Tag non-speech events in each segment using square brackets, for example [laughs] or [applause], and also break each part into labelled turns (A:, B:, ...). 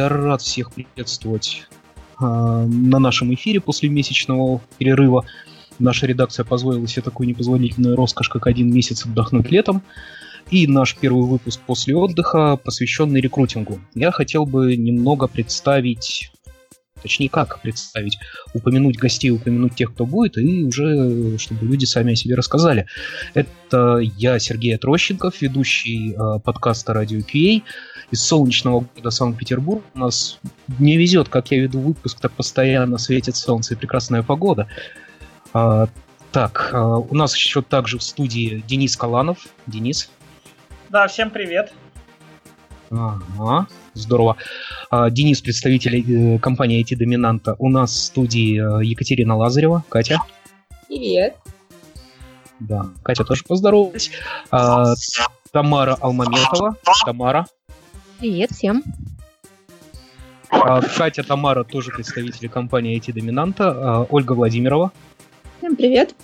A: я рад всех приветствовать э, на нашем эфире после месячного перерыва. Наша редакция позволила себе такую непозволительную роскошь, как один месяц отдохнуть летом. И наш первый выпуск после отдыха, посвященный рекрутингу. Я хотел бы немного представить точнее как представить, упомянуть гостей, упомянуть тех, кто будет, и уже, чтобы люди сами о себе рассказали. Это я, Сергей Трощенков, ведущий э, подкаста «Радио QA» из солнечного города Санкт-Петербург. У нас не везет, как я веду выпуск, так постоянно светит солнце и прекрасная погода. А, так, а, у нас еще также в студии Денис Каланов. Денис.
B: Да, всем привет.
A: Ага, здорово. А, Денис, представитель э, компании IT Доминанта. У нас в студии э, Екатерина Лазарева. Катя.
C: Привет.
A: Да, Катя тоже поздоровалась. А, Тамара Алмаметова. Тамара.
C: Привет всем.
A: А, Катя, Тамара тоже представители компании IT Доминанта. А, Ольга Владимирова.
C: Всем привет.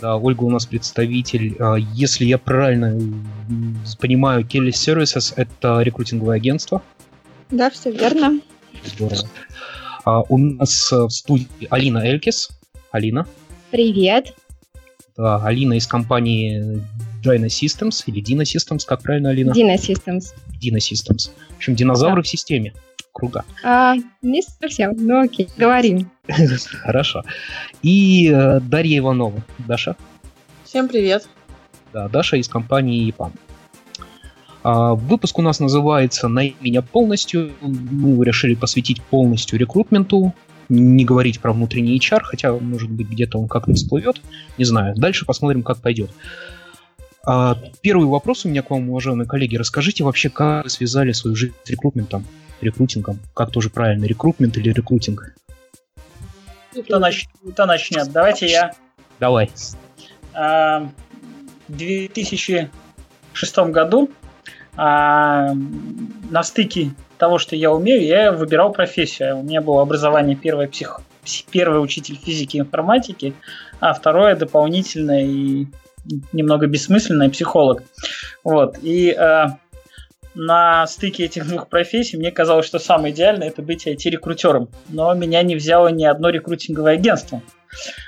A: Да, Ольга у нас представитель, а, если я правильно понимаю, Kelly Services — это рекрутинговое агентство.
C: Да, все верно.
A: Здорово. А у нас в студии Алина Элькис. Алина.
C: Привет.
A: Да, Алина из компании Dyna Systems или Dino Systems, как правильно, Алина?
C: Dino Systems.
A: Dino Systems. В общем, динозавры да. в системе. Круто.
C: А, не совсем, ну окей, говорим. [laughs]
A: Хорошо. И э, Дарья Иванова. Даша?
D: Всем привет.
A: Да, Даша из компании EPAM. А, выпуск у нас называется «Найми меня полностью». Мы решили посвятить полностью рекрутменту, не говорить про внутренний HR, хотя, может быть, где-то он как-то всплывет. Не знаю. Дальше посмотрим, как пойдет. А, первый вопрос у меня к вам, уважаемые коллеги. Расскажите вообще, как вы связали свою жизнь с рекрутментом, рекрутингом? Как тоже правильно, рекрутмент или рекрутинг?
B: Кто, нач... Кто начнет? Давайте я.
A: Давай.
B: А, в 2006 году а, на стыке того, что я умею, я выбирал профессию. У меня было образование первое псих... первый учитель физики и информатики, а второе дополнительное и немного бессмысленное психолог. Вот. И э, на стыке этих двух профессий мне казалось, что самое идеальное это быть IT-рекрутером. Но меня не взяло ни одно рекрутинговое агентство.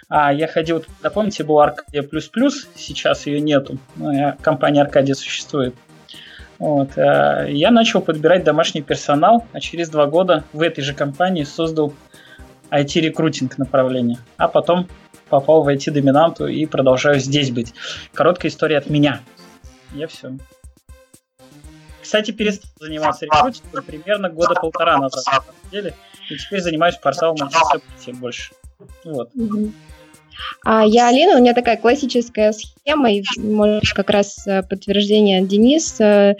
B: А я ходил, да помните, была Аркадия Плюс Плюс, сейчас ее нету, но компания Аркадия существует. Вот. А я начал подбирать домашний персонал, а через два года в этой же компании создал IT-рекрутинг направление. А потом попал в IT-доминанту и продолжаю здесь быть. Короткая история от меня. Я все. Кстати, перестал заниматься рекрутингом примерно года полтора назад, на самом деле. И теперь занимаюсь порталом Manchester больше. Вот.
C: А я Алина, у меня такая классическая схема, и может как раз э, подтверждение Денис, э,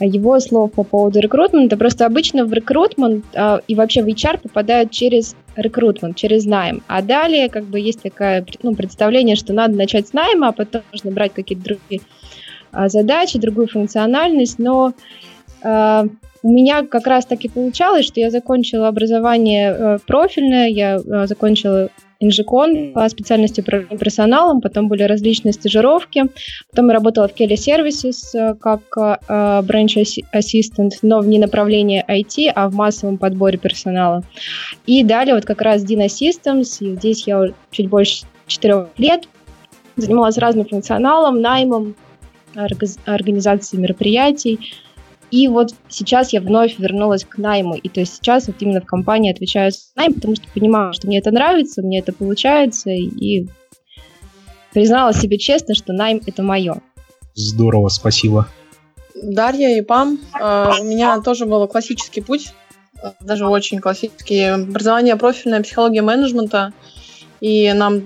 C: его слов по поводу рекрутмента. Просто обычно в рекрутмент а, и вообще в HR попадают через рекрутмент, через найм. А далее как бы есть такое ну, представление, что надо начать с найма, а потом нужно брать какие-то другие задачи, другую функциональность, но э, у меня как раз таки получалось, что я закончила образование э, профильное, я э, закончила инжикон по специальности управления персоналом, потом были различные стажировки, потом я работала в Kelly Services э, как branch assistant, но не направлении IT, а в массовом подборе персонала. И далее вот как раз Dino Systems, и здесь я чуть больше четырех лет занималась разным функционалом, наймом, организацией мероприятий, и вот сейчас я вновь вернулась к найму. И то есть сейчас вот именно в компании отвечаю за найм, потому что понимаю, что мне это нравится, мне это получается. И признала себе честно, что найм — это мое.
A: Здорово, спасибо.
D: Дарья и Пам. А, у меня тоже был классический путь, даже очень классический. Образование профильное, психология менеджмента. И нам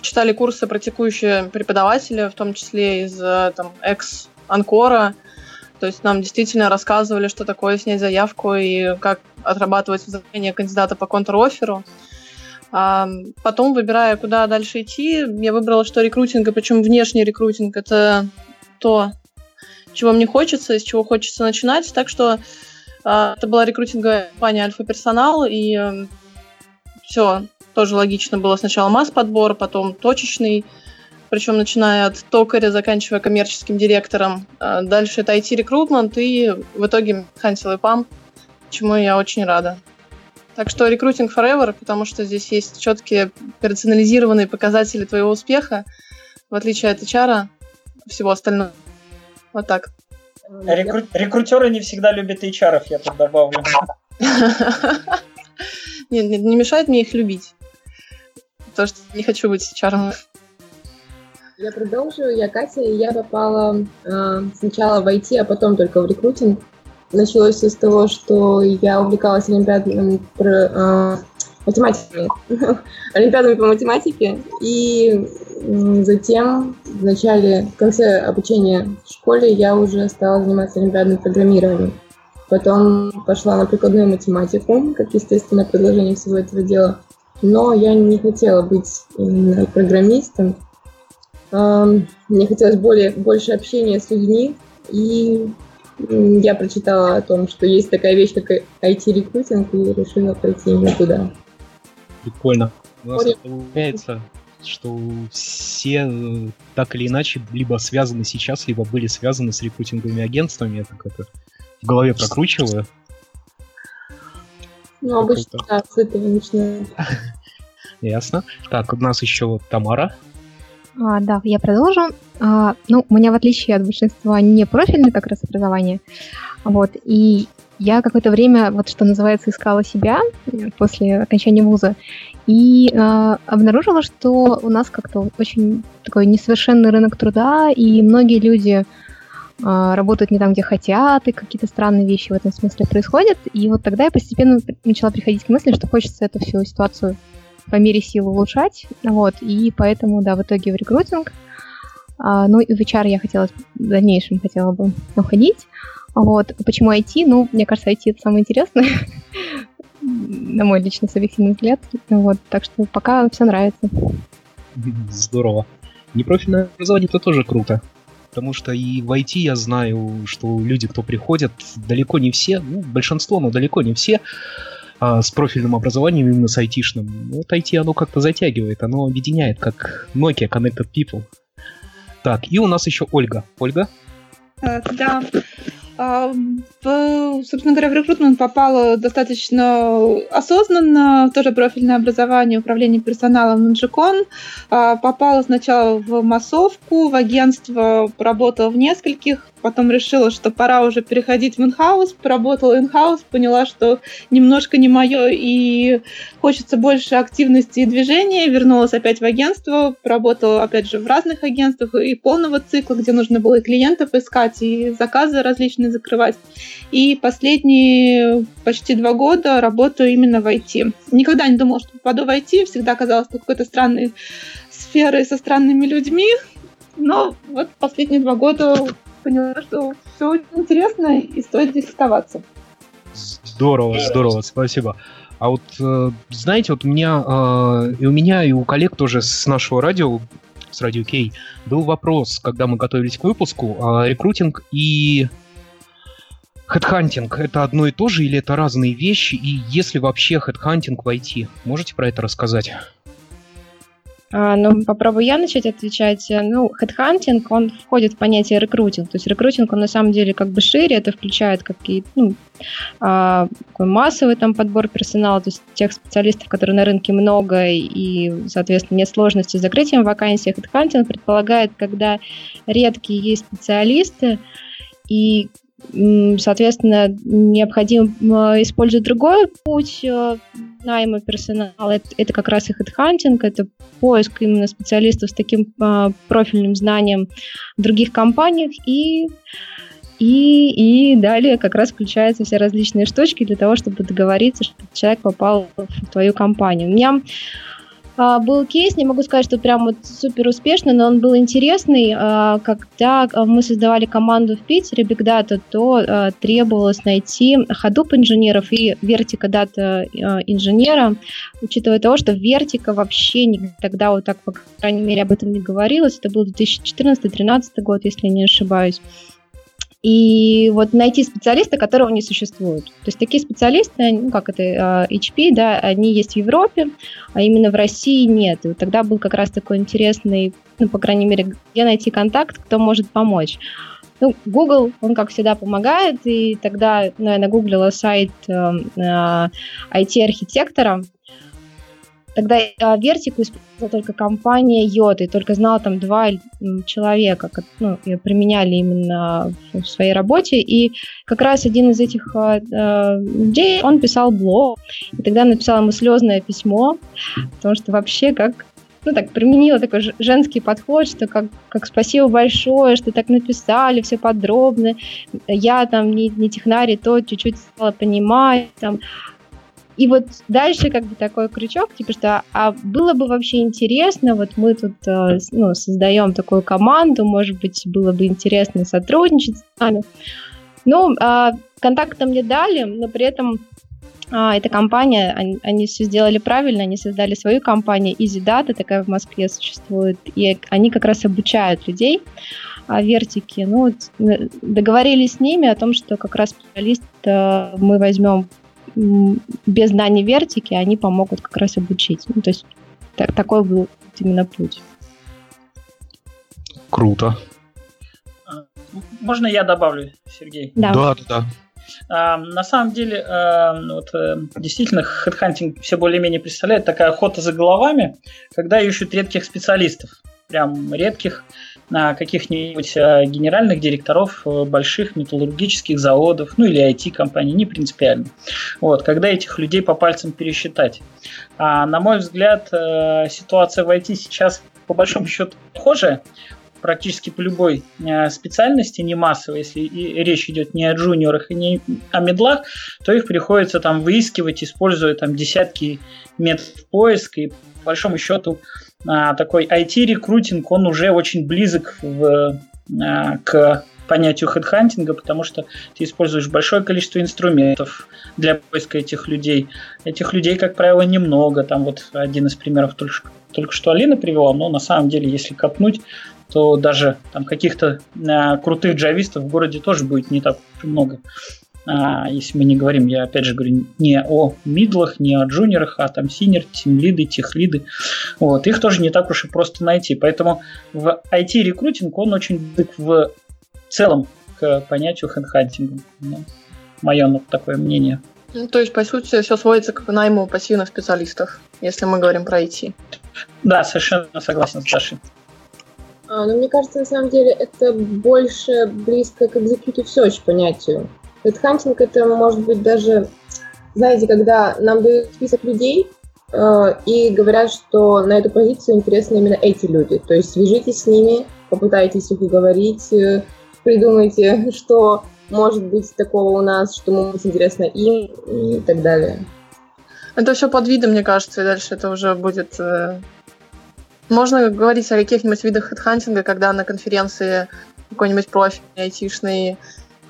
D: читали курсы практикующие преподаватели, в том числе из э, там, экс-анкора, то есть нам действительно рассказывали, что такое снять заявку и как отрабатывать взаимение кандидата по контр-офферу. А потом, выбирая, куда дальше идти, я выбрала, что рекрутинг, и причем внешний рекрутинг, это то, чего мне хочется, с чего хочется начинать. Так что а, это была рекрутинговая компания Альфа Персонал, и э, все тоже логично было сначала масс-подбор, потом точечный причем начиная от токаря, заканчивая коммерческим директором. А дальше это IT-рекрутмент и в итоге Хансел и Пам. чему я очень рада. Так что рекрутинг forever, потому что здесь есть четкие персонализированные показатели твоего успеха, в отличие от HR, всего остального. Вот так.
B: Рекру... Рекрутеры не всегда любят HR, я тут добавлю. [laughs]
D: Нет, не мешает мне их любить. Потому что не хочу быть HR.
C: Я продолжу. Я Катя, и я попала э, сначала в IT, а потом только в рекрутинг. Началось все с того, что я увлекалась олимпиадами про э, математикой, [laughs] олимпиадами по математике, и затем в начале, в конце обучения в школе я уже стала заниматься олимпиадным программированием. Потом пошла на прикладную математику, как естественное продолжение всего этого дела. Но я не хотела быть именно программистом, мне хотелось более, больше общения с людьми, и я прочитала о том, что есть такая вещь, как IT-рекрутинг, и решила пойти именно туда.
A: Прикольно. У нас получается, что все э, так или иначе либо связаны сейчас, либо были связаны с рекрутинговыми агентствами. Я так это в голове прокручиваю.
C: Ну, обычно, да, с этого начинаю.
A: Ясно. Так, у нас еще Тамара.
E: А, да, я продолжу. А, ну, у меня, в отличие от большинства, не профильное как раз образование. Вот, и я какое-то время, вот что называется, искала себя после окончания вуза и э, обнаружила, что у нас как-то очень такой несовершенный рынок труда, и многие люди работают не там, где хотят, и какие-то странные вещи в этом смысле происходят. И вот тогда я постепенно начала приходить к мысли, что хочется эту всю ситуацию по мере сил улучшать. Вот, и поэтому, да, в итоге в рекрутинг. А, ну и в HR я хотела в дальнейшем хотела бы уходить. Вот. Почему IT? Ну, мне кажется, IT это самое интересное, [laughs] на мой личный субъективный взгляд. Вот. Так что пока все нравится.
A: Здорово. Непрофильное образование это тоже круто. Потому что и в IT я знаю, что люди, кто приходят, далеко не все, ну, большинство, но далеко не все, а, с профильным образованием, именно с айтишным. Вот IT оно как-то затягивает, оно объединяет, как Nokia Connected People. Так, и у нас еще Ольга. Ольга?
F: Э, да. А, в, собственно говоря, в рекрутмент попала достаточно осознанно, тоже профильное образование, управление персоналом Нджикон. А, попала сначала в массовку, в агентство, работала в нескольких, потом решила, что пора уже переходить в инхаус, поработала инхаус, поняла, что немножко не мое и хочется больше активности и движения, вернулась опять в агентство, поработала опять же в разных агентствах и полного цикла, где нужно было и клиентов искать, и заказы различные закрывать. И последние почти два года работаю именно в IT. Никогда не думала, что попаду в IT, всегда казалось какой-то странной сферой со странными людьми, но вот последние два года поняла, что все очень интересно и стоит здесь оставаться.
A: Здорово, здорово, спасибо. А вот э, знаете, вот у меня э, и у меня, и у коллег тоже с нашего радио, с радио Кей, был вопрос, когда мы готовились к выпуску, э, рекрутинг и хедхантинг это одно и то же или это разные вещи? И если вообще хедхантинг в IT, можете про это рассказать?
C: А, ну, попробую я начать отвечать. Ну, хедхантинг, он входит в понятие рекрутинг. То есть рекрутинг, он на самом деле как бы шире, это включает какие-то, ну, а, массовый там подбор персонала, то есть тех специалистов, которые на рынке много, и, соответственно, нет сложности с закрытием вакансий. Хедхантинг предполагает, когда редкие есть специалисты, и Соответственно, необходимо использовать другой путь э, найма персонала. Это, это как раз и хедхантинг, это поиск именно специалистов с таким а, профильным знанием в других компаниях и и, и далее как раз включаются все различные штучки для того, чтобы договориться, чтобы человек попал в твою компанию. У меня был кейс, не могу сказать, что прям вот супер успешный, но он был интересный. А, когда мы создавали команду в Питере Big Data, то а, требовалось найти Hadoop инженеров и Vertica Data инженера, учитывая того, что Vertica вообще тогда вот так, по крайней мере, об этом не говорилось. Это был 2014-2013 год, если не ошибаюсь и вот найти специалиста, которого не существует. То есть такие специалисты, ну как это, а, HP, да, они есть в Европе, а именно в России нет. И вот тогда был как раз такой интересный, ну, по крайней мере, где найти контакт, кто может помочь. ну, Google, он, как всегда, помогает, и тогда ну, я нагуглила сайт э, э, IT-архитектора, Тогда Вертику использовала только компания Йота, и только знала там два человека, ну, применяли именно в своей работе. И как раз один из этих э, людей, он писал блог. И тогда написала ему слезное письмо, потому что вообще как ну, так, применила такой женский подход, что как, как спасибо большое, что так написали, все подробно. Я там не, не технарь, то чуть-чуть стала понимать, там, и вот дальше как бы такой крючок, типа что, а было бы вообще интересно, вот мы тут э, ну, создаем такую команду, может быть, было бы интересно сотрудничать с нами. Ну, а, контакты мне дали, но при этом а, эта компания, они, они все сделали правильно, они создали свою компанию, Easy Data, такая в Москве существует, и они как раз обучают людей о вертике. Ну, э, договорились с ними о том, что как раз специалист э, мы возьмем без знаний вертики они помогут как раз обучить. Ну, то есть так, такой был именно путь.
A: Круто.
B: А, можно я добавлю, Сергей?
A: Да, да, да.
B: А, на самом деле, а, вот, а, действительно, хедхантинг все более-менее представляет такая охота за головами, когда ищут редких специалистов. Прям редких, каких-нибудь э, генеральных директоров э, больших металлургических заводов, ну или IT-компаний, не принципиально. Вот, когда этих людей по пальцам пересчитать. А, на мой взгляд, э, ситуация в IT сейчас по большому счету похожая практически по любой специальности, не массовой, если и речь идет не о джуниорах и не о медлах, то их приходится там выискивать, используя там десятки методов поиска, и по большому счету такой IT-рекрутинг, он уже очень близок в, а, к понятию хедхантинга, потому что ты используешь большое количество инструментов для поиска этих людей. Этих людей, как правило, немного. Там вот один из примеров только, только что Алина привела, но на самом деле, если копнуть, то даже там каких-то э, крутых джавистов в городе тоже будет не так много. А, если мы не говорим, я опять же говорю, не о мидлах, не о джуниорах, а там senior, тимлиды, техлиды. Вот, их тоже не так уж и просто найти. Поэтому в IT-рекрутинг он очень в целом к понятию хедхантинга. Ну, Мое такое мнение.
D: Ну, то есть, по сути, все сводится к найму пассивных специалистов, если мы говорим про IT.
B: Да, совершенно согласен с Сашей.
G: А, но мне кажется, на самом деле, это больше близко к executive search понятию. Хедхантинг это может быть даже, знаете, когда нам дают список людей э, и говорят, что на эту позицию интересны именно эти люди. То есть свяжитесь с ними, попытайтесь их уговорить, э, придумайте, [laughs] что может быть такого у нас, что может быть интересно им и так далее.
D: Это все под видом, мне кажется, и дальше это уже будет... Э... Можно говорить о каких-нибудь видах хедхантинга, когда на конференции какой-нибудь профиль айтишный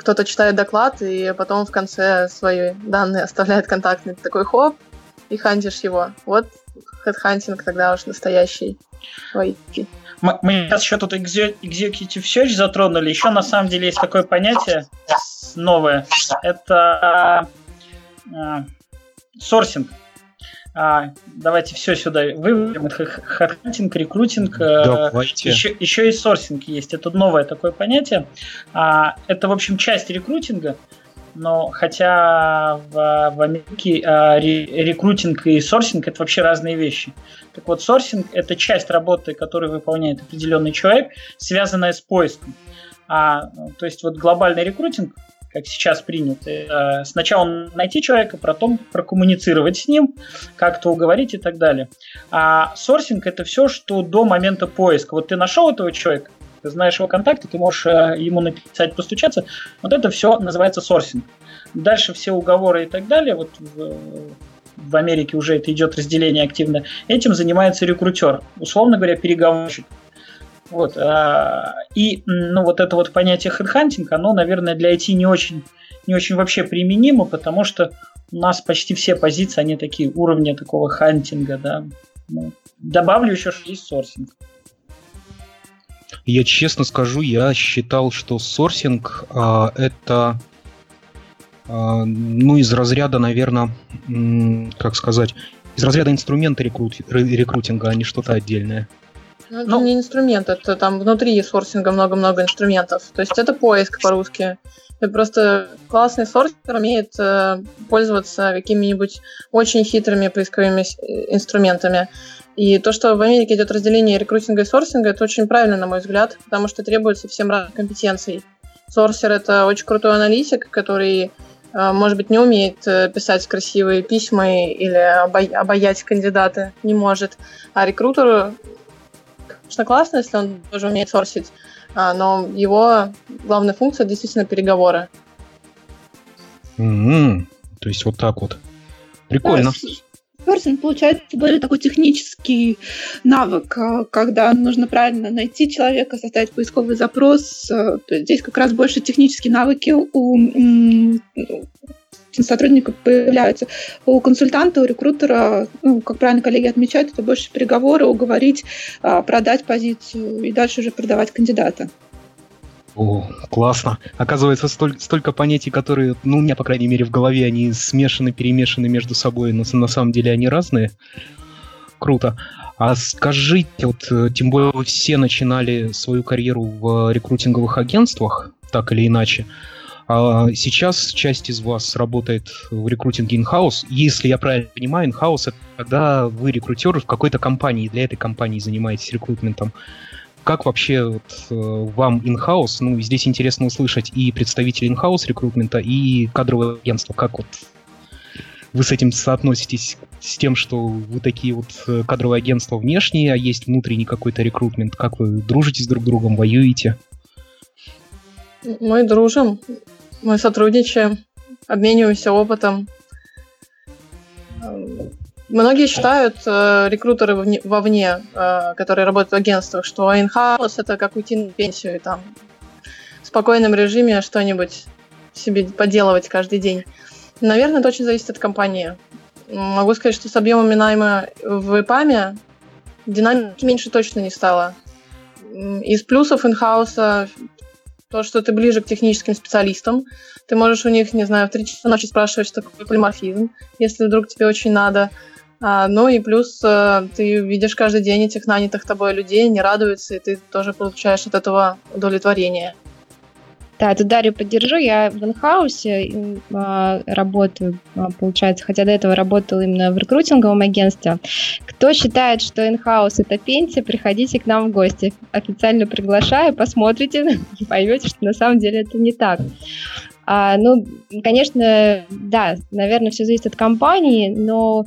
D: кто-то читает доклад, и потом в конце свои данные оставляет контактный. Ты такой хоп, и хантишь его. Вот хедхантинг тогда уж настоящий. Ой.
B: Мы, сейчас еще тут executive search затронули. Еще на самом деле есть такое понятие новое. Это э, сорсинг. А, давайте все сюда выведем. Хедхантинг, рекрутинг. Э, давайте. Еще, еще и сорсинг есть. Это новое такое понятие. А, это, в общем, часть рекрутинга. Но хотя в, в Америке а, рекрутинг и сорсинг это вообще разные вещи. Так вот, сорсинг это часть работы, которую выполняет определенный человек, связанная с поиском. А, то есть вот глобальный рекрутинг как сейчас принято. Э, сначала найти человека, потом прокоммуницировать с ним, как-то уговорить и так далее. А сорсинг это все, что до момента поиска. Вот ты нашел этого человека, ты знаешь его контакты, ты можешь э, ему написать, постучаться. Вот это все называется сорсинг. Дальше все уговоры и так далее, вот в, в Америке уже это идет разделение активно. Этим занимается рекрутер, условно говоря, переговорщик. Вот, а, и ну, вот это вот понятие хедхантинг, оно, наверное, для IT не очень, не очень вообще применимо, потому что у нас почти все позиции, они такие уровня такого хантинга, да. Ну, добавлю еще, что есть sourcing.
A: Я честно скажу, я считал, что sourcing а, это а, ну, из разряда, наверное, как сказать, из разряда инструмента рекрути- рекрутинга, а не что-то отдельное.
D: Ну, это ну, не инструмент, это там внутри сорсинга много-много инструментов. То есть это поиск по-русски. Это просто классный сорсер умеет э, пользоваться какими-нибудь очень хитрыми поисковыми э, инструментами. И то, что в Америке идет разделение рекрутинга и сорсинга, это очень правильно, на мой взгляд, потому что требуется всем разных компетенций. Сорсер — это очень крутой аналитик, который, э, может быть, не умеет э, писать красивые письма или обаять кандидата, не может. А рекрутер, конечно, классно, если он тоже умеет сорсить, а, но его главная функция действительно переговоры.
A: Mm-hmm. То есть вот так вот. Прикольно. Да,
F: Person получается более такой технический навык, а, когда нужно правильно найти человека, составить поисковый запрос. А, то есть здесь как раз больше технические навыки у сотрудников появляются. У консультанта, у рекрутера, ну, как правильно коллеги отмечают, это больше переговоры, уговорить, а, продать позицию и дальше уже продавать кандидата.
A: О, классно. Оказывается, столь, столько понятий, которые, ну, у меня, по крайней мере, в голове, они смешаны, перемешаны между собой, но на самом деле они разные. Круто. А скажите, вот, э, тем более вы все начинали свою карьеру в рекрутинговых агентствах, так или иначе. А сейчас часть из вас работает в рекрутинге in-house. Если я правильно понимаю, in-house когда вы рекрутер в какой-то компании, и для этой компании занимаетесь рекрутментом. Как вообще вот, э, вам in-house, ну, здесь интересно услышать и представителей in-house рекрутмента, и кадровое агентство. Как вот вы с этим соотноситесь с тем, что вы такие вот э, кадровые агентства внешние, а есть внутренний какой-то рекрутмент? Как вы дружите с друг другом, воюете?
D: Мы дружим, мы сотрудничаем, обмениваемся опытом. Многие считают, э, рекрутеры вовне, вовне э, которые работают в агентствах, что in-house это как уйти на пенсию и там в спокойном режиме что-нибудь себе поделывать каждый день. Наверное, это очень зависит от компании. Могу сказать, что с объемами найма в ИПАМе динамики меньше точно не стало. Из плюсов инхауса то, что ты ближе к техническим специалистам. Ты можешь у них, не знаю, в 3 часа ночи спрашивать, что такое полиморфизм, если вдруг тебе очень надо. А, ну и плюс э, ты видишь каждый день этих нанятых тобой людей, они радуются, и ты тоже получаешь от этого удовлетворение.
C: Да, тут Дарью поддержу. Я в инхаусе а, работаю, а, получается, хотя до этого работала именно в рекрутинговом агентстве. Кто считает, что инхаус это пенсия, приходите к нам в гости. Официально приглашаю, посмотрите [laughs] и поймете, что на самом деле это не так. А, ну, конечно, да, наверное, все зависит от компании, но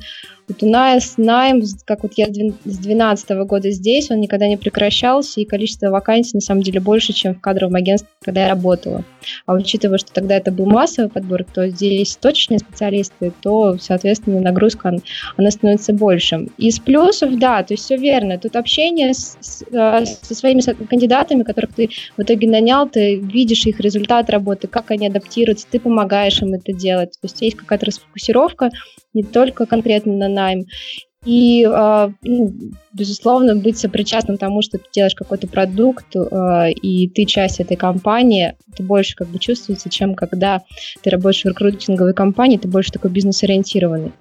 C: вот у нас найм, как вот я с 2012 года здесь, он никогда не прекращался, и количество вакансий на самом деле больше, чем в кадровом агентстве, когда я работала. А учитывая, что тогда это был массовый подбор, то здесь точечные специалисты, то, соответственно, нагрузка, она становится больше. Из плюсов, да, то есть все верно. Тут общение с, с, а, со своими кандидатами, которых ты в итоге нанял, ты видишь их результат работы, как они адаптируются, ты помогаешь им это делать. То есть есть какая-то расфокусировка не только конкретно на найм. И, э, ну, безусловно, быть сопричастным тому, что ты делаешь какой-то продукт, э, и ты часть этой компании, это больше как бы чувствуется, чем когда ты работаешь в рекрутинговой компании, ты больше такой бизнес-ориентированный.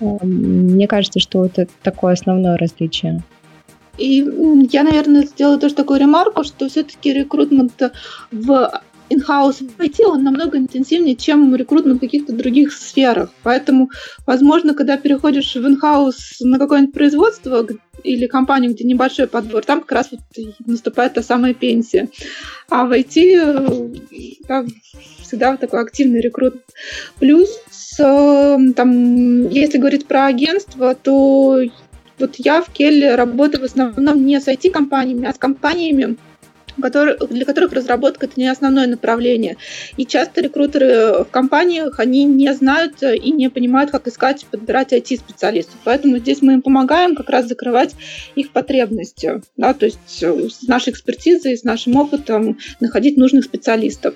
C: Э, мне кажется, что это такое основное различие.
F: И я, наверное, сделаю тоже такую ремарку, что все-таки рекрутмент в in-house в IT, он намного интенсивнее, чем рекрутмент в каких-то других сферах. Поэтому, возможно, когда переходишь в in-house на какое-нибудь производство или компанию, где небольшой подбор, там как раз вот наступает та самая пенсия. А в IT да, всегда вот такой активный рекрут. Плюс, э, там, если говорить про агентство, то вот я в Келле работаю в основном не с IT-компаниями, а с компаниями, который, для которых разработка это не основное направление. И часто рекрутеры в компаниях, они не знают и не понимают, как искать, подбирать IT-специалистов. Поэтому здесь мы им помогаем как раз закрывать их потребности. Да, то есть э, с нашей экспертизой, с нашим опытом находить нужных специалистов.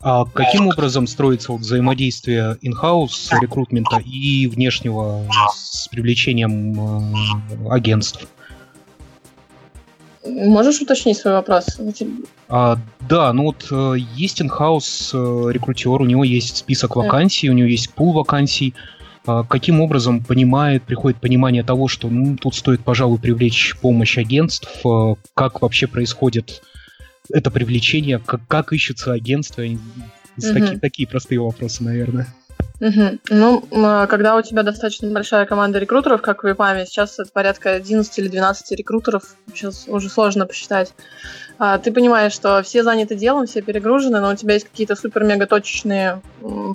A: А каким образом строится вот взаимодействие in-house рекрутмента и внешнего с привлечением э, агентств?
D: Можешь уточнить свой вопрос?
A: А, да, ну вот э, есть инхаус э, рекрутер, у него есть список вакансий, у него есть пул вакансий. а, каким образом понимает, приходит понимание того, что ну, тут стоит, пожалуй, привлечь помощь агентств, а, как вообще происходит это привлечение, как, как ищутся агентства, угу. такие, такие простые вопросы, наверное.
D: Угу. Ну, а, когда у тебя достаточно большая команда рекрутеров, как в ИПАМе, сейчас это порядка 11 или 12 рекрутеров, сейчас уже сложно посчитать, а, ты понимаешь, что все заняты делом, все перегружены, но у тебя есть какие-то супер-мега точечные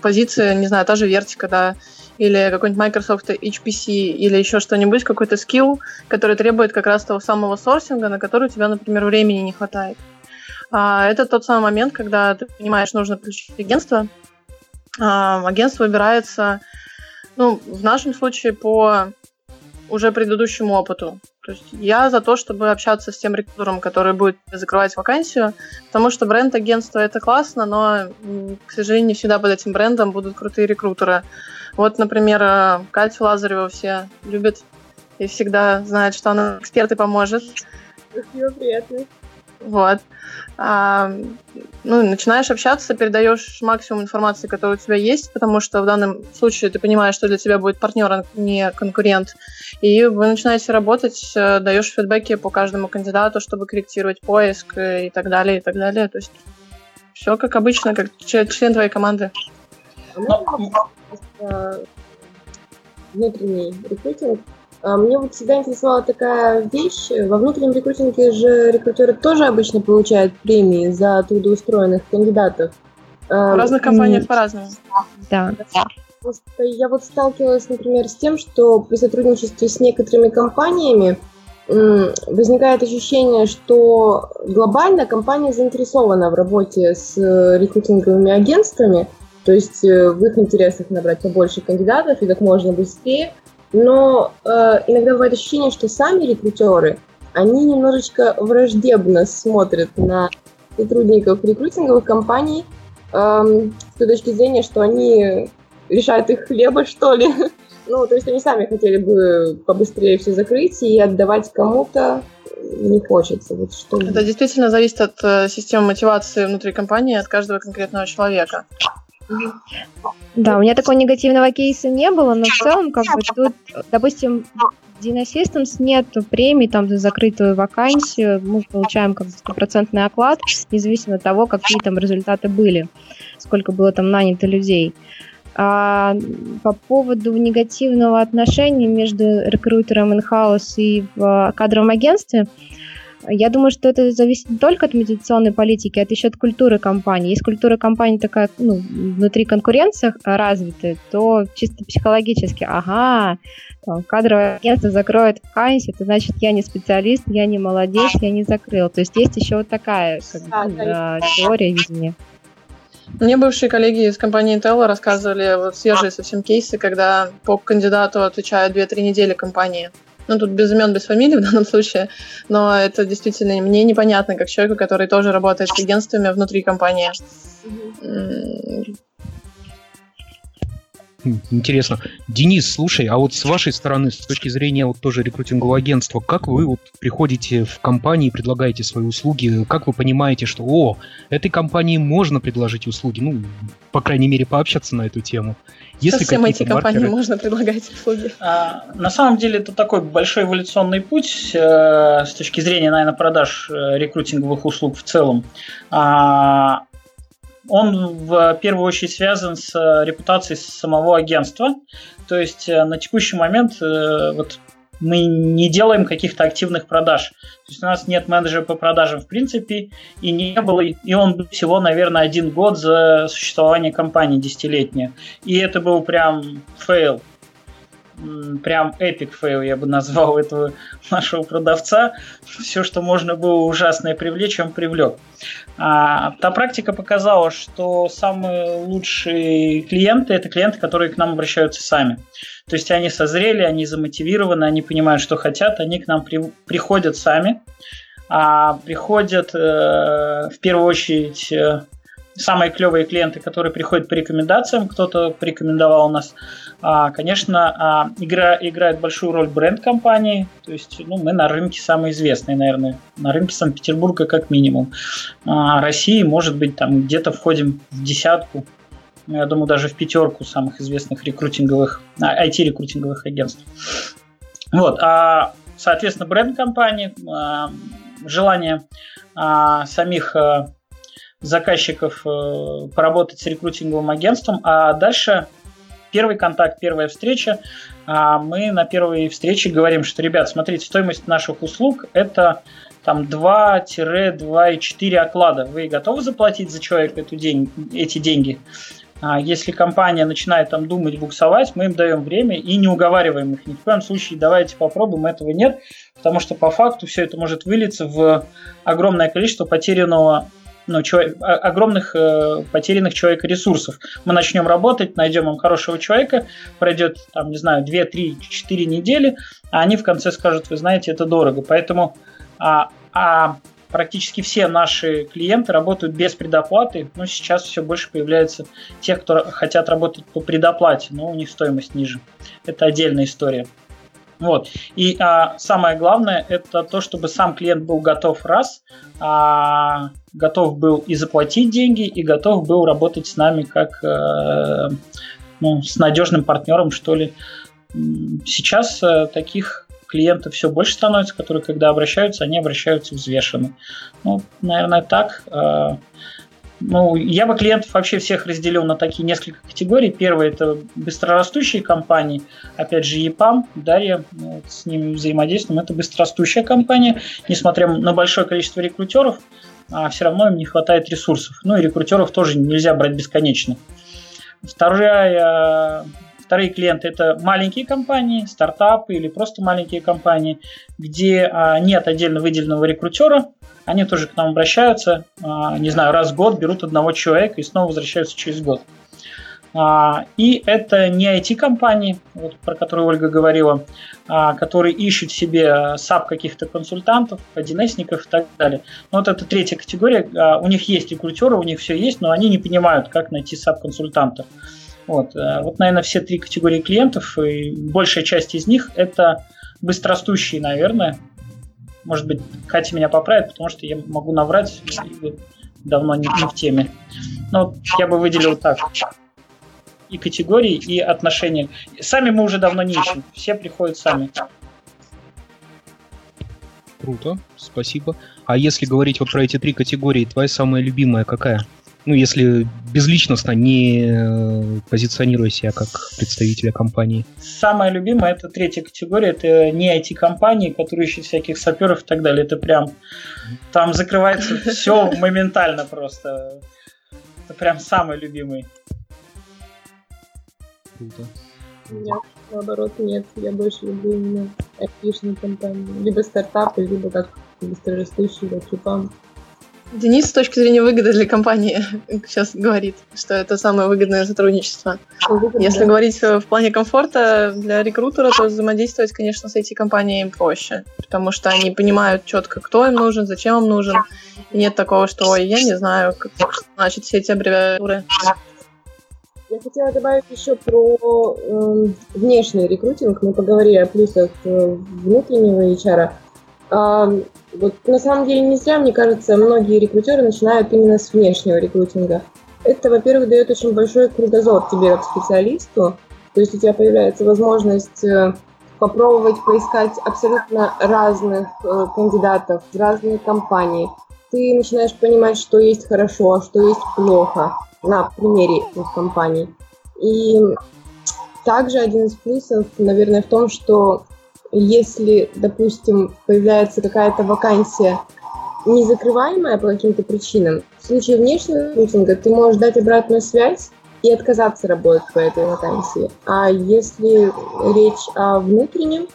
D: позиции, не знаю, та же вертика, да, или какой-нибудь Microsoft HPC, или еще что-нибудь, какой-то скилл, который требует как раз того самого сорсинга, на который у тебя, например, времени не хватает. А, это тот самый момент, когда ты понимаешь, нужно включить агентство, агентство выбирается, ну, в нашем случае по уже предыдущему опыту. То есть я за то, чтобы общаться с тем рекрутером, который будет закрывать вакансию, потому что бренд агентства это классно, но, к сожалению, не всегда под этим брендом будут крутые рекрутеры. Вот, например, э, Катю Лазареву все любят и всегда знают, что она эксперт и поможет.
G: Спасибо, приятно.
D: Вот. А, ну, начинаешь общаться, передаешь максимум информации, которая у тебя есть, потому что в данном случае ты понимаешь, что для тебя будет партнер, а не конкурент. И вы начинаете работать, э, даешь фидбэки по каждому кандидату, чтобы корректировать поиск и так далее, и так далее. То есть все как обычно, как член твоей команды.
G: Но... Внутренний рекрутинг а, мне вот всегда интересовала такая вещь. Во внутреннем рекрутинге же рекрутеры тоже обычно получают премии за трудоустроенных кандидатов.
D: А, в разных компаниях по-разному.
C: Да.
G: Просто я вот сталкивалась, например, с тем, что при сотрудничестве с некоторыми компаниями возникает ощущение, что глобально компания заинтересована в работе с э, рекрутинговыми агентствами, то есть э, в их интересах набрать побольше кандидатов и как можно быстрее, но э, иногда бывает ощущение, что сами рекрутеры, они немножечко враждебно смотрят на сотрудников рекрутинговых компаний э, с той точки зрения, что они решают их хлеба, что ли. [laughs] ну, то есть они сами хотели бы побыстрее все закрыть и отдавать кому-то не хочется. Вот что...
D: Это действительно зависит от э, системы мотивации внутри компании, от каждого конкретного человека.
C: Да, у меня такого негативного кейса не было, но в целом, как бы тут, допустим, DNS Systems нет премий там за закрытую вакансию, мы получаем как стопроцентный оклад, независимо от того, какие там результаты были, сколько было там нанято людей. А по поводу негативного отношения между рекрутером in-house и в кадровом агентстве, я думаю, что это зависит не только от медиационной политики, а еще от культуры компании. Если культура компании такая, ну, внутри конкуренции развитая, то чисто психологически, ага, там, кадровое агентство закроет вакансию, это значит, я не специалист, я не молодец, я не закрыл. То есть есть еще вот такая как бы, да, теория видения.
D: Мне бывшие коллеги из компании Intel рассказывали вот свежие совсем кейсы, когда по кандидату отвечают 2-3 недели компании. Ну, тут без имен, без фамилий в данном случае, но это действительно мне непонятно, как человеку, который тоже работает с агентствами внутри компании.
A: Интересно. Денис, слушай, а вот с вашей стороны, с точки зрения вот тоже рекрутингового агентства, как вы вот приходите в компании и предлагаете свои услуги? Как вы понимаете, что, о, этой компании можно предложить услуги? Ну, по крайней мере, пообщаться на эту тему.
D: Если Совсем эти компании можно предлагать услуги.
B: А, на самом деле это такой большой эволюционный путь э, с точки зрения, наверное, продаж э, рекрутинговых услуг в целом. А, он в первую очередь связан с э, репутацией самого агентства. То есть э, на текущий момент э, вот мы не делаем каких-то активных продаж. То есть у нас нет менеджера по продажам в принципе, и не было, и он был всего, наверное, один год за существование компании десятилетнее. И это был прям fail прям epic fail, я бы назвал этого нашего продавца. Все, что можно было ужасное привлечь, он привлек. А, та практика показала, что самые лучшие клиенты – это клиенты, которые к нам обращаются сами. То есть они созрели, они замотивированы, они понимают, что хотят, они к нам при, приходят сами. А приходят э, в первую очередь э, самые клевые клиенты, которые приходят по рекомендациям, кто-то порекомендовал нас, а, конечно, а, игра, играет большую роль бренд компании, то есть ну, мы на рынке самые известные, наверное, на рынке Санкт-Петербурга как минимум. А, России, может быть, там где-то входим в десятку, я думаю, даже в пятерку самых известных рекрутинговых, IT-рекрутинговых агентств. Вот, а, соответственно, бренд компании, желание самих заказчиков а, поработать с рекрутинговым агентством, а дальше первый контакт, первая встреча, а мы на первой встрече говорим, что, ребят, смотрите, стоимость наших услуг – это там 2-2,4 оклада. Вы готовы заплатить за человека эту день, эти деньги? А если компания начинает там думать, буксовать, мы им даем время и не уговариваем их. Ни в коем случае давайте попробуем, этого нет, потому что по факту все это может вылиться в огромное количество потерянного ну, человек, огромных э, потерянных человека ресурсов. Мы начнем работать, найдем им хорошего человека, пройдет, там, не знаю, 2, 3, 4 недели, а они в конце скажут, вы знаете, это дорого. Поэтому а, а практически все наши клиенты работают без предоплаты. Но сейчас все больше появляется тех, кто хотят работать по предоплате, но у них стоимость ниже. Это отдельная история. Вот. И а, самое главное, это то, чтобы сам клиент был готов раз, а, готов был и заплатить деньги, и готов был работать с нами как э, ну, с надежным партнером, что ли. Сейчас э, таких клиентов все больше становится, которые, когда обращаются, они обращаются взвешенно. Ну, наверное, так. А, ну, я бы клиентов вообще всех разделил на такие несколько категорий. Первое – это быстрорастущие компании. Опять же, EPAM, Дарья, ну, вот с ними взаимодействуем. Это быстрорастущая компания. Несмотря на большое количество рекрутеров, а все равно им не хватает ресурсов. Ну и рекрутеров тоже нельзя брать бесконечно. Вторая Вторые клиенты это маленькие компании, стартапы или просто маленькие компании, где а, нет отдельно выделенного рекрутера. Они тоже к нам обращаются, а, не знаю, раз в год берут одного человека и снова возвращаются через год. А, и это не IT-компании, вот, про которые Ольга говорила, а, которые ищут себе SAP каких-то консультантов, 1С и так далее. Но вот это третья категория. У них есть рекрутеры, у них все есть, но они не понимают, как найти SAP-консультанта. Вот, э, вот, наверное, все три категории клиентов, и большая часть из них это быстрорастущие, наверное. Может быть, Катя меня поправит, потому что я могу наврать, и давно не, не в теме. Но я бы выделил так. И категории, и отношения. Сами мы уже давно не ищем. Все приходят сами.
A: Круто, спасибо. А если говорить вот про эти три категории, твоя самая любимая какая? Ну, если безличностно, не э, позиционируя себя как представителя компании.
B: Самая любимая это третья категория, это не IT-компании, которые ищут всяких саперов и так далее. Это прям там закрывается [laughs] все моментально просто. Это прям самый любимый.
G: Круто. Нет, наоборот, нет. Я больше люблю именно IT-шные компании. Либо стартапы, либо как быстрорастущие, как Чупан.
D: Денис с точки зрения выгоды для компании [laughs] сейчас говорит, что это самое выгодное сотрудничество. Выгодно, Если да. говорить в плане комфорта для рекрутера, то взаимодействовать, конечно, с эти компаниями проще, потому что они понимают четко, кто им нужен, зачем им нужен. И нет такого, что, ой, я не знаю, как значит все эти аббревиатуры.
G: Я хотела добавить еще про э, внешний рекрутинг. Мы поговорили о плюсах э, внутреннего HR. Э, вот на самом деле не зря, мне кажется, многие рекрутеры начинают именно с внешнего рекрутинга. Это, во-первых, дает очень большой кругозор тебе как специалисту. То есть у тебя появляется возможность э, попробовать поискать абсолютно разных э, кандидатов в разные компании. Ты начинаешь понимать, что есть хорошо, а что есть плохо на примере этих компаний. И также один из плюсов, наверное, в том, что если, допустим, появляется какая-то вакансия не закрываемая по каким-то причинам, в случае внешнего рекрутинга ты можешь дать обратную связь и отказаться работать по этой вакансии. А если речь о внутреннем,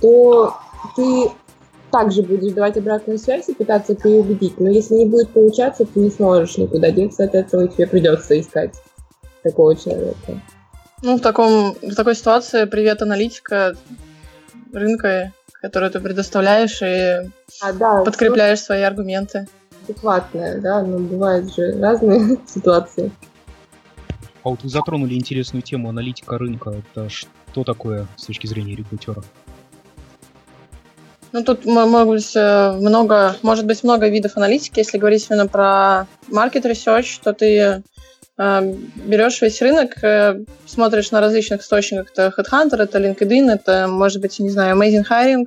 G: то ты также будешь давать обратную связь и пытаться переубедить. Но если не будет получаться, ты не сможешь никуда деться от этого, и тебе придется искать такого человека.
D: Ну, в, таком, в такой ситуации привет, аналитика рынка, который ты предоставляешь и а, да, подкрепляешь свои аргументы.
G: Адекватная, да, но бывают же разные [laughs] ситуации.
A: А вот вы затронули интересную тему аналитика рынка. Это что такое с точки зрения рекрутера?
D: Ну, тут может быть э, много, может быть много видов аналитики. Если говорить именно про market research, то ты берешь весь рынок, смотришь на различных источниках. Это Headhunter, это LinkedIn, это, может быть, не знаю, Amazing Hiring,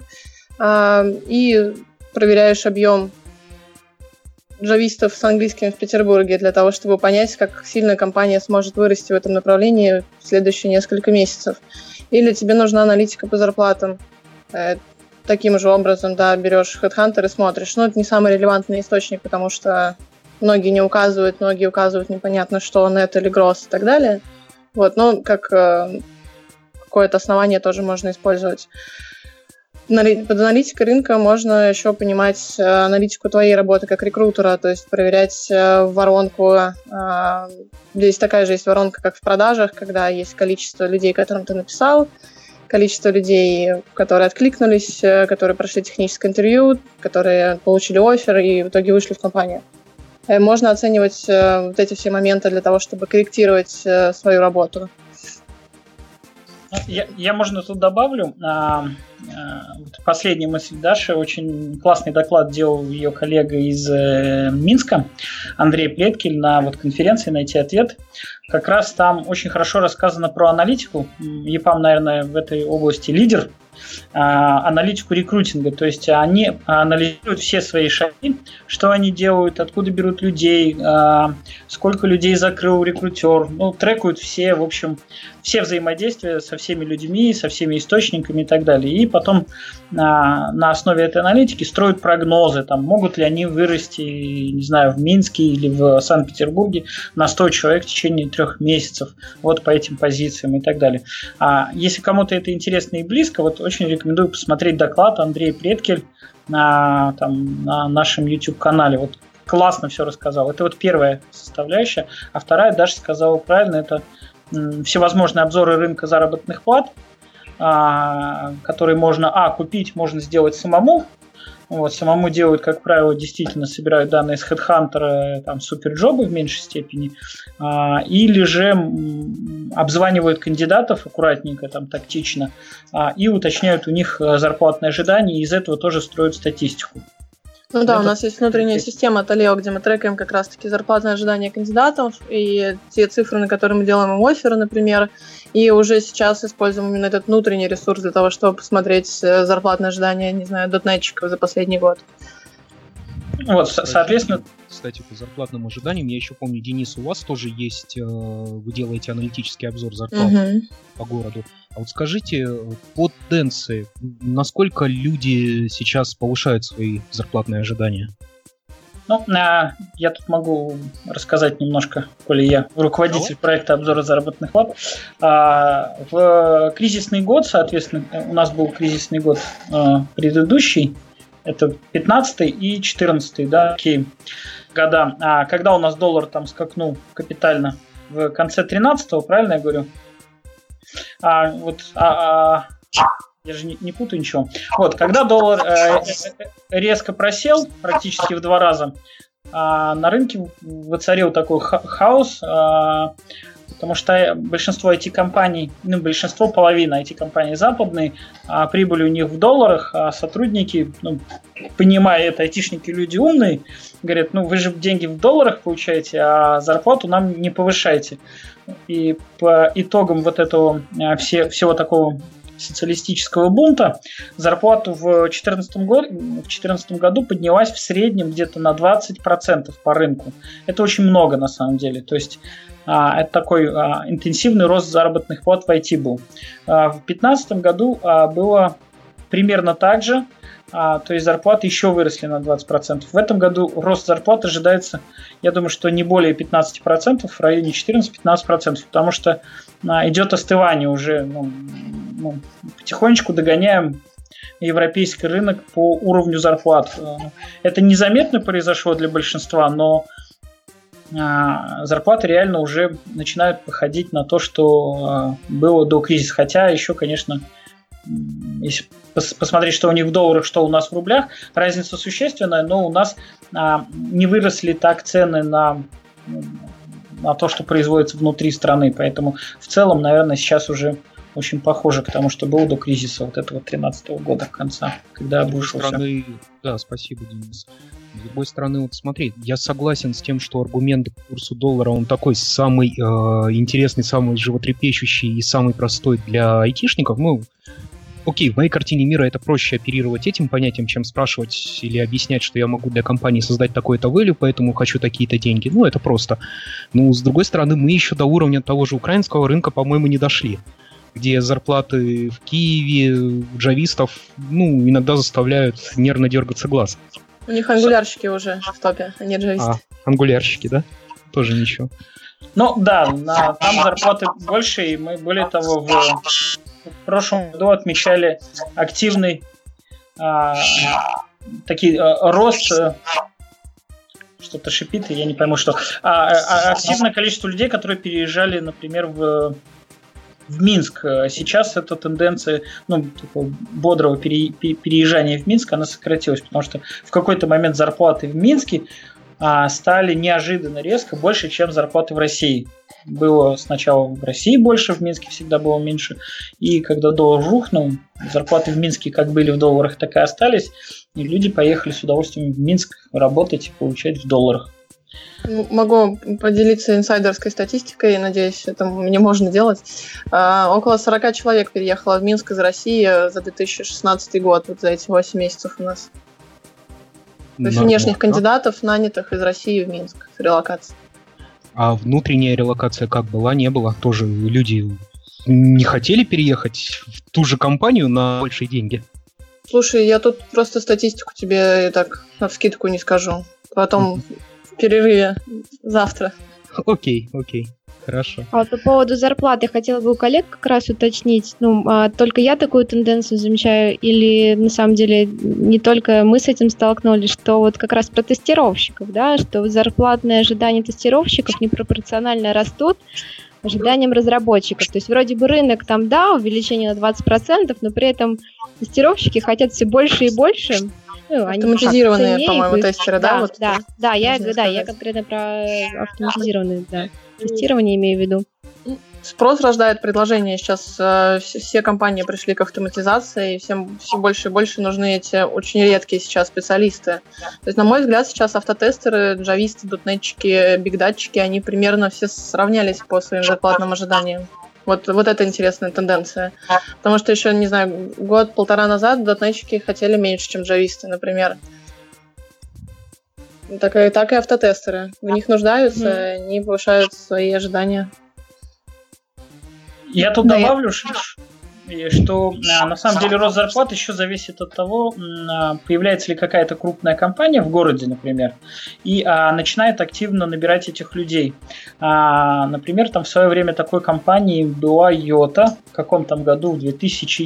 D: и проверяешь объем джавистов с английским в Петербурге для того, чтобы понять, как сильно компания сможет вырасти в этом направлении в следующие несколько месяцев. Или тебе нужна аналитика по зарплатам. Э, таким же образом, да, берешь Headhunter и смотришь. Но это не самый релевантный источник, потому что многие не указывают, многие указывают непонятно что, нет или гроз и так далее. Вот, но как э, какое-то основание тоже можно использовать. Под аналитикой рынка можно еще понимать э, аналитику твоей работы как рекрутера, то есть проверять э, воронку. Э, здесь такая же есть воронка, как в продажах, когда есть количество людей, которым ты написал, количество людей, которые откликнулись, которые прошли техническое интервью, которые получили офер и в итоге вышли в компанию. Можно оценивать вот эти все моменты для того, чтобы корректировать свою работу.
B: Я, я можно тут добавлю. А, а, последняя мысль Даши. Очень классный доклад делал ее коллега из э, Минска, Андрей Плеткель, на вот конференции «Найти ответ». Как раз там очень хорошо рассказано про аналитику. ЕПАМ, наверное, в этой области лидер – аналитику рекрутинга. То есть они анализируют все свои шаги, что они делают, откуда берут людей, а, сколько людей закрыл рекрутер. Ну, трекают все, в общем, все взаимодействия со всеми людьми, со всеми источниками и так далее. И потом на, на основе этой аналитики строят прогнозы, там, могут ли они вырасти, не знаю, в Минске или в Санкт-Петербурге на 100 человек в течение трех месяцев, вот по этим позициям и так далее. А если кому-то это интересно и близко, вот очень рекомендую посмотреть доклад Андрея Предкель на, там, на нашем YouTube-канале. Вот классно все рассказал. Это вот первая составляющая. А вторая, даже сказала правильно, это всевозможные обзоры рынка заработных плат, а, которые можно, а, купить, можно сделать самому, вот, самому делают, как правило, действительно собирают данные с HeadHunter, там, суперджобы в меньшей степени, а, или же обзванивают кандидатов аккуратненько, там, тактично, а, и уточняют у них э, зарплатные ожидания, и из этого тоже строят статистику.
D: Ну да, у нас есть внутренняя система Талео, где мы трекаем как раз-таки зарплатные ожидания кандидатов и те цифры, на которые мы делаем им оферы, например. И уже сейчас используем именно этот внутренний ресурс для того, чтобы посмотреть э, зарплатные ожидания, не знаю, дотнетчиков за последний год.
A: Вот, соответственно... Кстати, по зарплатным ожиданиям, я еще помню, Денис, у вас тоже есть, э, вы делаете аналитический обзор зарплат uh-huh. по городу. А вот скажите, по тенденции, насколько люди сейчас повышают свои зарплатные ожидания?
B: Ну, а, я тут могу рассказать немножко, коли я руководитель проекта обзора заработных плат. А, в кризисный год, соответственно, у нас был кризисный год а, предыдущий, это 15 и 14 да, окей, года. А когда у нас доллар там скакнул капитально в конце 13 правильно я говорю? А, вот, а, а, я же не, не путаю ничего. Вот, когда доллар э, резко просел практически в два раза, э, на рынке воцарил такой ха- хаос, э, потому что большинство IT-компаний, ну, большинство, половина IT-компаний западные, а прибыли у них в долларах, а сотрудники, ну, понимая это, айтишники люди умные, говорят, ну, вы же деньги в долларах получаете, а зарплату нам не повышайте. И по итогам вот этого а, все, всего такого социалистического бунта зарплату в 2014 году, в 2014 году поднялась в среднем где-то на 20% по рынку. Это очень много на самом деле. То есть а, это такой а, интенсивный рост заработных плат в IT был. А, в 2015 году а, было примерно так же, а, то есть зарплаты еще выросли на 20%. В этом году рост зарплат ожидается, я думаю, что не более 15%, в районе 14-15%, потому что а, идет остывание уже, ну, ну, потихонечку догоняем европейский рынок по уровню зарплат. Это незаметно произошло для большинства, но зарплаты реально уже начинают походить на то, что а, было до кризиса. Хотя еще, конечно, если посмотреть, что у них в долларах, что у нас в рублях, разница существенная, но у нас а, не выросли так цены на, на то, что производится внутри страны. Поэтому в целом, наверное, сейчас уже очень похоже к тому, что было до кризиса вот этого 13 года конца, когда обрушился.
A: Страны... Да, спасибо, Денис. С другой стороны, вот смотри, я согласен с тем, что аргумент к курсу доллара, он такой самый э, интересный, самый животрепещущий и самый простой для айтишников. Ну, окей, в моей картине мира это проще оперировать этим понятием, чем спрашивать или объяснять, что я могу для компании создать такой-то value, поэтому хочу такие-то деньги. Ну, это просто. Ну, с другой стороны, мы еще до уровня того же украинского рынка, по-моему, не дошли где зарплаты в Киеве джавистов, ну, иногда заставляют нервно дергаться глаз.
D: У них ангулярщики уже в топе, а не джависты. А,
A: ангулярщики, да? Тоже ничего.
B: Ну да, на, там зарплаты больше, и мы, более того, в, в прошлом году отмечали активный а, такие, а, рост а, что-то шипит, и я не пойму, что. А, а, активное количество людей, которые переезжали, например, в в Минск. Сейчас эта тенденция ну, такого бодрого пере, переезжания в Минск, она сократилась, потому что в какой-то момент зарплаты в Минске а, стали неожиданно резко больше, чем зарплаты в России. Было сначала в России больше, в Минске всегда было меньше. И когда доллар рухнул, зарплаты в Минске как были в долларах, так и остались. И люди поехали с удовольствием в Минск работать и получать в долларах.
D: Могу поделиться инсайдерской статистикой, надеюсь, это мне можно делать. А, около 40 человек переехало в Минск из России за 2016 год, вот за эти 8 месяцев у нас. То есть внешних кандидатов, нанятых из России в Минск с релокацией.
A: А внутренняя релокация как была, не было? Тоже люди не хотели переехать в ту же компанию на большие деньги?
D: Слушай, я тут просто статистику тебе так на вскидку не скажу. Потом перерыве завтра.
A: Окей, окей. Хорошо.
C: А вот по поводу зарплаты хотела бы у коллег как раз уточнить. Ну, а только я такую тенденцию замечаю, или на самом деле не только мы с этим столкнулись, что вот как раз про тестировщиков, да, что зарплатные ожидания тестировщиков непропорционально растут ожиданиям разработчиков. То есть вроде бы рынок там, да, увеличение на 20%, но при этом тестировщики хотят все больше и больше,
D: ну, автоматизированные, по-моему, тестеры, да?
C: Да, вот да, да, я, да, я конкретно про автоматизированные, да. Тестирование имею в виду.
D: Спрос рождает предложение. Сейчас э, все компании пришли к автоматизации, и всем все больше и больше нужны эти очень редкие сейчас специалисты. То есть, на мой взгляд, сейчас автотестеры, джависты, дотнетчики, бигдатчики, они примерно все сравнялись по своим зарплатным ожиданиям. Вот, вот это интересная тенденция. Потому что еще, не знаю, год-полтора назад дотнетчики хотели меньше, чем джависты, например. Так и, так и автотестеры. В них нуждаются, mm-hmm. они повышают свои ожидания.
B: Я тут да, добавлю, я что а, на самом деле рост зарплат еще зависит от того, а, появляется ли какая-то крупная компания в городе, например, и а, начинает активно набирать этих людей. А, например, там в свое время такой компанией была Йота в каком там году, в 2000,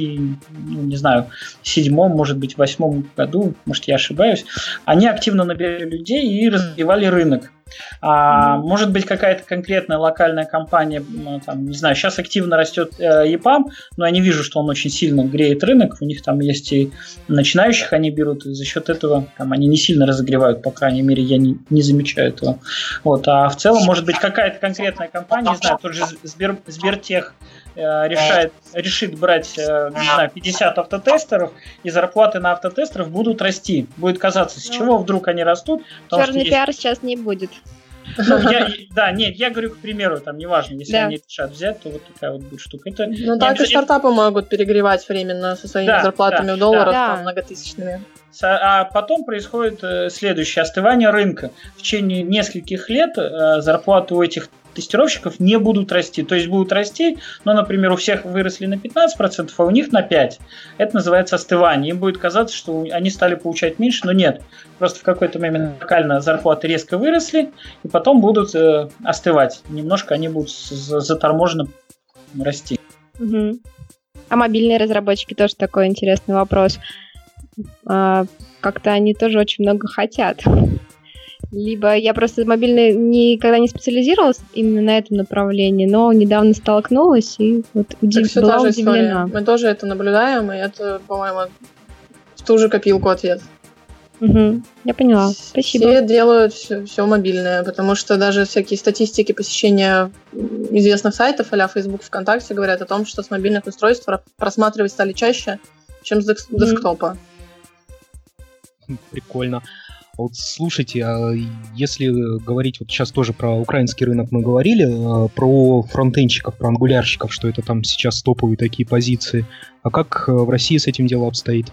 B: ну, не знаю, седьмом, может быть, восьмом году, может, я ошибаюсь. Они активно набирали людей и развивали рынок. А, mm-hmm. Может быть, какая-то конкретная локальная компания, там, не знаю, сейчас активно растет э, EPAM, но я не вижу, что он очень сильно греет рынок. У них там есть и начинающих они берут, и за счет этого там, они не сильно разогревают, по крайней мере, я не, не замечаю этого. Вот. А в целом, может быть, какая-то конкретная компания, не знаю, тот же Сбер, Сбертех, решает, решит брать, э, не знаю, 50 автотестеров, и зарплаты на автотестеров будут расти. Будет казаться, с чего вдруг они растут.
C: Черный пиар есть... сейчас не будет.
B: Ну, я, да, нет, я говорю, к примеру, там, неважно, если да. они решат взять, то вот такая вот будет штука. Это,
D: ну, так и стартапы могут перегревать временно со своими да, зарплатами да, в долларах, да. там, многотысячными.
B: А потом происходит э, следующее остывание рынка. В течение нескольких лет э, зарплаты у этих тестировщиков не будут расти. То есть будут расти, но, например, у всех выросли на 15%, а у них на 5%. Это называется остывание. Им будет казаться, что они стали получать меньше, но нет. Просто в какой-то момент локально зарплаты резко выросли, и потом будут э, остывать. Немножко они будут заторможенно расти.
C: Угу. А мобильные разработчики тоже такой интересный вопрос. А, как-то они тоже очень много хотят. Либо я просто мобильный никогда не специализировалась именно на этом направлении, но недавно столкнулась и вот удив...
D: так была удивлена. История. Мы тоже это наблюдаем, и это, по-моему, в ту же копилку ответ.
C: Угу, я поняла. Спасибо.
D: Все делают все, все мобильное, потому что даже всякие статистики посещения известных сайтов, а Facebook, ВКонтакте, говорят о том, что с мобильных устройств просматривать стали чаще, чем с десктопа.
A: Прикольно. Вот слушайте, а если говорить, вот сейчас тоже про украинский рынок мы говорили, а, про фронтенщиков, про ангулярщиков, что это там сейчас топовые такие позиции. А как э, в России с этим дело обстоит?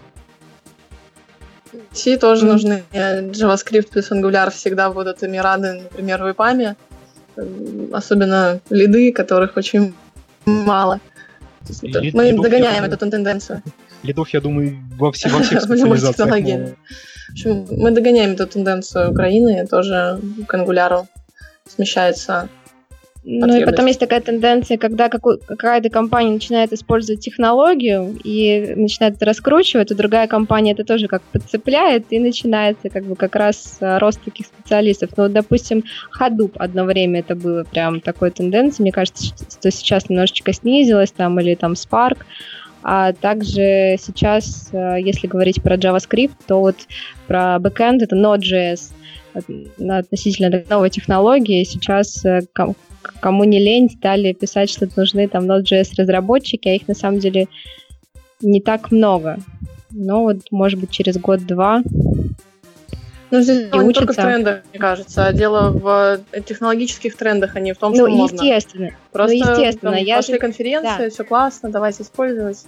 D: В России тоже нужны JavaScript плюс Angular всегда будут ими рады, например, в ИПАМе. Особенно лиды, которых очень мало. Лид, мы догоняем эту тенденцию.
A: Лидов, я думаю, во, все, во всех [laughs] специализациях.
D: В общем, мы догоняем эту тенденцию Украины, тоже к ангуляру смещается
C: ну и потом есть такая тенденция, когда какая-то компания начинает использовать технологию и начинает это раскручивать, то другая компания это тоже как подцепляет, и начинается как бы как раз э, рост таких специалистов. Ну, вот, допустим, Hadoop одно время это было прям такой тенденцией, мне кажется, что сейчас немножечко снизилось там, или там Spark, а также сейчас, э, если говорить про JavaScript, то вот про backend это Node.js, относительно новой технологии. Сейчас э, кому не лень, стали писать, что нужны там Node.js разработчики, а их на самом деле не так много. Но вот, может быть, через год-два
D: ну, здесь дело не только в трендах, мне кажется, а дело в э, технологических трендах, а не в том, что
C: ну,
D: можно.
C: естественно.
D: Просто ну, естественно, там, я пошли же... конференции, да. все классно, давайте использовать.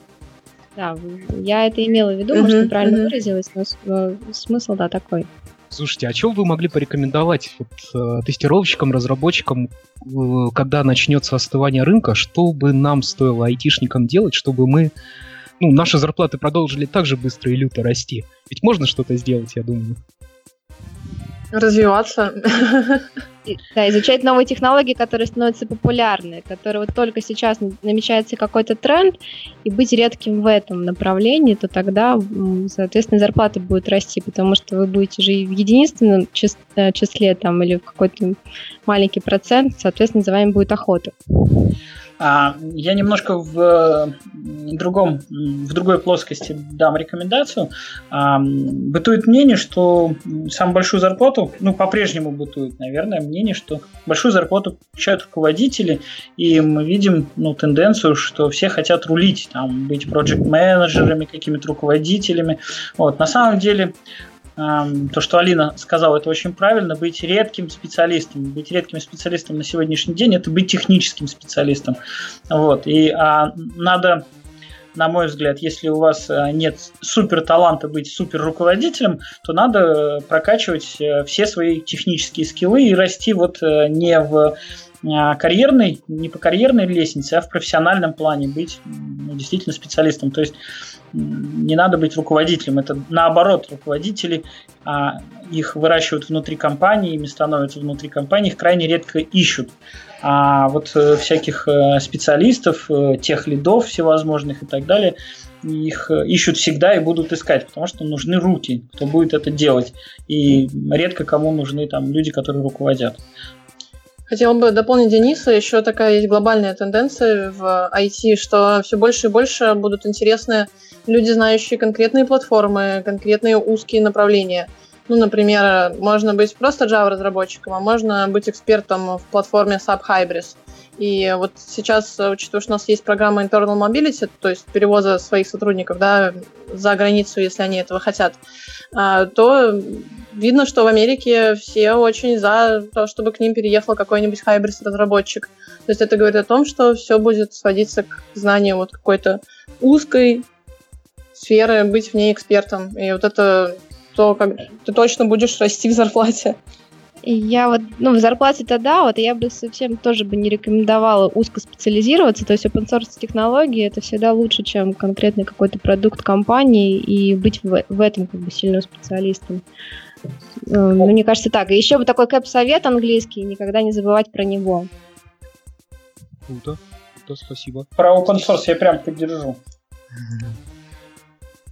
C: Да, я это имела в виду, uh-huh, может, неправильно uh-huh. выразилась, но, но смысл, да, такой.
A: Слушайте, а что вы могли порекомендовать вот, э, тестировщикам, разработчикам, э, когда начнется остывание рынка, что бы нам стоило айтишникам делать, чтобы мы, ну, наши зарплаты продолжили так же быстро и люто расти? Ведь можно что-то сделать, я думаю.
D: Развиваться.
C: Да, изучать новые технологии, которые становятся популярны, которые вот только сейчас намечается какой-то тренд, и быть редким в этом направлении, то тогда, соответственно, зарплата будет расти, потому что вы будете же в единственном э, числе там или в какой-то маленький процент, соответственно, за вами будет охота.
B: А, я немножко в другом, в другой плоскости дам рекомендацию. А, бытует мнение, что самую большую зарплату, ну, по-прежнему бытует, наверное, мнение, что большую зарплату получают руководители, и мы видим, ну, тенденцию, что все хотят рулить, там, быть проект-менеджерами, какими-то руководителями. Вот. На самом деле, то, что Алина сказала, это очень правильно, быть редким специалистом. Быть редким специалистом на сегодняшний день – это быть техническим специалистом. Вот. И а, надо на мой взгляд, если у вас а, нет супер таланта быть супер руководителем, то надо прокачивать э, все свои технические скиллы и расти вот э, не в карьерной, не по карьерной лестнице, а в профессиональном плане быть ну, действительно специалистом. То есть не надо быть руководителем. Это наоборот, руководители, а, их выращивают внутри компании, ими становятся внутри компании, их крайне редко ищут. А вот э, всяких э, специалистов, э, тех лидов всевозможных и так далее, их ищут всегда и будут искать, потому что нужны руки, кто будет это делать. И редко кому нужны там люди, которые руководят.
D: Хотела бы дополнить Дениса, еще такая есть глобальная тенденция в IT, что все больше и больше будут интересны люди, знающие конкретные платформы, конкретные узкие направления. Ну, например, можно быть просто Java-разработчиком, а можно быть экспертом в платформе SAP Hybris. И вот сейчас, учитывая, что у нас есть программа Internal Mobility, то есть перевоза своих сотрудников да, за границу, если они этого хотят, а, то видно, что в Америке все очень за то, чтобы к ним переехал какой-нибудь Hybris-разработчик. То есть это говорит о том, что все будет сводиться к знанию вот какой-то узкой сферы, быть в ней экспертом. И вот это то, как ты точно будешь расти в зарплате.
C: Я вот, ну, в зарплате-то да, вот я бы совсем тоже бы не рекомендовала узко специализироваться, то есть open source технологии это всегда лучше, чем конкретный какой-то продукт компании и быть в, в этом как бы сильным специалистом. Э, ну, мне кажется так. И еще бы такой кэп-совет английский, никогда не забывать про него.
A: Круто, круто, спасибо.
B: Про open source я прям поддержу. [laughs]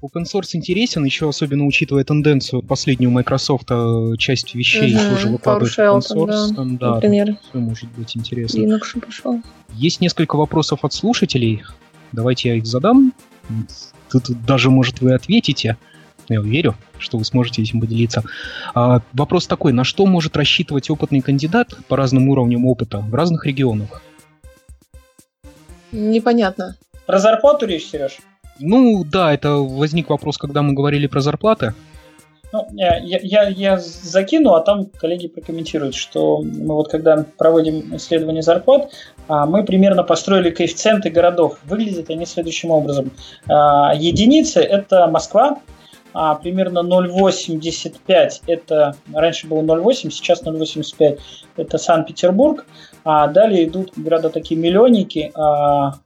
A: Open source интересен, еще особенно учитывая тенденцию последнюю Microsoft, а, часть вещей угу, тоже выкладывать в open source. Там, да, например. Все может быть интересно.
D: Linux пошел.
A: Есть несколько вопросов от слушателей. Давайте я их задам. Тут даже, может, вы ответите. Я верю, что вы сможете этим поделиться. А, вопрос такой, на что может рассчитывать опытный кандидат по разным уровням опыта в разных регионах?
D: Непонятно.
B: Про зарплату речь, Сереж?
A: Ну, да, это возник вопрос, когда мы говорили про зарплаты.
B: Ну, я, я, я закину, а там коллеги прокомментируют, что мы вот когда проводим исследование зарплат, а, мы примерно построили коэффициенты городов. Выглядят они следующим образом. А, единицы – это Москва, а примерно 0,85 это раньше было 0,8, сейчас 0,85 это Санкт-Петербург, а далее идут города такие миллионники, а,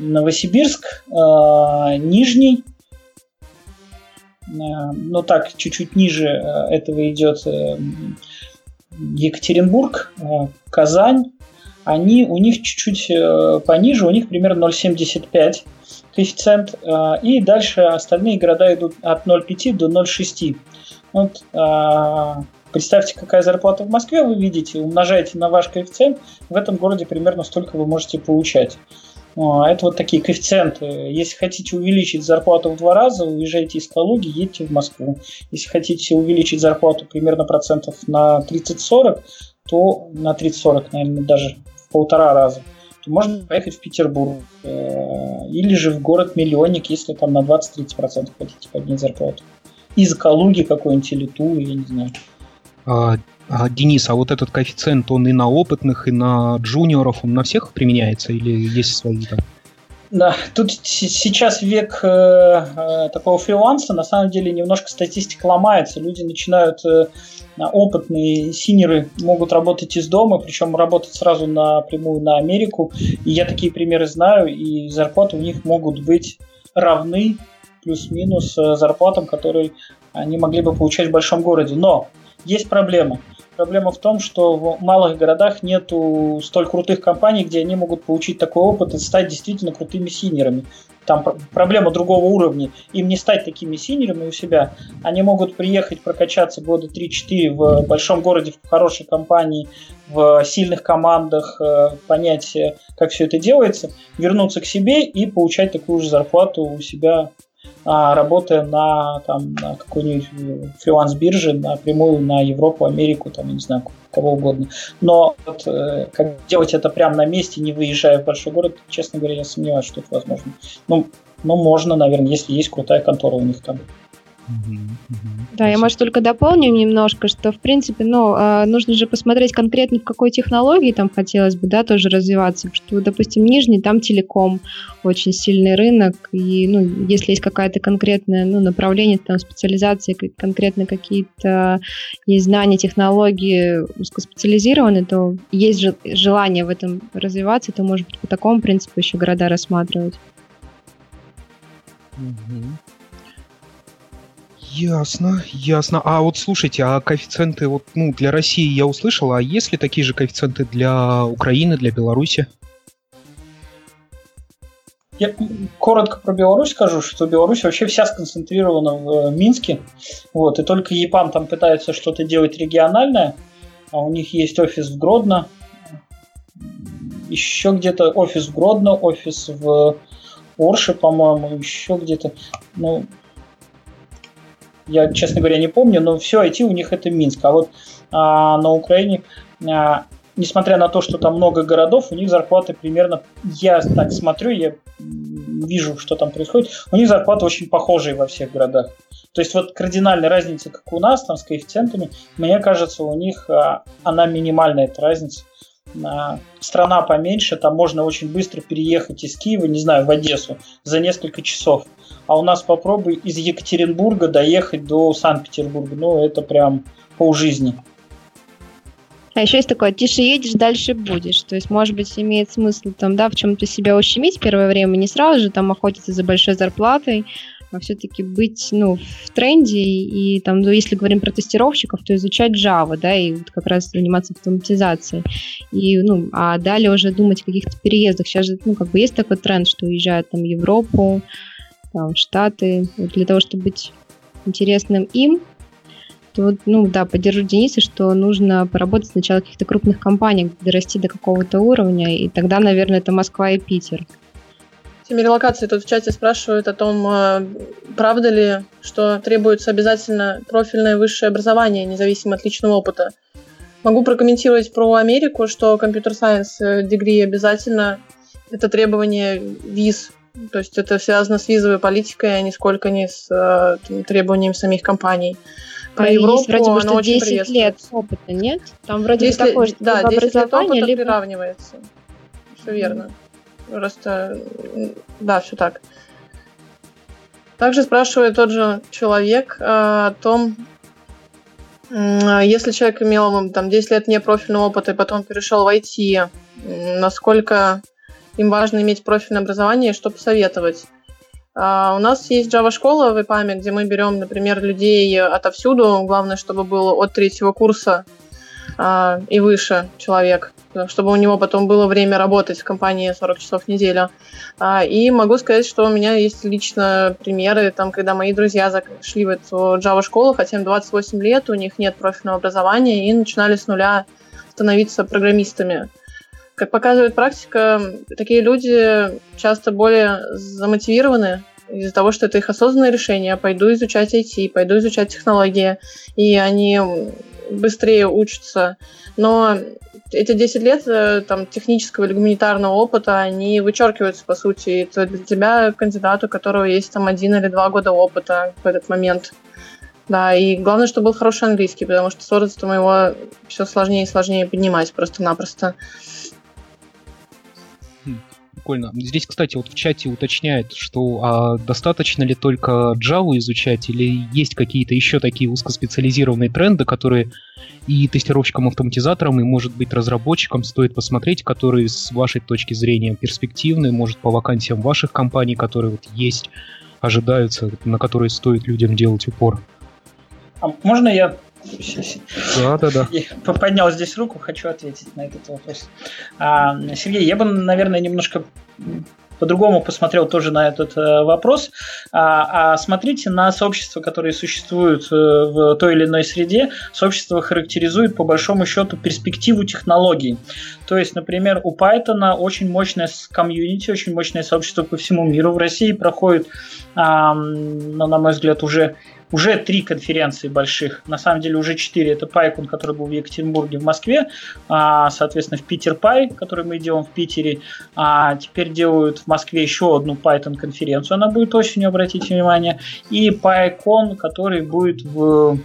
B: Новосибирск, а, Нижний, а, но так чуть-чуть ниже этого идет э, Екатеринбург, Казань, они у них чуть-чуть э, пониже, у них примерно 0,75 коэффициент, и дальше остальные города идут от 0,5 до 0,6. Вот, представьте, какая зарплата в Москве вы видите, умножаете на ваш коэффициент, в этом городе примерно столько вы можете получать. Это вот такие коэффициенты. Если хотите увеличить зарплату в два раза, уезжайте из Калуги, едьте в Москву. Если хотите увеличить зарплату примерно процентов на 30-40, то на 30-40, наверное, даже в полтора раза – то можно поехать в Петербург. Э, или же в город-миллионник, если там на 20-30% хотите поднять зарплату. Из Калуги какой-нибудь или Тулы, я не знаю.
A: Денис, а вот этот коэффициент, он и на опытных, и на джуниоров, он на всех применяется или есть свои там?
B: Да, тут сейчас век э, э, такого фриланса, на самом деле немножко статистика ломается, люди начинают э, опытные синеры могут работать из дома, причем работать сразу напрямую на Америку. И я такие примеры знаю, и зарплаты у них могут быть равны плюс-минус э, зарплатам, которые они могли бы получать в большом городе. Но есть проблема. Проблема в том, что в малых городах нету столь крутых компаний, где они могут получить такой опыт и стать действительно крутыми синерами. Там проблема другого уровня. Им не стать такими синерами у себя. Они могут приехать прокачаться года 3-4 в большом городе, в хорошей компании, в сильных командах, э, понять, э, как все это делается, вернуться к себе и получать такую же зарплату у себя работая на, там, на какой-нибудь фриланс-бирже напрямую на Европу, Америку, там, я не знаю, кого угодно. Но вот, э, как делать это прямо на месте, не выезжая в большой город, честно говоря, я сомневаюсь, что это возможно. Ну, ну, можно, наверное, если есть крутая контора у них там.
C: Да, я, может, только дополню немножко, что, в принципе, ну, а, нужно же посмотреть конкретно, в какой технологии там хотелось бы, да, тоже развиваться, что, допустим, Нижний, там телеком, очень сильный рынок, и, ну, если есть какая-то конкретная, ну, направление, там, специализация, конкретно какие-то есть знания, технологии узкоспециализированные, то есть желание в этом развиваться, то, может быть, по такому принципу еще города рассматривать.
A: Угу. Ясно, ясно. А вот слушайте, а коэффициенты вот, ну, для России я услышал, а есть ли такие же коэффициенты для Украины, для Беларуси?
B: Я коротко про Беларусь скажу, что Беларусь вообще вся сконцентрирована в э, Минске. Вот, и только ЕПАМ там пытается что-то делать региональное, а у них есть офис в Гродно, еще где-то офис в Гродно, офис в Орше, по-моему, еще где-то. Ну, я, честно говоря, не помню, но все IT у них это Минск. А вот а, на Украине, а, несмотря на то, что там много городов, у них зарплаты примерно, я так смотрю, я вижу, что там происходит, у них зарплаты очень похожие во всех городах. То есть вот кардинальная разница, как у нас, там с коэффициентами, мне кажется, у них а, она минимальная, эта разница. Страна поменьше, там можно очень быстро переехать из Киева, не знаю, в Одессу за несколько часов а у нас попробуй из Екатеринбурга доехать до Санкт-Петербурга. Ну, это прям полжизни.
C: А еще есть такое, тише едешь, дальше будешь. То есть, может быть, имеет смысл там, да, в чем-то себя ущемить первое время, не сразу же там охотиться за большой зарплатой, а все-таки быть, ну, в тренде и там, ну, если говорим про тестировщиков, то изучать Java, да, и вот как раз заниматься автоматизацией. И, ну, а далее уже думать о каких-то переездах. Сейчас же, ну, как бы есть такой тренд, что уезжают там в Европу, там, Штаты, для того, чтобы быть интересным им, то вот, ну да, поддержу Дениса, что нужно поработать сначала в каких-то крупных компаниях, дорасти до какого-то уровня, и тогда, наверное, это Москва и Питер.
D: Теме релокации тут в чате спрашивают о том, а, правда ли, что требуется обязательно профильное высшее образование, независимо от личного опыта. Могу прокомментировать про Америку, что компьютер сайенс дегри обязательно. Это требование виз То есть это связано с визовой политикой, а нисколько не с э, требованиями самих компаний.
C: Про а Европу вроде бы, что 10 лет опыта, нет? Там вроде 10, бы такое, что
D: да, 10 лет опыта приравнивается. Все верно. Просто, да, все так. Также спрашивает тот же человек э, о том, если человек имел там 10 лет непрофильного опыта и потом перешел в IT, насколько им важно иметь профильное образование и что посоветовать? Uh, у нас есть Java-школа в ИПАМе, где мы берем, например, людей отовсюду. Главное, чтобы был от третьего курса uh, и выше человек чтобы у него потом было время работать в компании 40 часов в неделю. А, и могу сказать, что у меня есть лично примеры, там, когда мои друзья шли в эту Java-школу, хотя им 28 лет, у них нет профильного образования, и начинали с нуля становиться программистами. Как показывает практика, такие люди часто более замотивированы из-за того, что это их осознанное решение. Пойду изучать IT, пойду изучать технологии, и они быстрее учатся. Но эти 10 лет э, там, технического или гуманитарного опыта, они вычеркиваются, по сути. И для тебя, кандидату, у которого есть там один или два года опыта в этот момент. Да, и главное, чтобы был хороший английский, потому что с Ордстом его все сложнее и сложнее поднимать просто-напросто
A: прикольно. Здесь, кстати, вот в чате уточняет, что а достаточно ли только Java изучать, или есть какие-то еще такие узкоспециализированные тренды, которые и тестировщикам-автоматизаторам, и, может быть, разработчикам стоит посмотреть, которые с вашей точки зрения перспективны, может, по вакансиям ваших компаний, которые вот есть, ожидаются, на которые стоит людям делать упор.
B: А можно я
A: да, да, да. [laughs]
B: Я поднял здесь руку, хочу ответить на этот вопрос. А, Сергей, я бы, наверное, немножко по-другому посмотрел тоже на этот э, вопрос. А, а смотрите на сообщества, которые существуют э, в той или иной среде. Сообщество характеризует по большому счету перспективу технологий. То есть, например, у Python очень мощное комьюнити, очень мощное сообщество по всему миру. В России проходит, а, на мой взгляд, уже уже три конференции больших, на самом деле уже четыре. Это PyCon, который был в Екатеринбурге, в Москве, а, соответственно, в Питер Пай, который мы делаем в Питере, а теперь делают в Москве еще одну Python конференцию, она будет осенью, обратите внимание, и PyCon, который будет в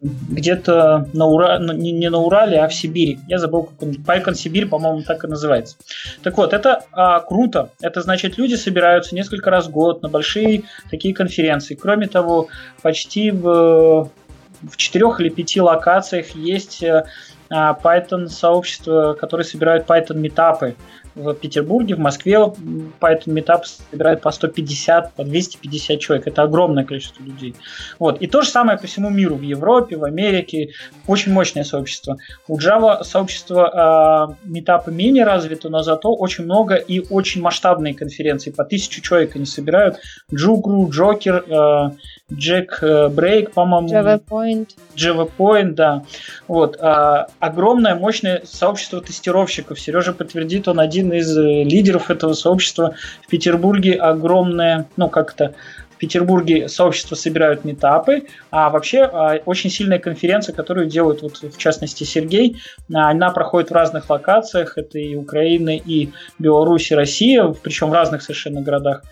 B: где-то на Ура... не, не на Урале, а в Сибири. Я забыл, как он... Пайкон Сибирь, по-моему, так и называется. Так вот, это а, круто. Это значит, люди собираются несколько раз в год на большие такие конференции. Кроме того, почти в, в четырех или пяти локациях есть а, Python сообщество, которые собирают Python метапы в Петербурге, в Москве Python Meetup собирает по 150, по 250 человек. Это огромное количество людей. Вот. И то же самое по всему миру, в Европе, в Америке. Очень мощное сообщество. У Java сообщество э, Meetup менее развито, но зато очень много и очень масштабные конференции. По тысячу человек они собирают. Джугру, Джокер, э, Джек э, Брейк, по-моему.
C: Java Point.
B: Java Point, да. Вот. Э, огромное, мощное сообщество тестировщиков. Сережа подтвердит, он один один из э, лидеров этого сообщества в Петербурге огромное, ну как-то в Петербурге сообщество собирают метапы, а вообще а, очень сильная конференция, которую делают, вот, в частности, Сергей, а, она проходит в разных локациях, это и Украина, и Беларусь, и Россия, причем в разных совершенно городах.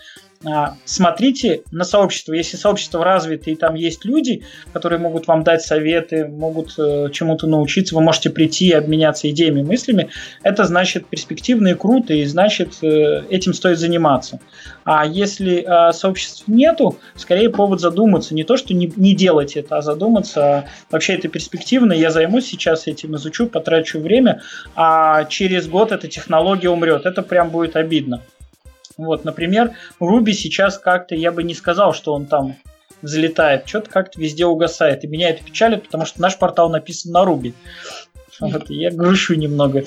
B: А, смотрите на сообщество. Если сообщество развито и там есть люди, которые могут вам дать советы, могут э, чему-то научиться, вы можете прийти и обменяться идеями, мыслями, это значит перспективно и круто, и значит э, этим стоит заниматься. А если э, сообществ нету, скорее повод задуматься. Не то, что не, не делать это, а задуматься. А вообще это перспективно, я займусь сейчас этим, изучу, потрачу время, а через год эта технология умрет. Это прям будет обидно. Вот, например, Руби сейчас как-то, я бы не сказал, что он там взлетает, что-то как-то везде угасает. И меня это печалит, потому что наш портал написан на Руби. Вот, я грущу немного.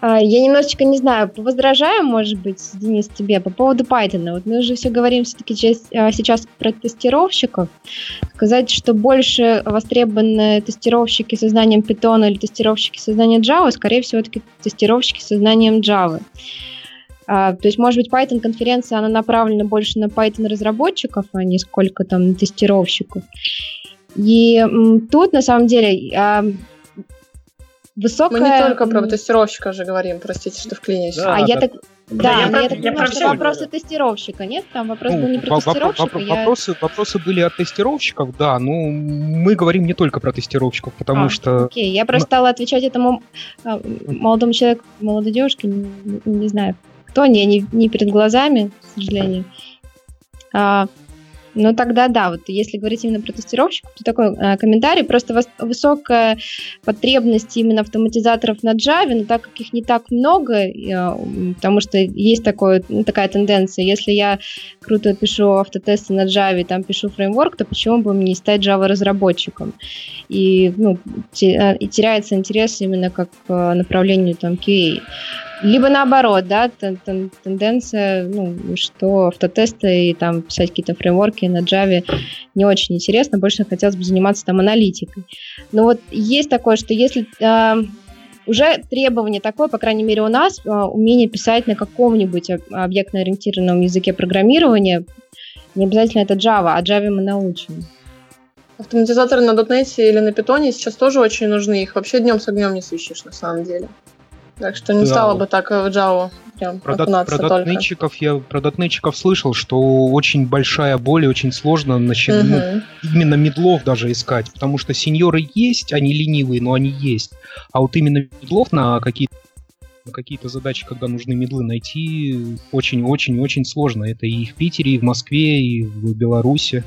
C: А, я немножечко, не знаю, возражаю, может быть, Денис, тебе по поводу Python. Вот мы уже все говорим все-таки а, сейчас про тестировщиков. Сказать, что больше востребованы тестировщики со знанием Python или тестировщики со знанием Java, скорее всего, таки тестировщики со знанием Java. А, то есть, может быть, Python-конференция, она направлена больше на Python-разработчиков, а не сколько там на тестировщиков. И тут, на самом деле, высокая...
D: Мы не только про тестировщика же говорим, простите, что вклинюсь.
C: Да, а да. я так... Да,
B: да я,
C: я,
B: про,
C: я так
B: я
C: понимаю, что вопросы говорю. тестировщика, нет? Там вопрос ну, был не про
A: воп-
C: тестировщика.
A: Воп-
C: я...
A: вопросы, вопросы были от тестировщиков, да, но мы говорим не только про тестировщиков, потому а, что...
C: Окей, я просто стала отвечать этому а, молодому человеку, молодой девушке, не, не знаю, кто, не, не, перед глазами, к сожалению. А, ну тогда да, вот если говорить именно про тестировщиков, то такой э, комментарий, просто вос- высокая потребность именно автоматизаторов на Java, но так как их не так много, э, потому что есть такое, ну, такая тенденция, если я круто пишу автотесты на Java, там пишу фреймворк, то почему бы мне не стать Java разработчиком? И, ну, те, и теряется интерес именно как к направлению там QA. Либо наоборот, да, тенденция, ну, что автотесты и там писать какие-то фреймворки на Java не очень интересно, больше хотелось бы заниматься там аналитикой. Но вот есть такое, что если э, уже требование такое, по крайней мере у нас, э, умение писать на каком-нибудь объектно-ориентированном языке программирования, не обязательно это Java, а Java мы научим.
D: Автоматизаторы на .NET или на Python сейчас тоже очень нужны, их вообще днем с огнем не сыщешь на самом деле. Так что не да. стало бы так в Java прям
A: про, дот, про дотнетчиков я про дотнетчиков слышал, что очень большая боль и очень сложно насчет, угу. ну, именно медлов даже искать, потому что сеньоры есть, они ленивые, но они есть. А вот именно медлов на какие-то какие-то задачи, когда нужны медлы найти, очень-очень-очень сложно. Это и в Питере, и в Москве, и в Беларуси.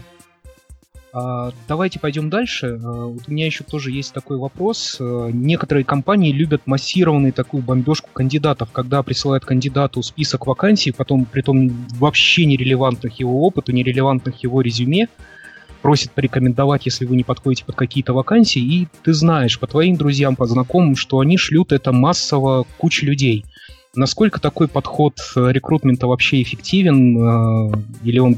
A: А, давайте пойдем дальше. А, у меня еще тоже есть такой вопрос. А, некоторые компании любят массированную такую бомбежку кандидатов, когда присылают кандидату список вакансий, потом при том вообще нерелевантных его опыту, нерелевантных его резюме, просят порекомендовать, если вы не подходите под какие-то вакансии, и ты знаешь по твоим друзьям, по знакомым, что они шлют это массово куче людей. Насколько такой подход рекрутмента вообще эффективен, или он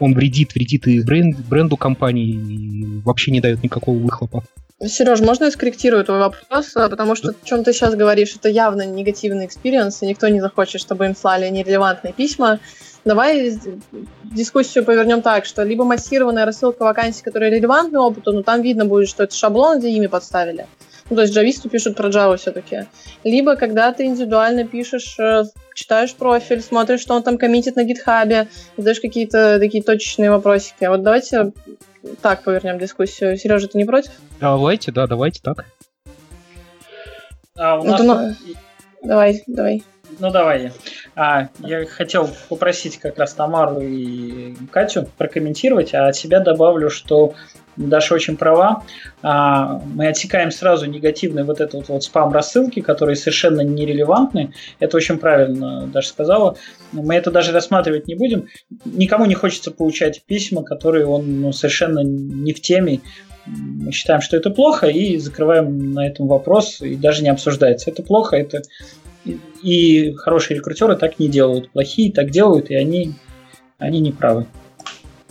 A: он вредит, вредит и бренд, бренду компании, и вообще не дает никакого выхлопа.
D: Сереж, можно я скорректирую твой вопрос? А, потому что о чем ты сейчас говоришь, это явно негативный experience, и никто не захочет, чтобы им слали нерелевантные письма. Давай дискуссию повернем так, что либо массированная рассылка вакансий, которые релевантны опыту, но там видно будет, что это шаблон, где ими подставили. Ну, то есть джависты пишут про Java все-таки. Либо когда ты индивидуально пишешь, э, читаешь профиль, смотришь, что он там коммитит на гитхабе, задаешь какие-то такие точечные вопросики. Вот давайте так повернем дискуссию. Сережа, ты не против?
A: Давайте, да, давайте так.
B: А, у ну, нас...
D: ну, давай, давай.
B: Ну давай. А, я хотел попросить как раз Тамару и Катю прокомментировать, а от себя добавлю, что Даша очень права. А, мы отсекаем сразу негативные вот это вот, вот спам рассылки, которые совершенно нерелевантны. Это очень правильно Даша сказала. Мы это даже рассматривать не будем. Никому не хочется получать письма, которые он ну, совершенно не в теме. Мы считаем, что это плохо и закрываем на этом вопрос и даже не обсуждается. Это плохо, это и хорошие рекрутеры так не делают, плохие так делают, и они, они не правы.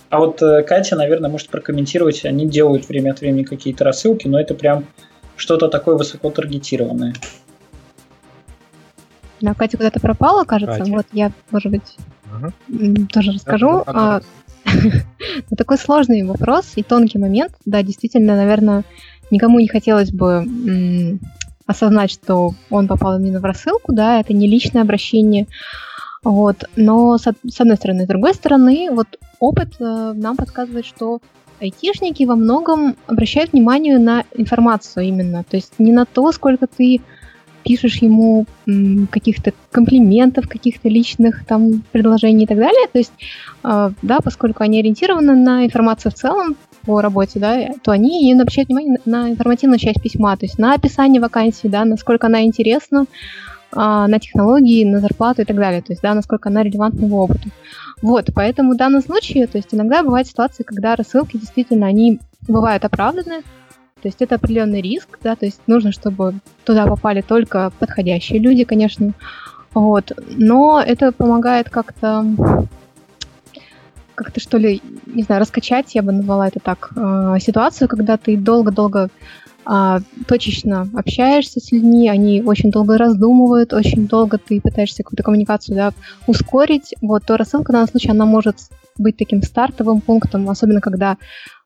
B: А вот э, Катя, наверное, может прокомментировать. Они делают время от времени какие-то рассылки, но это прям что-то такое высоко таргетированное.
E: Да, Катя куда-то пропала, кажется. Катя. Вот я, может быть, ага. тоже расскажу. А, ну, [laughs] такой сложный вопрос и тонкий момент. Да, действительно, наверное, никому не хотелось бы осознать, что он попал именно в рассылку, да, это не личное обращение. Вот. Но с, с одной стороны, с другой стороны, вот опыт э, нам подсказывает, что айтишники во многом обращают внимание на информацию именно. То есть не на то, сколько ты пишешь ему каких-то комплиментов, каких-то личных там предложений и так далее. То есть, э, да, поскольку они ориентированы на информацию в целом по работе, да, то они именно обращают внимание на, информативную часть письма, то есть на описание вакансии, да, насколько она интересна, а, на технологии, на зарплату и так далее, то есть, да, насколько она релевантна его опыту. Вот, поэтому в данном случае, то есть иногда бывают ситуации, когда рассылки действительно, они бывают оправданы, то есть это определенный риск, да, то есть нужно, чтобы туда попали только подходящие люди, конечно, вот, но это помогает как-то как-то что ли, не знаю, раскачать, я бы назвала это так, э, ситуацию, когда ты долго-долго а, точечно общаешься с людьми, они очень долго раздумывают, очень долго ты пытаешься какую-то коммуникацию да, ускорить, вот, то рассылка на случай, она может быть таким стартовым пунктом, особенно когда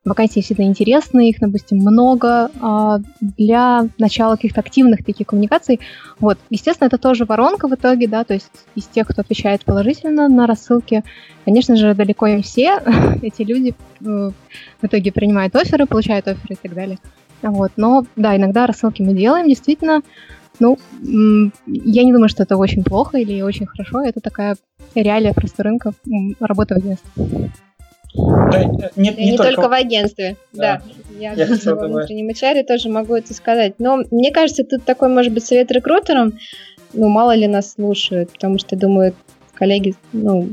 E: вакансии действительно интересные, их, допустим, много а, для начала каких-то активных таких коммуникаций. Вот, естественно, это тоже воронка в итоге, да, то есть из тех, кто отвечает положительно на рассылки, конечно же, далеко не все [laughs] эти люди э, в итоге принимают оферы, получают оферы и так далее. Вот, но да, иногда рассылки мы делаем, действительно, ну, я не думаю, что это очень плохо или очень хорошо. Это такая реалия просто рынка, работа в агентстве.
C: Да, не, не, не только... только в агентстве, да. да. Я, я в внутреннем HR тоже могу это сказать. Но мне кажется, тут такой, может быть, совет рекрутерам, ну, мало ли нас слушают, потому что, думаю, коллеги, ну,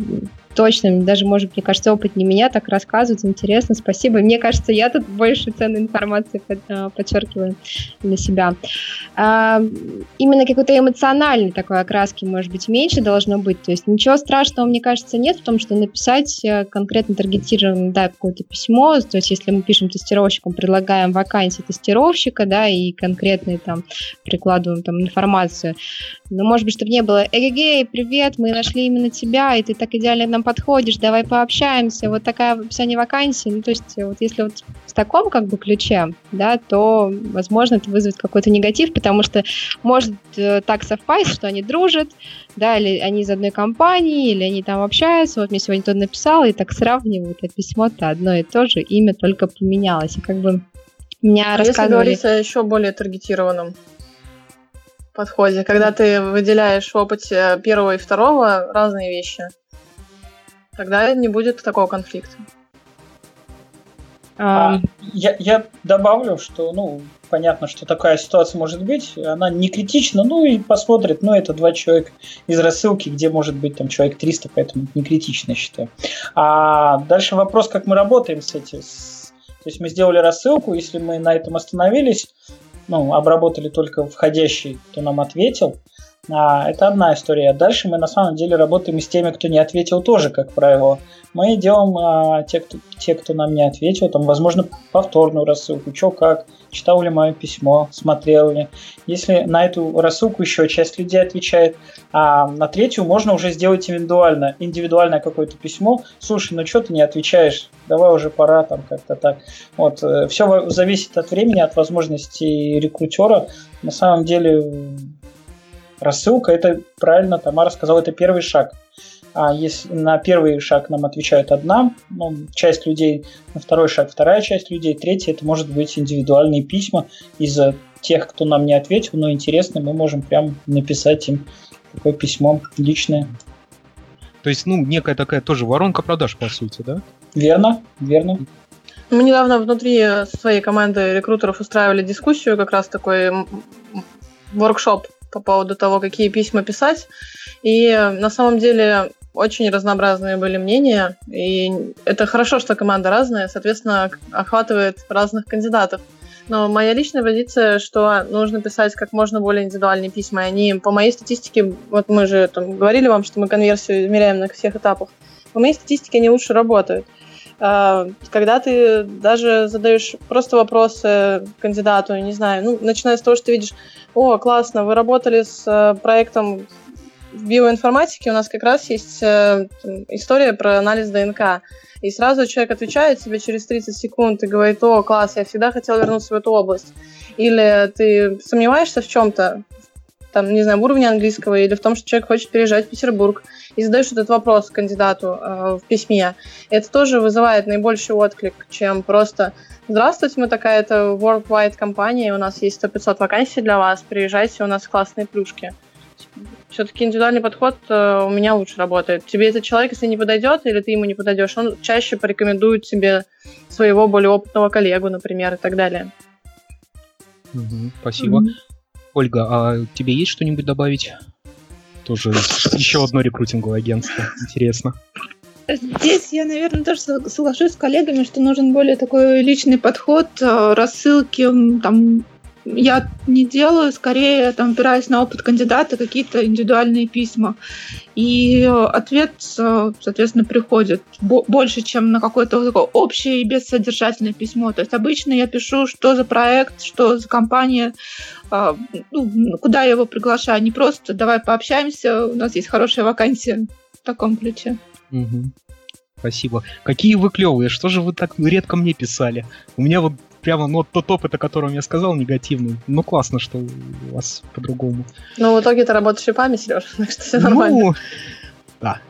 C: точно, даже, может, мне кажется, опыт не меня так рассказывать, интересно, спасибо. Мне кажется, я тут больше ценной информации а, подчеркиваю для себя. А, именно какой-то эмоциональной такой окраски, может быть, меньше должно быть. То есть ничего страшного, мне кажется, нет в том, что написать э, конкретно таргетированное, да, какое-то письмо, то есть если мы пишем тестировщикам, предлагаем вакансии тестировщика, да, и конкретные там прикладываем там информацию, но, может быть, чтобы не было «Эгегей, привет, мы нашли именно тебя, и ты так идеально нам подходишь, давай пообщаемся, вот такая описание вакансии. Ну, то есть, вот если вот в таком как бы ключе, да, то, возможно, это вызовет какой-то негатив, потому что может э, так совпасть, что они дружат, да, или они из одной компании, или они там общаются, вот мне сегодня кто-то написал, и так сравнивают, а письмо-то одно и то же, имя только поменялось, и как бы меня
D: а рассказывали... если говорить о еще более таргетированном подходе, когда ты выделяешь в опыте первого и второго разные вещи, Тогда не будет такого конфликта.
B: А, я, я добавлю, что, ну, понятно, что такая ситуация может быть, она не критична, ну и посмотрит, ну, это два человека из рассылки, где может быть там человек 300, поэтому не критично, я считаю. А дальше вопрос, как мы работаем с этим. То есть мы сделали рассылку, если мы на этом остановились, ну, обработали только входящий, кто нам ответил, а, это одна история. Дальше мы на самом деле работаем с теми, кто не ответил тоже, как правило. Мы делаем а, те, кто, те, кто нам не ответил, там, возможно, повторную рассылку, что как, читал ли мое письмо, смотрел ли. Если на эту рассылку еще часть людей отвечает, а на третью можно уже сделать индивидуально, индивидуальное какое-то письмо. Слушай, ну что ты не отвечаешь? Давай уже пора там как-то так. Вот, э, все зависит от времени, от возможностей рекрутера. На самом деле Рассылка, это правильно Тамара сказала, это первый шаг. А если на первый шаг нам отвечают одна, ну, часть людей, на второй шаг вторая часть людей, третий это может быть индивидуальные письма из тех, кто нам не ответил, но интересно, мы можем прям написать им такое письмо личное.
A: То есть, ну, некая такая тоже воронка продаж, по сути, да?
B: Верно, верно.
D: Мы недавно внутри своей команды рекрутеров устраивали дискуссию, как раз такой воркшоп по поводу того, какие письма писать. И на самом деле очень разнообразные были мнения. И это хорошо, что команда разная, соответственно, охватывает разных кандидатов. Но моя личная позиция, что нужно писать как можно более индивидуальные письма. И они, по моей статистике, вот мы же там говорили вам, что мы конверсию измеряем на всех этапах. По моей статистике они лучше работают. А, когда ты даже задаешь просто вопросы кандидату, не знаю, ну, начиная с того, что ты видишь, о, классно, вы работали с э, проектом в биоинформатике, у нас как раз есть э, история про анализ ДНК. И сразу человек отвечает тебе через 30 секунд и говорит, о, класс, я всегда хотел вернуться в эту область. Или ты сомневаешься в чем-то, там, не знаю, в уровне английского, или в том, что человек хочет переезжать в Петербург, и задаешь этот вопрос кандидату э, в письме, это тоже вызывает наибольший отклик, чем просто «Здравствуйте, мы такая-то worldwide компания, у нас есть 100-500 вакансий для вас, приезжайте, у нас классные плюшки». Все-таки индивидуальный подход э, у меня лучше работает. Тебе этот человек, если не подойдет, или ты ему не подойдешь, он чаще порекомендует тебе своего более опытного коллегу, например, и так далее.
A: Угу, спасибо. mm Ольга, а тебе есть что-нибудь добавить? Тоже еще одно рекрутинговое агентство. Интересно.
F: Здесь я, наверное, тоже соглашусь с коллегами, что нужен более такой личный подход, э, рассылки, там, я не делаю, скорее там опираюсь на опыт кандидата, какие-то индивидуальные письма. И ответ, соответственно, приходит больше, чем на какое-то такое общее и бессодержательное письмо. То есть обычно я пишу, что за проект, что за компания, а, ну, куда я его приглашаю. Не просто давай пообщаемся, у нас есть хорошая вакансия в таком ключе.
A: Угу. Спасибо. Какие вы клевые, что же вы так редко мне писали? У меня вот прямо, ну, тот опыт, о котором я сказал, негативный. Ну, классно, что у вас по-другому.
D: Ну, в итоге ты работаешь шипами, Сереж, [laughs] так что все нормально. Ну,
A: да.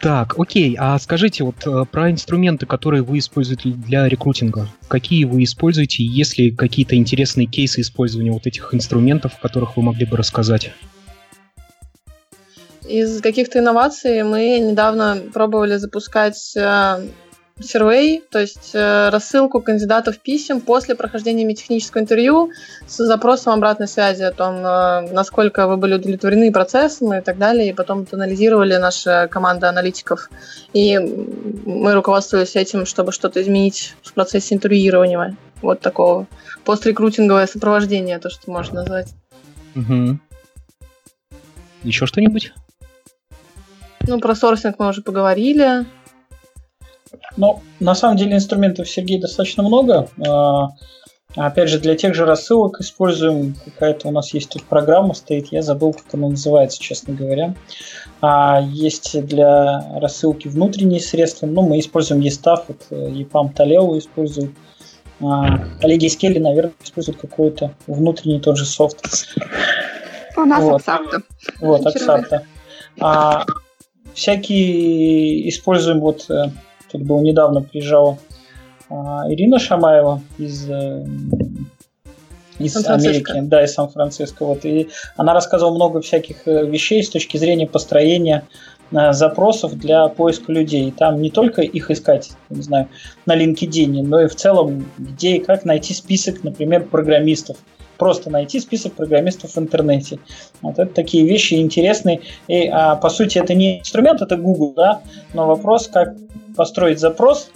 A: Так, окей, а скажите вот э, про инструменты, которые вы используете для рекрутинга. Какие вы используете, есть ли какие-то интересные кейсы использования вот этих инструментов, о которых вы могли бы рассказать?
D: Из каких-то инноваций мы недавно пробовали запускать сервей, то есть э, рассылку кандидатов писем после прохождения технического интервью с запросом обратной связи о том, э, насколько вы были удовлетворены процессом и так далее. И потом это анализировали наша команда аналитиков. И мы руководствовались этим, чтобы что-то изменить в процессе интервьюирования. Вот такого пострекрутинговое сопровождение, то, что можно назвать.
A: Угу. Еще что-нибудь?
D: Ну, про сорсинг мы уже поговорили.
B: Ну, на самом деле инструментов, Сергей, достаточно много. А, опять же, для тех же рассылок используем какая-то у нас есть тут программа стоит, я забыл, как она называется, честно говоря. А, есть для рассылки внутренние средства, ну, мы используем ESTAF, вот EPAM Taleo используем. А, коллеги Скелли, наверное, используют какой-то внутренний тот же софт.
F: У нас вот. Аксапта.
B: Вот, Аксапта. А, всякие используем вот э, Тут был недавно приезжала Ирина Шамаева из э, из Америки, да, из Сан-Франциско. Вот, и она рассказывала много всяких э, вещей с точки зрения построения э, запросов для поиска людей. Там не только их искать, не знаю, на LinkedIn, но и в целом где и как найти список, например, программистов. Просто найти список программистов в интернете. Вот это такие вещи интересные. И, а, по сути, это не инструмент, это Google, да, но вопрос, как построить запрос,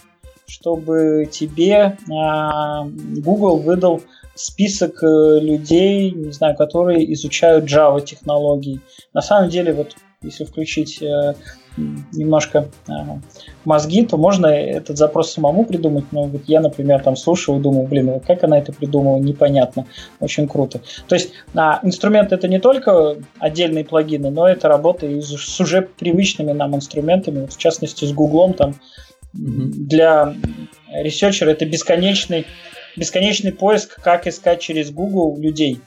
B: чтобы тебе а, Google выдал список э, людей, не знаю, которые изучают Java технологии. На самом деле, вот если включить э, немножко э, мозги, то можно этот запрос самому придумать. Но вот я, например, там слушаю и думаю, блин, как она это придумала, непонятно. Очень круто. То есть а, инструмент это не только отдельные плагины, но это работа и с уже привычными нам инструментами, вот в частности с Гуглом там для ресерчера это бесконечный, бесконечный поиск, как искать через Google людей.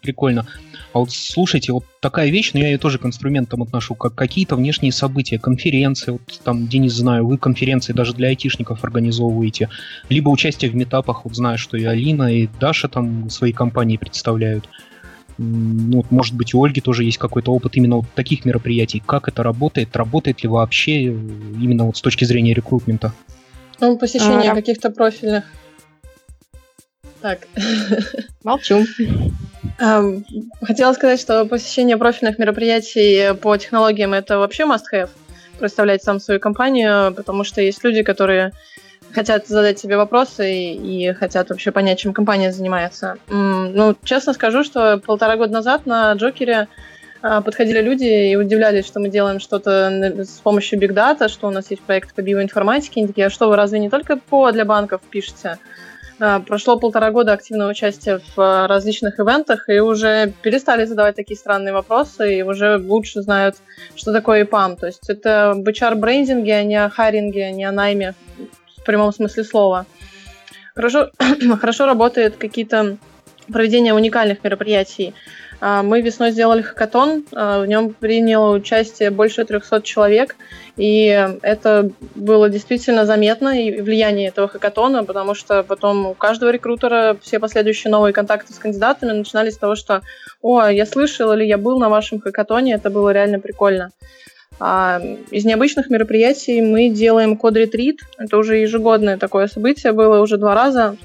A: Прикольно. А вот слушайте, вот такая вещь, но я ее тоже к инструментам отношу, как какие-то внешние события, конференции, вот там, Денис, знаю, вы конференции даже для айтишников организовываете, либо участие в метапах, вот знаю, что и Алина, и Даша там свои компании представляют. Ну, может быть, у Ольги тоже есть какой-то опыт именно вот таких мероприятий. Как это работает? Работает ли вообще именно вот с точки зрения рекрутмента?
D: Ну, посещение а, каких-то профильных. Так.
E: Молчу.
D: Хотела сказать, что посещение профильных мероприятий по технологиям это вообще must-have. Представлять сам свою компанию, потому что есть люди, которые хотят задать себе вопросы и, и хотят вообще понять, чем компания занимается. Ну, честно скажу, что полтора года назад на Джокере а, подходили люди и удивлялись, что мы делаем что-то с помощью Big Data, что у нас есть проект по биоинформатике. Они такие, а что, вы разве не только ПО для банков пишете? А, прошло полтора года активного участия в а, различных ивентах, и уже перестали задавать такие странные вопросы, и уже лучше знают, что такое ИПАМ. То есть это об HR-брендинге, а не о хайринге, а не о найме в прямом смысле слова. Хорошо, [clears throat] хорошо работают какие-то проведения уникальных мероприятий. А, мы весной сделали хакатон, а, в нем приняло участие больше 300 человек, и это было действительно заметно, и влияние этого хакатона, потому что потом у каждого рекрутера все последующие новые контакты с кандидатами начинались с того, что «О, я слышал» или «Я был на вашем хакатоне», это было реально прикольно. А из необычных мероприятий мы делаем код-ретрит. Это уже ежегодное такое событие, было уже два раза,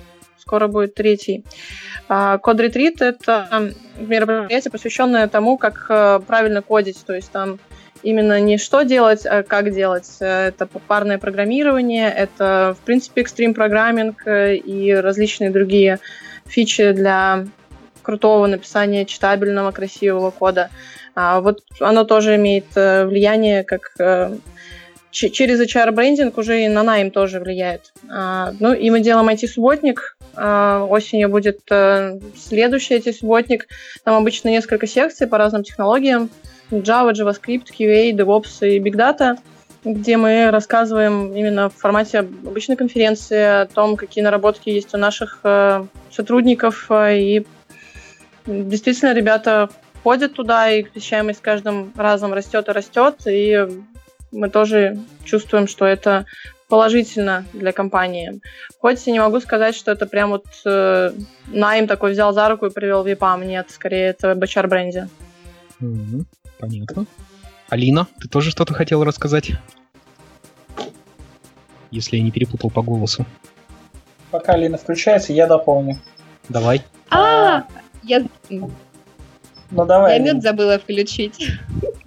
D: скоро будет третий. А, код-ретрит — это мероприятие, посвященное тому, как э, правильно кодить. То есть там именно не что делать, а как делать. Это парное программирование, это, в принципе, экстрим программинг и различные другие фичи для крутого написания читабельного, красивого кода. А вот оно тоже имеет э, влияние, как э, через HR-брендинг уже и на найм тоже влияет. А, ну и мы делаем IT-субботник. А, осенью будет э, следующий IT-субботник. Там обычно несколько секций по разным технологиям. Java, JavaScript, QA, DevOps и Big Data где мы рассказываем именно в формате обычной конференции о том, какие наработки есть у наших э, сотрудников. И действительно, ребята ходят туда, и посещаемость с каждым разом растет и растет. И мы тоже чувствуем, что это положительно для компании. Хоть я не могу сказать, что это прям вот э, найм такой взял за руку и привел в EPAM. Нет, скорее это в HR-бренде.
A: Mm-hmm. Понятно. Алина, ты тоже что-то хотела рассказать? Если я не перепутал по голосу.
B: Пока Алина включается, я дополню.
A: Давай.
C: А, я
B: ну давай.
C: Я мед забыла включить.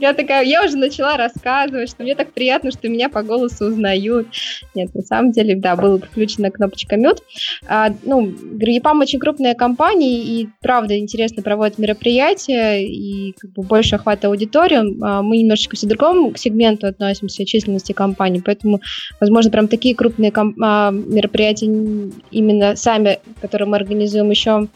C: Я такая, я уже начала рассказывать, что мне так приятно, что меня по голосу узнают. Нет, на самом деле, да, была включена кнопочка мед. А, ну, EPAM очень крупная компания, и правда интересно проводит мероприятия, и как бы больше охвата аудитории. А, мы немножечко к другому сегменту относимся, численности компании, поэтому, возможно, прям такие крупные комп- а, мероприятия именно сами, которые мы организуем, еще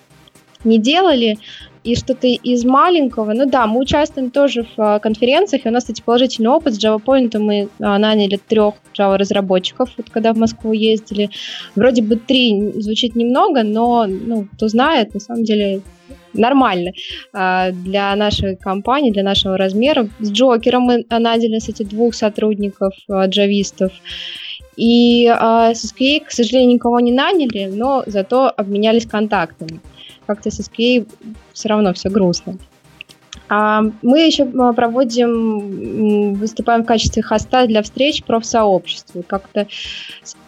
C: не делали, и что-то из маленького. Ну да, мы участвуем тоже в а, конференциях, и у нас, кстати, положительный опыт. С Java Point мы а, наняли трех Java-разработчиков, вот когда в Москву ездили. Вроде бы три звучит немного, но, ну, кто знает, на самом деле нормально а, для нашей компании, для нашего размера. С Джокером мы наняли, кстати, двух сотрудников, джавистов. И э, с SQA, к сожалению, никого не наняли, но зато обменялись контактами как-то с SQA все равно все грустно. А мы еще проводим, выступаем в качестве хоста для встреч профсообщества. Как-то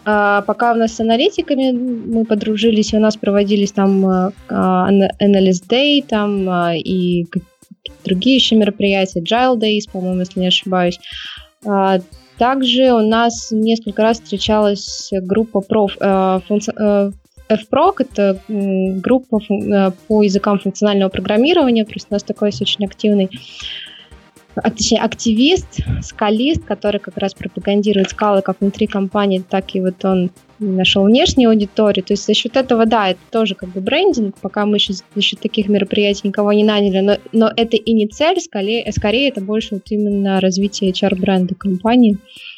C: а, пока у нас с аналитиками мы подружились, у нас проводились там а, Analyst Day там, а, и другие еще мероприятия, Agile Days, по-моему, если не ошибаюсь. Также у нас несколько раз встречалась группа проф, FPROC — это группа э, по языкам функционального программирования, просто у нас такой есть очень активный а, точнее, активист, скалист, который как раз пропагандирует скалы как внутри компании, так и вот он нашел внешнюю аудиторию. То есть за счет этого, да, это тоже как бы брендинг, пока мы еще за счет таких мероприятий никого не наняли, но, но это и не цель, скорее, скорее это больше вот именно развитие HR-бренда компании. А,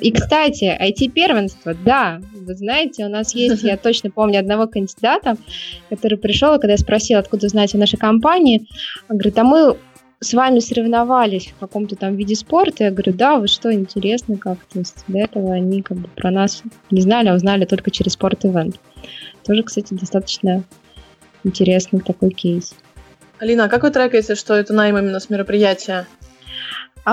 C: и, кстати, IT-первенство, да, вы знаете, у нас есть, я [laughs] точно помню одного кандидата, который пришел, и когда я спросила, откуда знаете о нашей компании, он говорит, а мы с вами соревновались в каком-то там виде спорта. Я говорю, да, вы что, интересно как? То есть до этого они как бы про нас не знали, а узнали только через спорт-ивент. Тоже, кстати, достаточно интересный такой кейс.
D: Алина, а как вы трекаете, что это найм именно с мероприятия?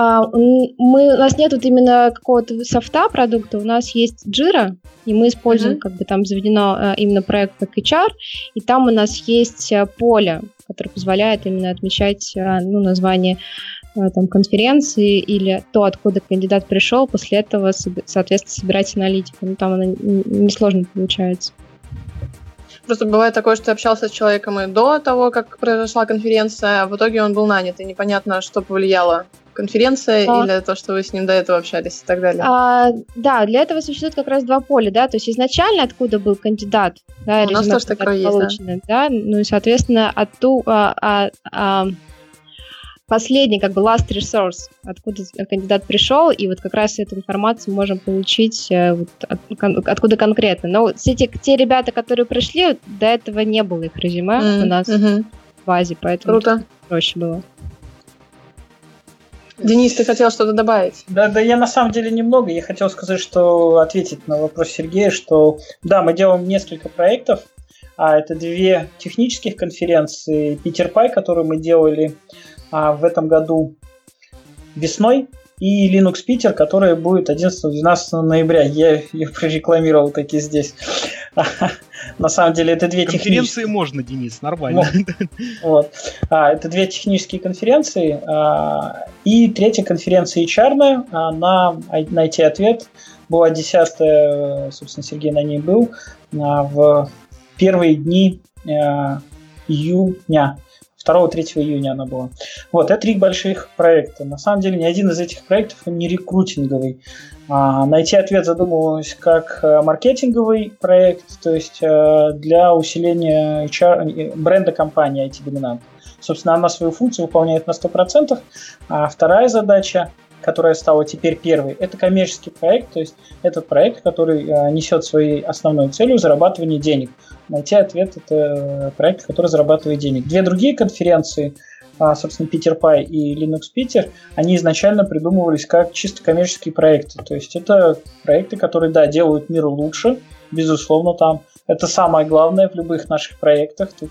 C: А, мы, у нас нет вот именно какого-то софта продукта, у нас есть Jira, и мы используем, mm-hmm. как бы там заведено а, именно проект как HR, и там у нас есть а, поле, которое позволяет именно отмечать а, ну, название там, конференции или то, откуда кандидат пришел, после этого, соответственно, собирать аналитику. Ну, там оно несложно получается.
D: Просто бывает такое, что ты общался с человеком и до того, как произошла конференция, а в итоге он был нанят, и непонятно, что повлияло конференция а... или то, что вы с ним до этого общались и так далее?
C: А, да, для этого существует как раз два поля, да, то есть изначально откуда был кандидат, да,
D: у нас тоже такое есть,
C: да? да, ну и соответственно отту, а, а, а, последний, как бы last resource, откуда кандидат пришел, и вот как раз эту информацию можем получить э, вот, от, откуда конкретно. Но все те, те ребята, которые пришли, до этого не было их резюме mm, у нас mm-hmm. в базе, поэтому
D: Круто.
C: проще было.
D: Денис, ты хотел что-то добавить?
B: Да, да, я на самом деле немного. Я хотел сказать, что ответить на вопрос Сергея, что да, мы делаем несколько проектов. А это две технических конференции. Питер Пай, которую мы делали а, в этом году весной, и Linux Питер, которая будет 11-12 ноября. Я ее прорекламировал таки здесь. [laughs] На самом деле это две
A: конференции
B: технические...
A: можно, Денис, нормально.
B: Вот. А, это две технические конференции. А, и третья конференция HR а, на найти ответ. Была десятая, собственно, Сергей на ней был, а, в первые дни а, июня. 2-3 июня она была. Вот, это три больших проекта. На самом деле, ни один из этих проектов не рекрутинговый. А, найти ответ задумывалось как э, маркетинговый проект, то есть э, для усиления HR, бренда компании IT-доминант. Собственно, она свою функцию выполняет на 100%. А вторая задача которая стала теперь первой, это коммерческий проект, то есть этот проект, который э, несет своей основной целью зарабатывание денег. Найти ответ – это проект, который зарабатывает денег. Две другие конференции, а, собственно, Питер Пай и Linux Питер, они изначально придумывались как чисто коммерческие проекты. То есть это проекты, которые, да, делают мир лучше, безусловно, там. Это самое главное в любых наших проектах, тут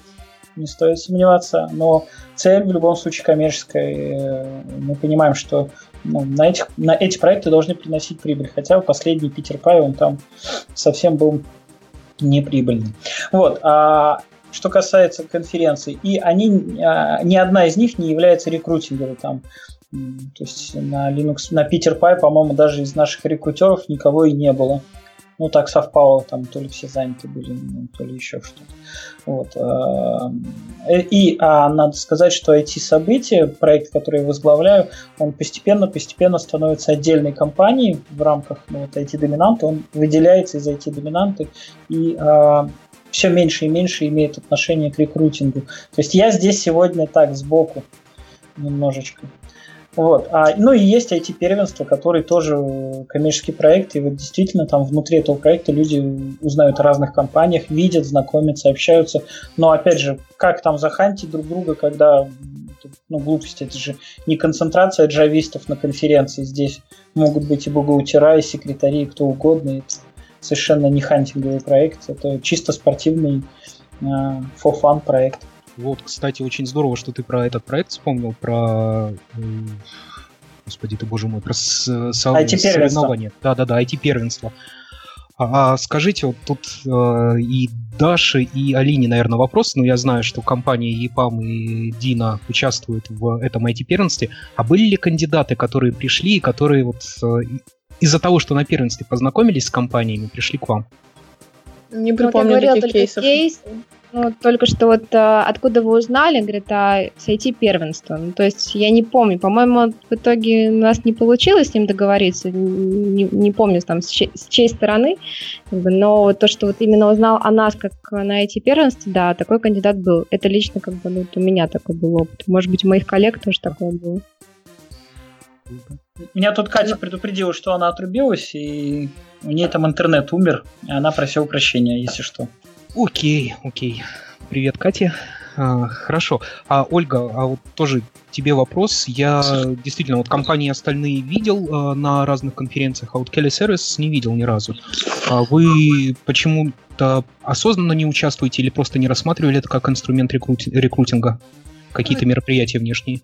B: не стоит сомневаться, но цель в любом случае коммерческая. Э, мы понимаем, что ну, на, этих, на эти проекты должны приносить прибыль, хотя последний Питер Пай, он там совсем был неприбыльный. Вот. А что касается конференций, и они, а, ни одна из них не является рекрутинговой. Там, то есть на Linux, на Питер Пай, по-моему, даже из наших рекрутеров никого и не было. Ну, так совпало, там то ли все заняты были, ну, то ли еще что-то. Вот. А, э, и а, надо сказать, что эти события, проект, который я возглавляю, он постепенно-постепенно становится отдельной компанией в рамках ну, вот IT-доминанта, он выделяется из IT-доминанты, и а, все меньше и меньше имеет отношение к рекрутингу. То есть я здесь сегодня так, сбоку немножечко. Вот. А, ну и есть IT-первенство, который тоже коммерческий проект, и вот действительно там внутри этого проекта люди узнают о разных компаниях, видят, знакомятся, общаются. Но опять же, как там захантить друг друга, когда ну, глупости, это же не концентрация джавистов на конференции, здесь могут быть и бухгалтера, и секретари, и кто угодно, это совершенно не хантинговый проект, это чисто спортивный э, for fun проект.
A: Вот, кстати, очень здорово, что ты про этот проект вспомнил, про... Господи ты, боже мой, про
B: со, соревнования.
A: Да-да-да, IT-первенство. А, а скажите, вот тут э, и Даше, и Алине, наверное, вопрос, но я знаю, что компания ЕПАМ и Дина участвуют в этом IT-первенстве. А были ли кандидаты, которые пришли, которые вот э, из-за того, что на первенстве познакомились с компаниями, пришли к вам?
D: Не припомню вот таких кейсов. Кейс,
C: ну, только что вот а, откуда вы узнали, говорит, о сойти первенство. Ну, то есть я не помню, по-моему, в итоге у нас не получилось с ним договориться, не, не помню там с, чьей, с чьей стороны, но то, что вот именно узнал о нас как на эти первенства, да, такой кандидат был. Это лично как бы, ну, вот у меня такой был опыт. Может быть, у моих коллег тоже такое было.
B: Меня тут Катя предупредила, что она отрубилась, и у нее там интернет умер, и она просила прощения, если что.
A: Окей, окей. Привет, Катя. А, хорошо. А Ольга, а вот тоже тебе вопрос. Я действительно вот компании остальные видел а, на разных конференциях, а вот Kelly Service не видел ни разу. А вы почему-то осознанно не участвуете или просто не рассматривали это как инструмент рекрути- рекрутинга? Какие-то мероприятия внешние?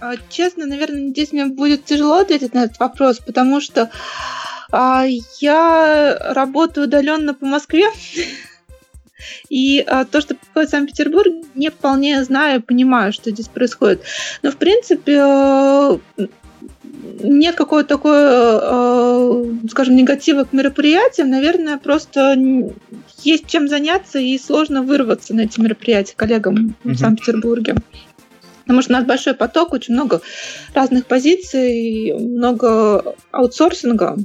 F: А, честно, наверное, здесь мне будет тяжело ответить на этот вопрос, потому что а, я работаю удаленно по Москве. [laughs] И а, то, что происходит в Санкт-Петербурге, не вполне знаю, понимаю, что здесь происходит. Но, в принципе, э, нет какой-то такой, э, скажем, негатива к мероприятиям. Наверное, просто есть чем заняться и сложно вырваться на эти мероприятия коллегам mm-hmm. в Санкт-Петербурге. Потому что у нас большой поток, очень много разных позиций, много аутсорсинга.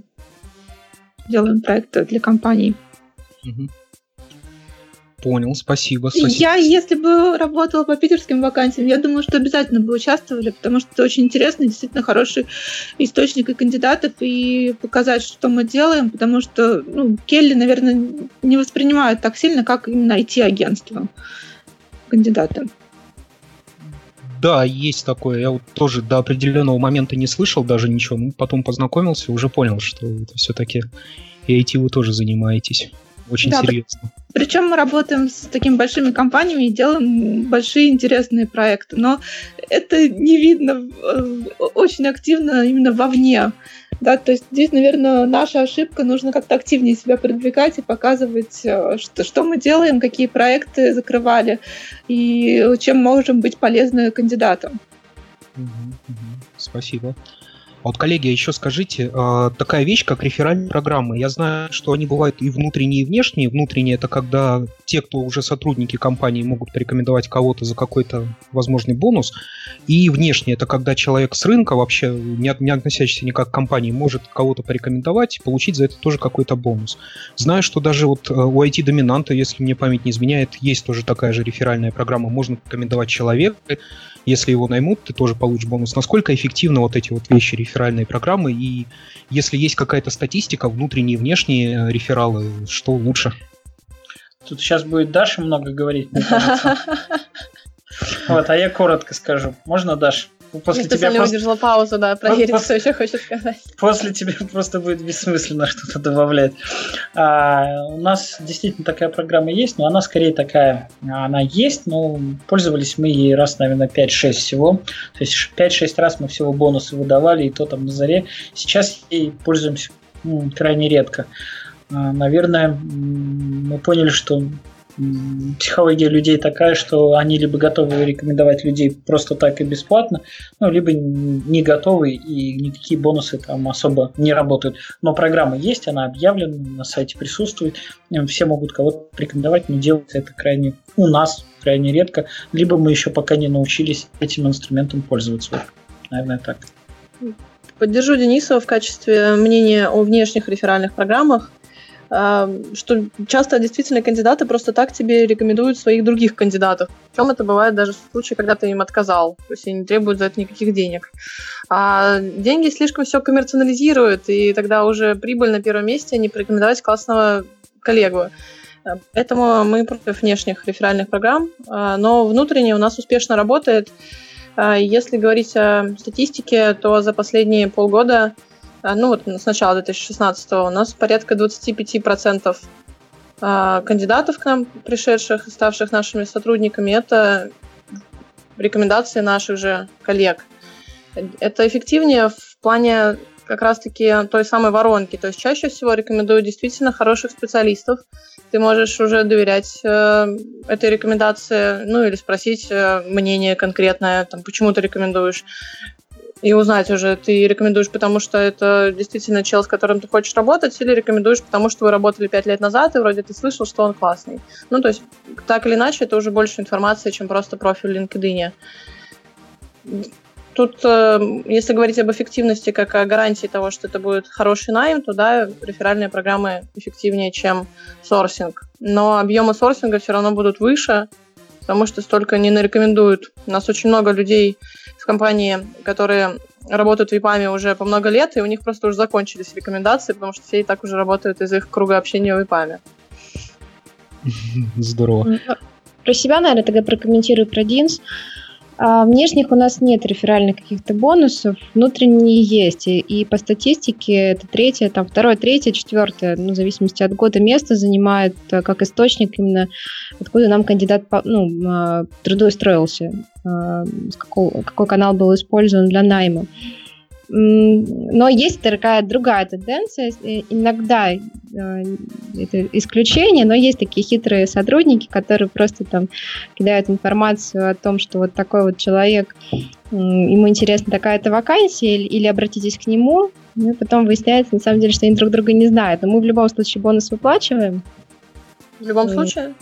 F: Делаем проекты для компаний.
A: Угу. Понял, спасибо, спасибо.
F: Я, если бы работала по питерским вакансиям, я думаю, что обязательно бы участвовали, потому что это очень интересно, действительно хороший источник и кандидатов, и показать, что мы делаем, потому что ну, Келли, наверное, не воспринимают так сильно, как именно IT-агентство кандидата.
A: Да, есть такое. Я вот тоже до определенного момента не слышал даже ничего. Ну, потом познакомился, уже понял, что это все-таки и IT вы тоже занимаетесь. Очень да, серьезно.
F: Причем мы работаем с такими большими компаниями и делаем большие интересные проекты. Но это не видно э, очень активно именно вовне. Да, то есть здесь, наверное, наша ошибка, нужно как-то активнее себя продвигать и показывать, э, что, что мы делаем, какие проекты закрывали и чем можем быть полезны кандидатам.
A: Спасибо. А вот, коллеги, еще скажите, а, такая вещь, как реферальные программы. Я знаю, что они бывают и внутренние, и внешние. Внутренние – это когда те, кто уже сотрудники компании, могут порекомендовать кого-то за какой-то возможный бонус. И внешние – это когда человек с рынка, вообще не, не относящийся никак к компании, может кого-то порекомендовать и получить за это тоже какой-то бонус. Знаю, что даже вот э, у IT-доминанта, если мне память не изменяет, есть тоже такая же реферальная программа. Можно порекомендовать человека, если его наймут, ты тоже получишь бонус. Насколько эффективны вот эти вот вещи, реферальные программы, и если есть какая-то статистика, внутренние и внешние э, рефералы, что лучше?
B: Тут сейчас будет Даша много говорить, мне кажется. [laughs] Вот, а я коротко скажу. Можно, Даша?
D: После Я тебя просто... выдержала паузу, да, проверить, после... что еще хочет сказать.
B: После тебя [laughs] просто будет бессмысленно что-то добавлять. А, у нас действительно такая программа есть, но она скорее такая, она есть, но пользовались мы ей раз, наверное, 5-6 всего. То есть 5-6 раз мы всего бонусы выдавали, и то там на заре. Сейчас ей пользуемся ну, крайне редко. А, наверное, мы поняли, что психология людей такая, что они либо готовы рекомендовать людей просто так и бесплатно, ну, либо не готовы и никакие бонусы там особо не работают. Но программа есть, она объявлена, на сайте присутствует, все могут кого-то рекомендовать, но делается это крайне у нас крайне редко, либо мы еще пока не научились этим инструментом пользоваться. Наверное, так.
D: Поддержу Денисова в качестве мнения о внешних реферальных программах что часто действительно кандидаты просто так тебе рекомендуют своих других кандидатов. Причем это бывает даже в случае, когда ты им отказал, то есть они не требуют за это никаких денег. А деньги слишком все коммерциализируют, и тогда уже прибыль на первом месте, а не порекомендовать классного коллегу. Поэтому мы против внешних реферальных программ, а, но внутренне у нас успешно работает. А, если говорить о статистике, то за последние полгода ну вот с начала 2016 у нас порядка 25% а, кандидатов к нам пришедших ставших нашими сотрудниками, это рекомендации наших же коллег. Это эффективнее в плане как раз-таки той самой воронки. То есть чаще всего рекомендую действительно хороших специалистов. Ты можешь уже доверять э, этой рекомендации, ну или спросить э, мнение конкретное, там, почему ты рекомендуешь и узнать уже, ты рекомендуешь, потому что это действительно чел, с которым ты хочешь работать, или рекомендуешь, потому что вы работали пять лет назад, и вроде ты слышал, что он классный. Ну, то есть, так или иначе, это уже больше информации, чем просто профиль LinkedIn. Тут, э, если говорить об эффективности как о гарантии того, что это будет хороший найм, то да, реферальные программы эффективнее, чем сорсинг. Но объемы сорсинга все равно будут выше, потому что столько не нарекомендуют. У нас очень много людей компании, которые работают випами уже по много лет, и у них просто уже закончились рекомендации, потому что все и так уже работают из их круга общения випами.
A: Здорово.
C: Про себя, наверное, тогда прокомментирую про Динс. А внешних у нас нет реферальных каких-то бонусов, внутренние есть. И, по статистике это третье, там второе, третье, четвертое, ну, в зависимости от года место занимает э, как источник именно, откуда нам кандидат ну, а, трудоустроился, а, какой канал был использован для найма. Но есть такая другая тенденция. Э, иногда э, это исключение, но есть такие хитрые сотрудники, которые просто там кидают информацию о том, что вот такой вот человек, ему интересна такая-то вакансия, или, обратитесь к нему. Ну, потом выясняется, на самом деле, что они друг друга не знают. Но мы в любом случае бонус выплачиваем.
D: В любом случае?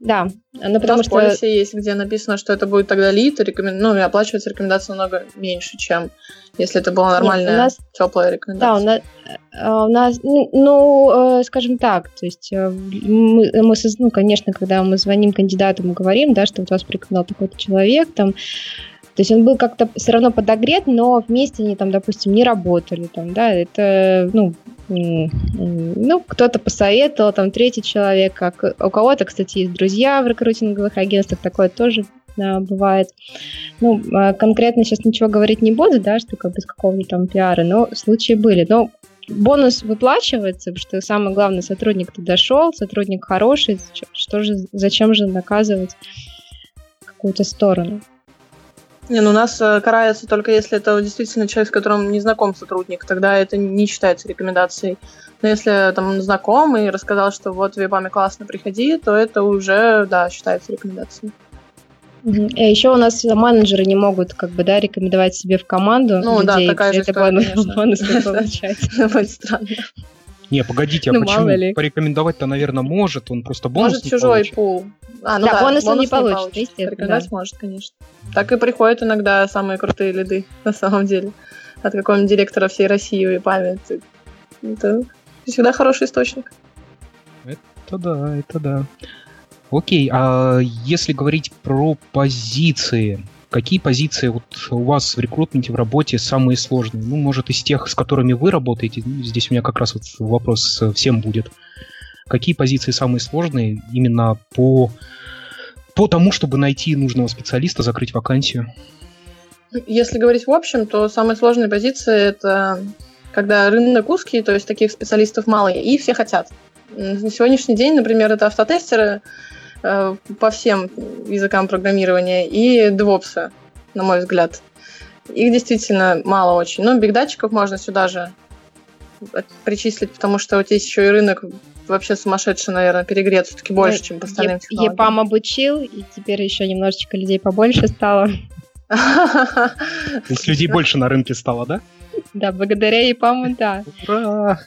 C: Да,
D: ну, потому что... в полисе есть, где написано, что это будет тогда лид, и рекомен... ну, и оплачивается рекомендация намного меньше, чем если это была нормальная, Нет, нас... теплая рекомендация.
C: Да, у нас, э, у нас ну, ну, э, скажем так, то есть э, мы, мы, ну, конечно, когда мы звоним кандидату, мы говорим, да, что вот вас порекомендовал такой-то человек, там, то есть он был как-то все равно подогрет, но вместе они там, допустим, не работали, там, да, это, ну, ну, кто-то посоветовал, там, третий человек, как у кого-то, кстати, есть друзья в рекрутинговых агентствах, такое тоже да, бывает. Ну, а конкретно сейчас ничего говорить не буду, да, что как без какого-то там пиара, но случаи были. Но бонус выплачивается, что самое главное, сотрудник туда шел, сотрудник хороший, что же, зачем же наказывать какую-то сторону?
D: Не, ну у нас э, карается только если это действительно человек, с которым не знаком сотрудник, тогда это не считается рекомендацией. Но если там знакомый рассказал, что вот в ЕПАМе классно, приходи, то это уже, да, считается рекомендацией.
C: А еще у нас менеджеры не могут как бы, да, рекомендовать себе в команду
D: Ну да,
C: людей,
D: такая же
C: это
D: история,
C: бонус,
D: конечно.
C: бонусы [laughs] получать.
D: Будет странно.
A: Не, погодите, а
C: Ну,
A: почему?
C: ли.
A: Порекомендовать-то, наверное, может, он просто бонус
D: Может,
A: не
D: чужой
A: получит.
D: пул. А, ну
C: Да,
D: да,
C: бонус он не получит, естественно,
D: Рекомендовать
C: да.
D: может, конечно. Так и приходят иногда самые крутые лиды, [laughs] на самом деле. От какого-нибудь директора всей России и память. Это всегда хороший источник.
A: Это да, это да. Окей, а если говорить про позиции, какие позиции вот у вас в рекрутменте, в работе самые сложные? Ну, может, из тех, с которыми вы работаете, ну, здесь у меня как раз вот вопрос э, всем будет. Какие позиции самые сложные именно по, по тому, чтобы найти нужного специалиста, закрыть вакансию?
D: Если говорить в общем, то самые сложные позиции это когда рынок узкий, то есть таких специалистов мало, и все хотят. На сегодняшний день, например, это автотестеры по всем языкам программирования и девопсы, на мой взгляд. Их действительно мало очень. Но бигдатчиков можно сюда же причислить, потому что вот здесь еще и рынок вообще сумасшедший, наверное, перегрет все-таки больше,
C: Ну,
D: чем по остальным
C: Е-
D: технологиям.
C: ЕПАМ обучил, и теперь еще немножечко людей побольше стало.
A: То есть людей больше на рынке стало, да?
C: Да, благодаря ЕПАМу, да.
A: Ура!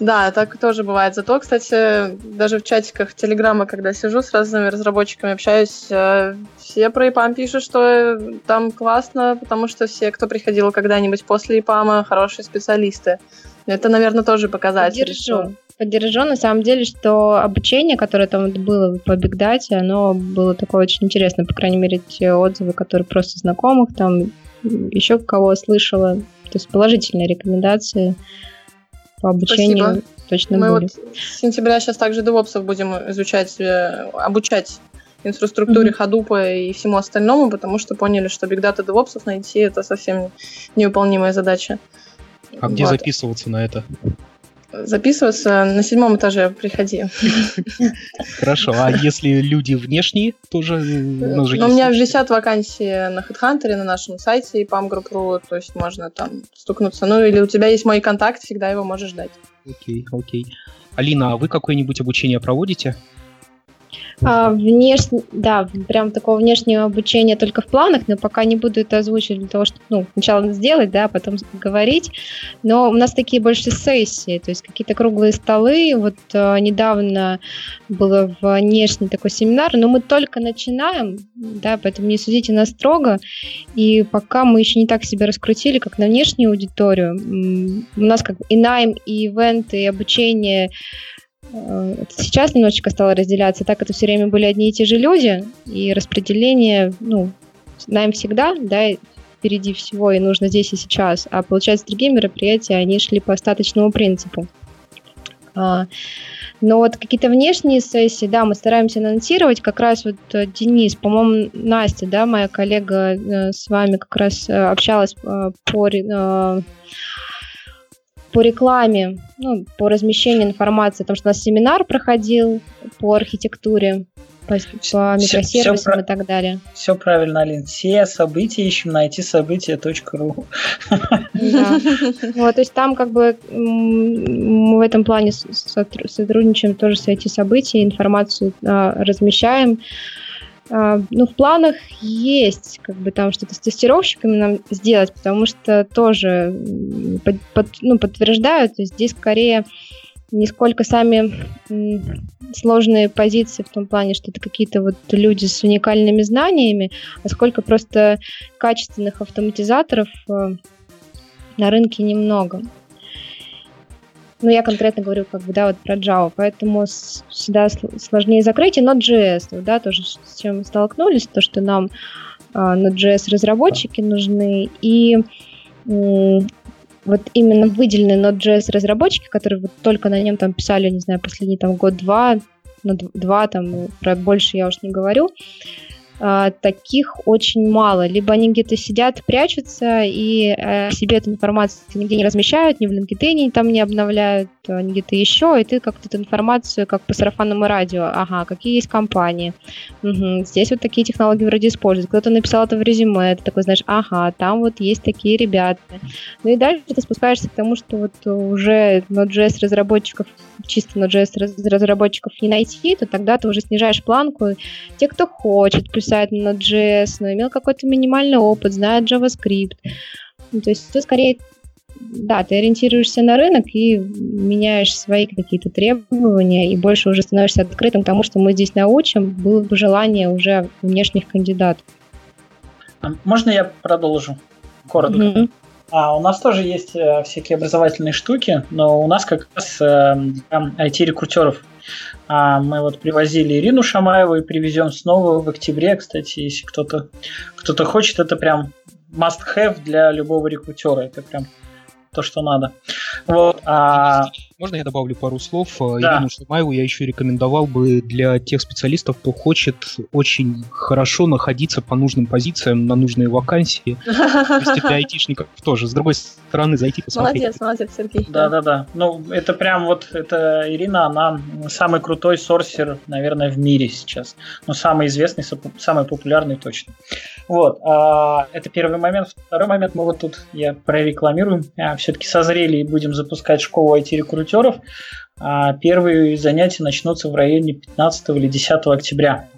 D: Да, так тоже бывает. Зато, кстати, даже в чатиках Телеграма, когда сижу с разными разработчиками, общаюсь, э, все про ИПАМ пишут, что э, там классно, потому что все, кто приходил когда-нибудь после ИПАМа, хорошие специалисты. Это, наверное, тоже показатель.
C: Поддержу. Поддержу, на самом деле, что обучение, которое там было по бигдате, оно было такое очень интересное, по крайней мере, те отзывы, которые просто знакомых, там еще кого слышала, то есть положительные рекомендации по обучению
D: Спасибо.
C: точно
D: Мы
C: были.
D: вот с сентября сейчас также девопсов будем изучать, э, обучать инфраструктуре Hadoop и всему остальному, потому что поняли, что бигдата девопсов найти это совсем невыполнимая задача.
A: А где
D: Вот.
A: записываться на это?
D: Записываться на седьмом этаже приходи.
A: Хорошо, а если люди внешние, тоже э, у нас же
D: Но у меня висят вакансии на HeadHunter, на нашем сайте PAM.group.ru, то есть можно там стукнуться. Ну или у тебя есть мой контакт, всегда его можешь ждать.
A: Окей, окей. Алина, а вы какое-нибудь обучение проводите?
C: А, внешне, да, прям такого внешнего обучения только в планах, но пока не буду это озвучивать для того, чтобы ну, сначала сделать, да, а потом говорить. Но у нас такие больше сессии, то есть какие-то круглые столы. Вот э, недавно было внешний такой семинар, но мы только начинаем, да, поэтому не судите нас строго. И пока мы еще не так себя раскрутили, как на внешнюю аудиторию. У нас как и найм, и ивенты, и обучение Сейчас немножечко стало разделяться, так это все время были одни и те же люди, и распределение, ну, знаем всегда, да, впереди всего, и нужно здесь и сейчас. А получается, другие мероприятия, они шли по остаточному принципу. А, Но вот какие-то внешние сессии, да, мы стараемся анонсировать. Как раз вот э, Денис, по-моему, Настя, да, моя коллега э, с вами как раз э, общалась по по рекламе, ну, по размещению информации, потому что у нас семинар проходил по архитектуре, по, по микросервисам
B: всё про-
C: и так далее.
B: Все правильно, Алин. Все события ищем на it-события.ру.
C: Да. [laughs] Вот, то есть там как бы мы в этом плане сотрудничаем тоже с эти события, информацию а, размещаем. А, ну, в планах есть как бы там что-то с тестировщиками нам сделать, потому что тоже под- под- ну, подтверждают, то есть здесь скорее не сколько сами сложные позиции в том плане, что это какие-то вот люди с уникальными знаниями, а сколько просто качественных автоматизаторов э, на рынке немного. Ну, я конкретно говорю, как бы, да, вот про Java, поэтому всегда сл- сложнее закрыть. И Node.js, вот, да, тоже с чем мы столкнулись, то, что нам а, Node.js разработчики нужны, и вот именно выделенные Node.js разработчики, которые вот только на нем там писали, не знаю, последний там год-два, ну, два там, про больше я уж не говорю, таких очень мало. Либо они где-то сидят, прячутся и а, себе эту информацию нигде не размещают, ни в LinkedIn там не обновляют, ни где-то еще, и ты как-то эту информацию, как по сарафанному радио, ага, какие есть компании, угу, здесь вот такие технологии вроде используют, кто-то написал это в резюме, ты такой знаешь, ага, там вот есть такие ребята. Ну и дальше ты спускаешься к тому, что вот уже Node.js разработчиков, чисто Node.js разработчиков не найти, то тогда ты уже снижаешь планку. Те, кто хочет, писать на Node.js, но имел какой-то минимальный опыт, знает JavaScript. Ну, то есть ты скорее да, ты ориентируешься на рынок и меняешь свои какие-то требования и больше уже становишься открытым к тому, что мы здесь научим, было бы желание уже внешних кандидатов.
B: Можно я продолжу? Коротко. Mm-hmm. А, у нас тоже есть э, всякие образовательные штуки, но у нас как раз э, для IT-рекрутеров. А, мы вот привозили Ирину Шамаеву и привезем снова в октябре, кстати, если кто-то кто хочет, это прям must-have для любого рекрутера. Это прям то, что надо. Вот, а...
A: Можно я добавлю пару слов? Да. Ирину Шамаеву я еще рекомендовал бы для тех специалистов, кто хочет очень хорошо находиться по нужным позициям на нужные вакансии. [laughs] То есть для айтишников тоже. С другой стороны, зайти
D: посмотреть. Молодец, молодец, Сергей.
B: Да-да-да. Ну, это прям вот, это Ирина, она самый крутой сорсер, наверное, в мире сейчас. Ну, самый известный, самый популярный точно. Вот. А, это первый момент. Второй момент, мы вот тут, я прорекламирую, а, все-таки созрели и будем запускать школу IT-рекрутеров. А, первые занятия начнутся в районе 15 или 10 октября.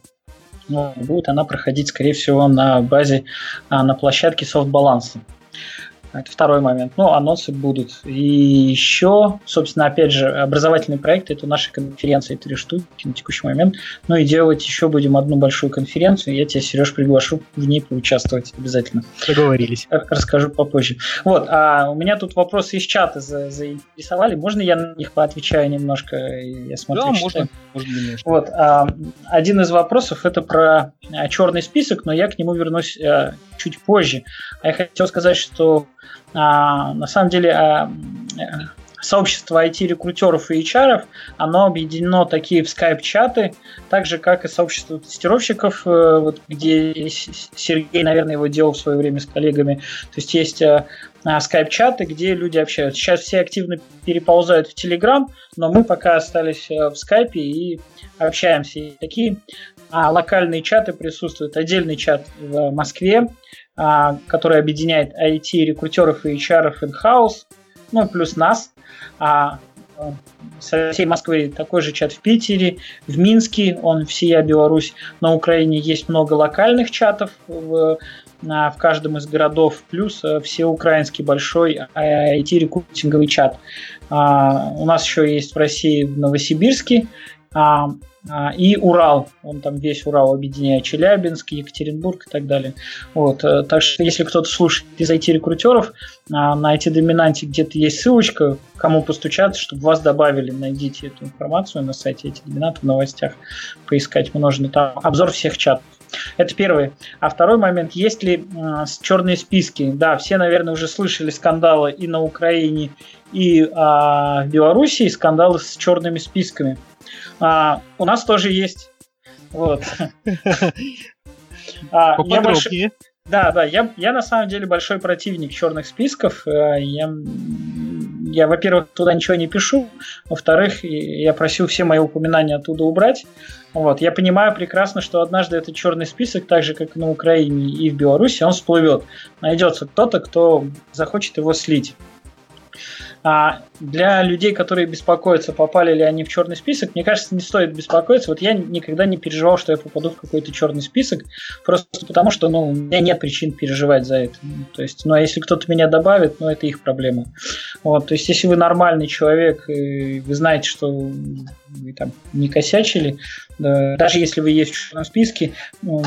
B: Ну, будет она проходить, скорее всего, на базе, а, на площадке софтбаланса. Это второй момент. Ну, анонсы будут. И еще, собственно, опять же, образовательные проекты, это наши конференции, три штуки на текущий момент. Ну и делать еще будем одну большую конференцию. Я тебя, Сереж, приглашу в ней поучаствовать обязательно.
A: Договорились.
B: Расскажу попозже. Вот, а у меня тут вопросы из чата за, заинтересовали. Можно я на них поотвечаю немножко? Я
A: смотрю, да, можно. можно немножко.
B: Вот, а, один из вопросов это про а, черный список, но я к нему вернусь а, чуть позже. А я хотел сказать, что а, на самом деле а, сообщество IT-рекрутеров и HR, оно объединено такие в скайп-чаты, так же, как и сообщество тестировщиков, э, вот, где Сергей, наверное, его делал в свое время с коллегами. То есть есть э, скайп-чаты, где люди общаются. Сейчас все активно переползают в Телеграм, но мы пока остались э, в скайпе и общаемся. И такие а, локальные чаты присутствуют. Отдельный чат в Москве, а, который объединяет IT-рекрутеров и HR in-house, ну, плюс нас. А, со всей Москвы такой же чат в Питере, в Минске, он всея Беларусь. На Украине есть много локальных чатов в, в каждом из городов, плюс э, все украинский большой IT-рекрутинговый чат. А, у нас еще есть в России в Новосибирске а, а, и Урал, он там весь Урал объединяет, Челябинск, Екатеринбург и так далее. Вот, э, так что если кто-то слушает из IT-рекрутеров, а, на IT-доминанте где-то есть ссылочка, кому постучаться, чтобы вас добавили, найдите эту информацию на сайте IT-доминанта в новостях, поискать можно там обзор всех чатов. Это первый. А второй момент, есть ли э, черные списки? Да, все, наверное, уже слышали скандалы и на Украине, и а, в Белоруссии, скандалы с черными списками. А, у нас тоже есть. Вот. [laughs]
A: А, я большой...
B: Да, да, я, я на самом деле большой противник черных списков. Э, я, я, во-первых, туда ничего не пишу, во-вторых, я просил все мои упоминания оттуда убрать. Вот, я понимаю прекрасно, что однажды этот черный список, так же как и на Украине и в Беларуси, он всплывет. Найдется кто-то, кто захочет его слить. А для людей, которые беспокоятся, попали ли они в черный список, мне кажется, не стоит беспокоиться. Вот я никогда не переживал, что я попаду в какой-то черный список, просто потому что ну, у меня нет причин переживать за это. То есть, ну а если кто-то меня добавит, ну это их проблема. Вот, то есть, если вы нормальный человек, и вы знаете, что вы там не косячили, даже если вы есть в черном списке, ну,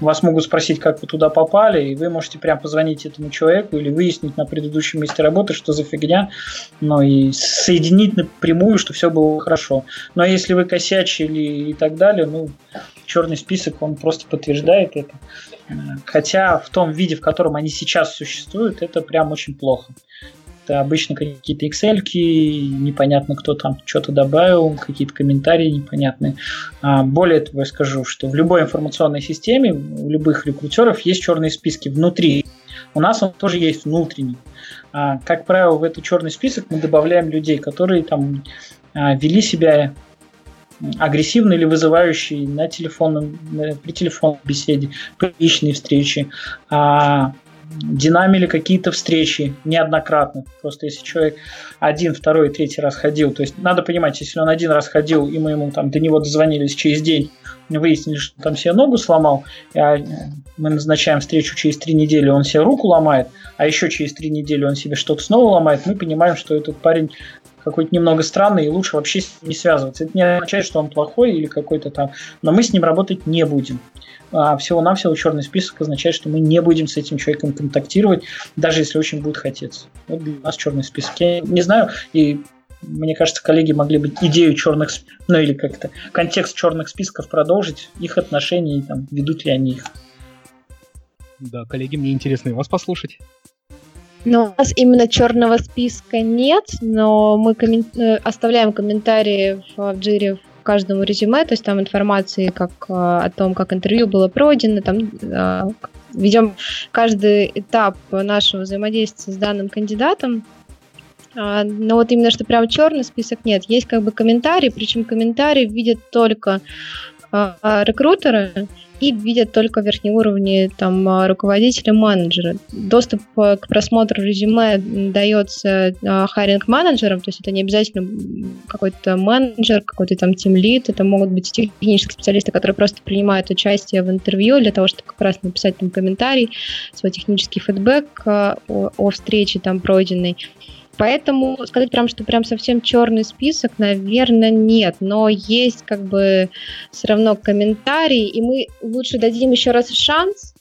B: вас могут спросить, как вы туда попали, и вы можете прям позвонить этому человеку или выяснить на предыдущем месте работы, что за фигня, ну и соединить напрямую, что все было хорошо. Но если вы косячили и так далее, ну, черный список, он просто подтверждает это. Хотя в том виде, в котором они сейчас существуют, это прям очень плохо. Это обычно какие-то Excel, непонятно, кто там что-то добавил, какие-то комментарии непонятные. А, более того, я скажу, что в любой информационной системе, у любых рекрутеров есть черные списки внутри. У нас он тоже есть внутренний. А, как правило, в этот черный список мы добавляем людей, которые там а, вели себя агрессивно или вызывающий на телефонном, при телефонной беседе, при личной встрече, динамили какие-то встречи неоднократно. Просто если человек один, второй, третий раз ходил, то есть надо понимать, если он один раз ходил, и мы ему там до него дозвонились через день, выяснили, что там себе ногу сломал, а мы назначаем встречу через три недели, он себе руку ломает, а еще через три недели он себе что-то снова ломает, мы понимаем, что этот парень какой-то немного странный, и лучше вообще не связываться. Это не означает, что он плохой или какой-то там, но мы с ним работать не будем. А всего-навсего черный список означает, что мы не будем с этим человеком контактировать, даже если очень будет хотеться. Вот для нас черный список. Я не знаю, и мне кажется, коллеги могли бы идею черных, ну или как-то контекст черных списков продолжить, их отношения, и там, ведут ли они их.
A: Да, коллеги, мне интересно и вас послушать.
C: Ну, у нас именно черного списка нет, но мы коммен... Э, оставляем комментарии в джире в каждому резюме, то есть там информации как э, о том, как интервью было пройдено, там э, ведем каждый этап нашего взаимодействия с данным кандидатом. А, но вот именно что прям черный список нет. Есть как бы комментарии, причем комментарии видят только рекрутеры, и видят только верхние уровни там, а, руководителя, менеджера. Доступ э, к просмотру резюме дается хайринг менеджерам, то есть это не обязательно какой-то менеджер, какой-то там тимлит, это могут быть технические специалисты, которые просто принимают участие в интервью для того, чтобы как раз написать там комментарий, свой технический фидбэк э, о встрече там пройденной. Поэтому сказать прям, что прям совсем черный список, наверное, нет. Но есть как бы все равно комментарии, и мы лучше дадим еще раз шанс,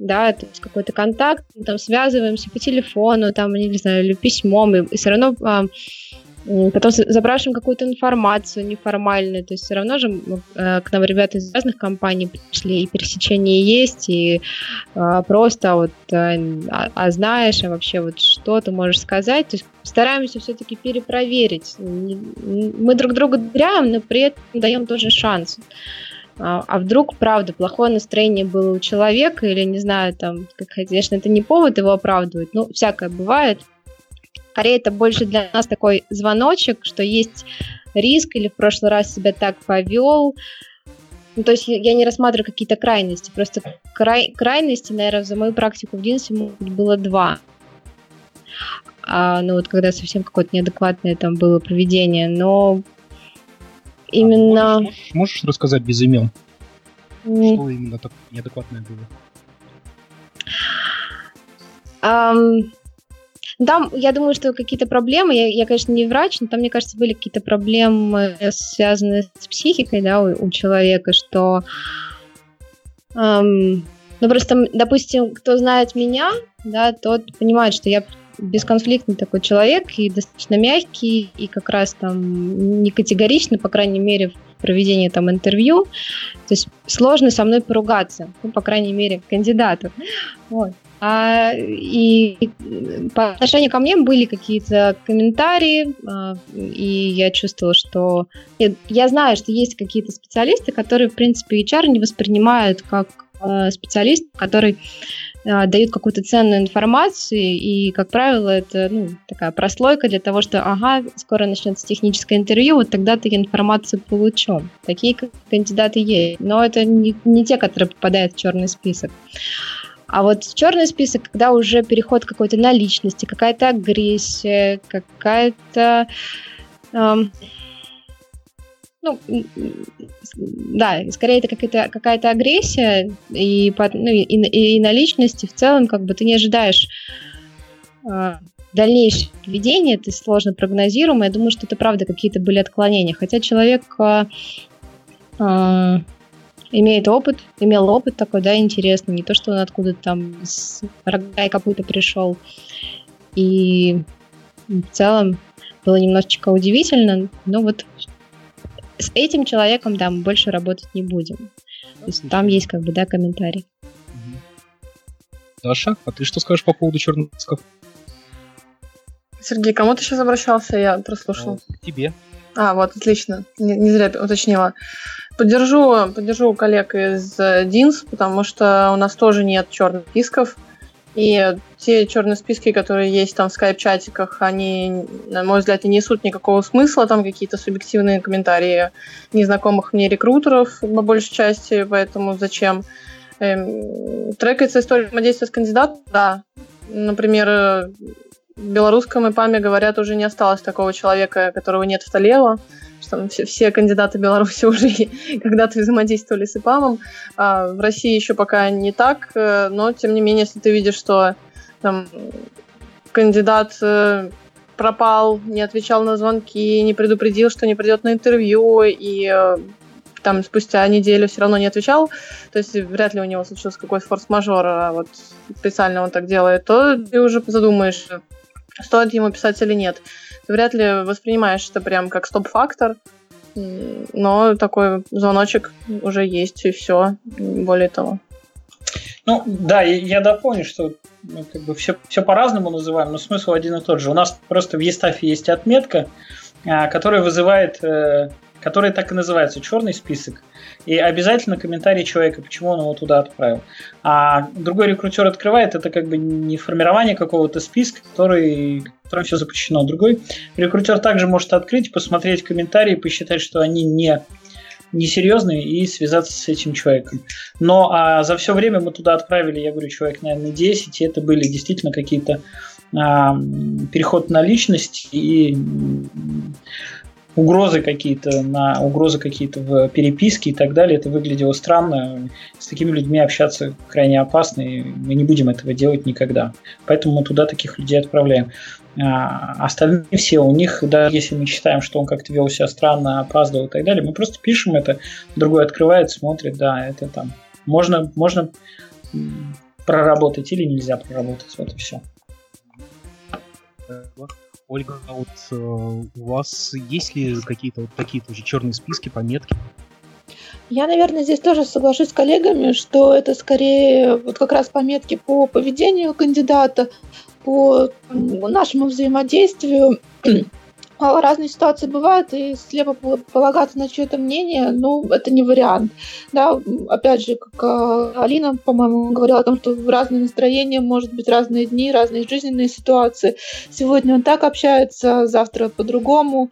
C: да, то есть какой-то контакт, там связываемся по телефону, там, не знаю, или письмом, и, и все равно а, Потом запрашиваем какую-то информацию неформальную, то есть все равно же э, к нам ребята из разных компаний пришли, и пересечения есть, и э, просто вот, э, а, а знаешь, а вообще вот что ты можешь сказать, то есть стараемся все-таки перепроверить. Мы друг друга доверяем, но при этом даем тоже шанс. А, а вдруг, правда, плохое настроение было у человека, или, не знаю, там, конечно, это не повод его оправдывать, но всякое бывает – Скорее, это больше для нас такой звоночек, что есть риск или в прошлый раз себя так повел. Ну, то есть я не рассматриваю какие-то крайности. Просто край, крайности, наверное, за мою практику в Динсе было два. А, ну вот когда совсем какое-то неадекватное там было поведение, но именно...
A: А можешь, можешь, рассказать без имен? Mm. Что именно так неадекватное было?
C: Um, там, я думаю, что какие-то проблемы, я, я, конечно, не врач, но там, мне кажется, были какие-то проблемы, связанные с психикой, да, у, у человека, что, эм, ну, просто, допустим, кто знает меня, да, тот понимает, что я бесконфликтный такой человек и достаточно мягкий, и как раз там не категоричный, по крайней мере, в проведении там интервью. То есть сложно со мной поругаться, ну, по крайней мере, кандидату. Вот. А, и по отношению ко мне были какие-то комментарии, а, и я чувствовала, что... Я, я знаю, что есть какие-то специалисты, которые, в принципе, HR не воспринимают как а, специалист, который а, дают какую-то ценную информацию, и, как правило, это ну, такая прослойка для того, что, ага, скоро начнется техническое интервью, вот тогда ты информацию получу. Такие кандидаты есть, но это не, не те, которые попадают в черный список. А вот черный список, когда уже переход какой-то на личности, какая-то агрессия, какая-то... Эм, ну, да, скорее это какая-то какая агрессия, и, ну, и, и, и на личности в целом как бы ты не ожидаешь э, дальнейшее поведение, это сложно прогнозируемо. Я думаю, что это правда какие-то были отклонения. Хотя человек э, э, имеет опыт, имел опыт такой, да, интересный, не то, что он откуда-то там с рога и копыта пришел. И в целом было немножечко удивительно, но вот с этим человеком, да, мы больше работать не будем. То есть там есть как бы, да, комментарий.
A: Даша, а ты что скажешь по поводу черных списков?
D: Сергей, кому ты сейчас обращался? Я прослушал.
A: К тебе.
D: А, вот, отлично. Не, не зря уточнила. Поддержу, поддержу коллег из DINS, потому что у нас тоже нет черных списков. И те черные списки, которые есть там в скайп-чатиках, они, на мой взгляд, не несут никакого смысла, там какие-то субъективные комментарии незнакомых мне рекрутеров по большей части, поэтому зачем? Эм, трекается история взаимодействия с кандидатом, да. Например, в белорусском ИПАМе, говорят, уже не осталось такого человека, которого нет в Толево, что все, все кандидаты Беларуси [laughs] уже когда-то взаимодействовали с ИПАМом. А в России еще пока не так, э, но тем не менее, если ты видишь, что там, кандидат э, пропал, не отвечал на звонки, не предупредил, что не придет на интервью, и э, там спустя неделю все равно не отвечал, то есть вряд ли у него случился какой-то форс-мажор, а вот специально он так делает, то ты уже задумаешь, стоит ему писать или нет. Вряд ли воспринимаешь это прям как стоп-фактор, но такой звоночек уже есть, и все, более того.
B: Ну, да, я дополню, что ну, как бы все, все по-разному называем, но смысл один и тот же. У нас просто в Естафе есть отметка, а, которая вызывает который так и называется черный список. И обязательно комментарий человека, почему он его туда отправил. А другой рекрутер открывает, это как бы не формирование какого-то списка, который, которым все запрещено. Другой рекрутер также может открыть, посмотреть комментарии, посчитать, что они не несерьезные и связаться с этим человеком. Но а за все время мы туда отправили, я говорю, человек, наверное, 10, и это были действительно какие-то а, переход на личность и угрозы какие-то на угрозы какие-то в переписке и так далее. Это выглядело странно. С такими людьми общаться крайне опасно, и мы не будем этого делать никогда. Поэтому мы туда таких людей отправляем. А остальные все, у них, да, если мы считаем, что он как-то вел себя странно, опаздывал и так далее, мы просто пишем это, другой открывает, смотрит, да, это там. Можно, можно проработать или нельзя проработать, вот и все.
A: Ольга, а вот э, у вас есть ли какие-то вот такие тоже черные списки, пометки?
F: Я, наверное, здесь тоже соглашусь с коллегами, что это скорее вот как раз пометки по поведению кандидата, по нашему взаимодействию разные ситуации бывают, и слепо полагаться на чье-то мнение, ну, это не вариант. Да, опять же, как а, Алина, по-моему, говорила о том, что в разные настроения, может быть, разные дни, разные жизненные ситуации. Сегодня он так общается, завтра по-другому.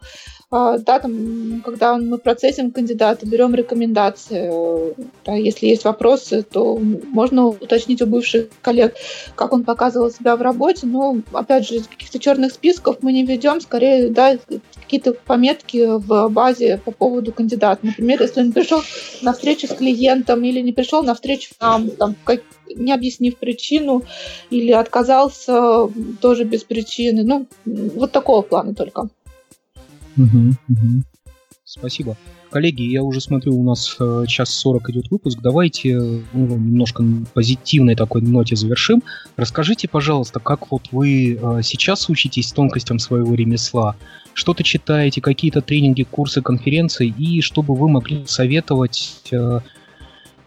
F: А, да, там, когда мы процессим кандидата, берем рекомендации, э, да, если есть вопросы, то можно уточнить у бывших коллег, как он показывал себя в работе, но, опять же, каких-то черных списков мы не ведем, скорее, да, какие-то пометки в базе по поводу кандидата. Например, если он пришел на встречу с клиентом или не пришел на встречу нам, там, как, не объяснив причину, или отказался тоже без причины. Ну, вот такого плана только.
A: Угу, угу. Спасибо. Коллеги, я уже смотрю, у нас э, час 40 идет выпуск. Давайте ну, немножко позитивной такой ноте завершим. Расскажите, пожалуйста, как вот вы э, сейчас учитесь тонкостям своего ремесла? Что-то читаете, какие-то тренинги, курсы, конференции? И чтобы вы могли советовать э,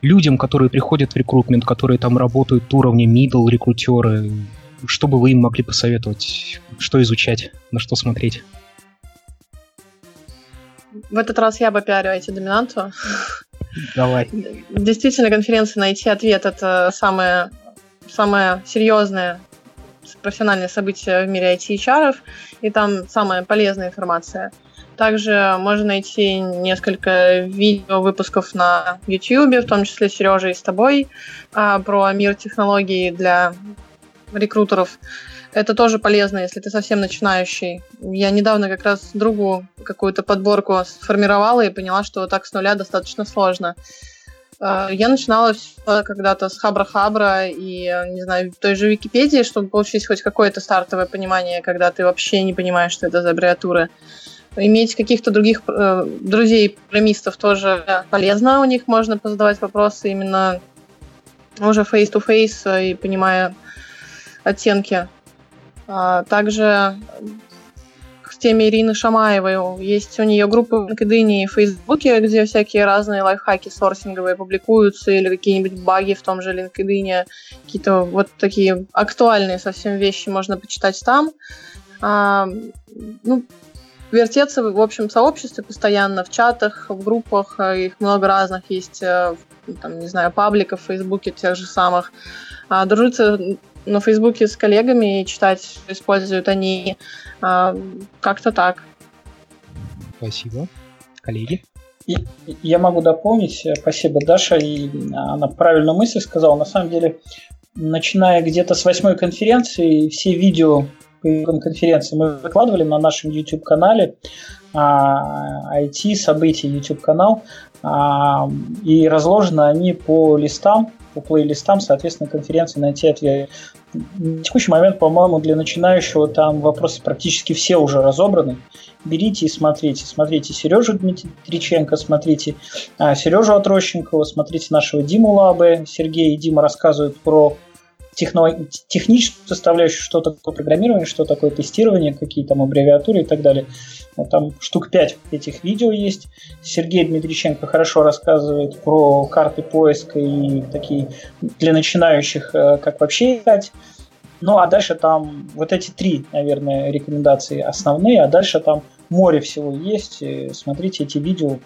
A: людям, которые приходят в рекрутмент, которые там работают уровня middle рекрутеры, чтобы вы им могли посоветовать, что изучать, на что смотреть?
D: В этот раз я бы пиарю IT-доминанту.
A: Давай.
D: Действительно, конференция найти ответ – это самое, самое серьезное профессиональное событие в мире IT-HR, и там самая полезная информация. Также можно найти несколько видео выпусков на YouTube, в том числе Сережа и с тобой, а, про мир технологий для рекрутеров. Это тоже полезно, если ты совсем начинающий. Я недавно как раз другу какую-то подборку сформировала и поняла, что так с нуля достаточно сложно. А, я начинала когда-то с Хабра-Хабра и, не знаю, той же Википедии, чтобы получить хоть какое-то стартовое понимание, когда ты вообще не понимаешь, что это за аббревиатура. Иметь каких-то других э, друзей-программистов тоже полезно, у них можно позадавать вопросы именно уже face-to-face -face и понимая оттенки также в теме Ирины Шамаевой. Есть у нее группы в LinkedIn и Фейсбуке, где всякие разные лайфхаки сорсинговые публикуются, или какие-нибудь баги в том же LinkedIn, какие-то вот такие актуальные совсем вещи можно почитать там. а, ну, вертеться в общем сообществе постоянно, в чатах, в группах, их много разных есть, там, не знаю, пабликов в Фейсбуке тех же самых, а, дружиться на Фейсбуке с коллегами и читать, что используют они, а, как-то так.
A: Спасибо. Коллеги?
B: И, я могу дополнить, спасибо Даша, и она правильную мысль сказала. На самом деле, начиная где-то с восьмой конференции, все видео по конференции мы выкладывали на нашем YouTube-канале, IT, а, события YouTube-канал, а, и разложены они по листам, по плейлистам, соответственно, конференции найти ответ. На текущий момент, по-моему, для начинающего там вопросы практически все уже разобраны. Берите и смотрите. Смотрите Сережу Дмитриченко, смотрите а, Сережу Отрощенкова, смотрите нашего Диму Лабы. Сергей и Дима рассказывают про техно, техническую составляющую, что такое программирование, что такое тестирование, какие там аббревиатуры и так далее. Вот там штук пять этих видео есть. Сергей Дмитриченко хорошо рассказывает про карты поиска и такие для начинающих, э, как вообще искать. Ну, а дальше там вот эти три, наверное, рекомендации основные, а дальше там море всего есть. Смотрите эти видео,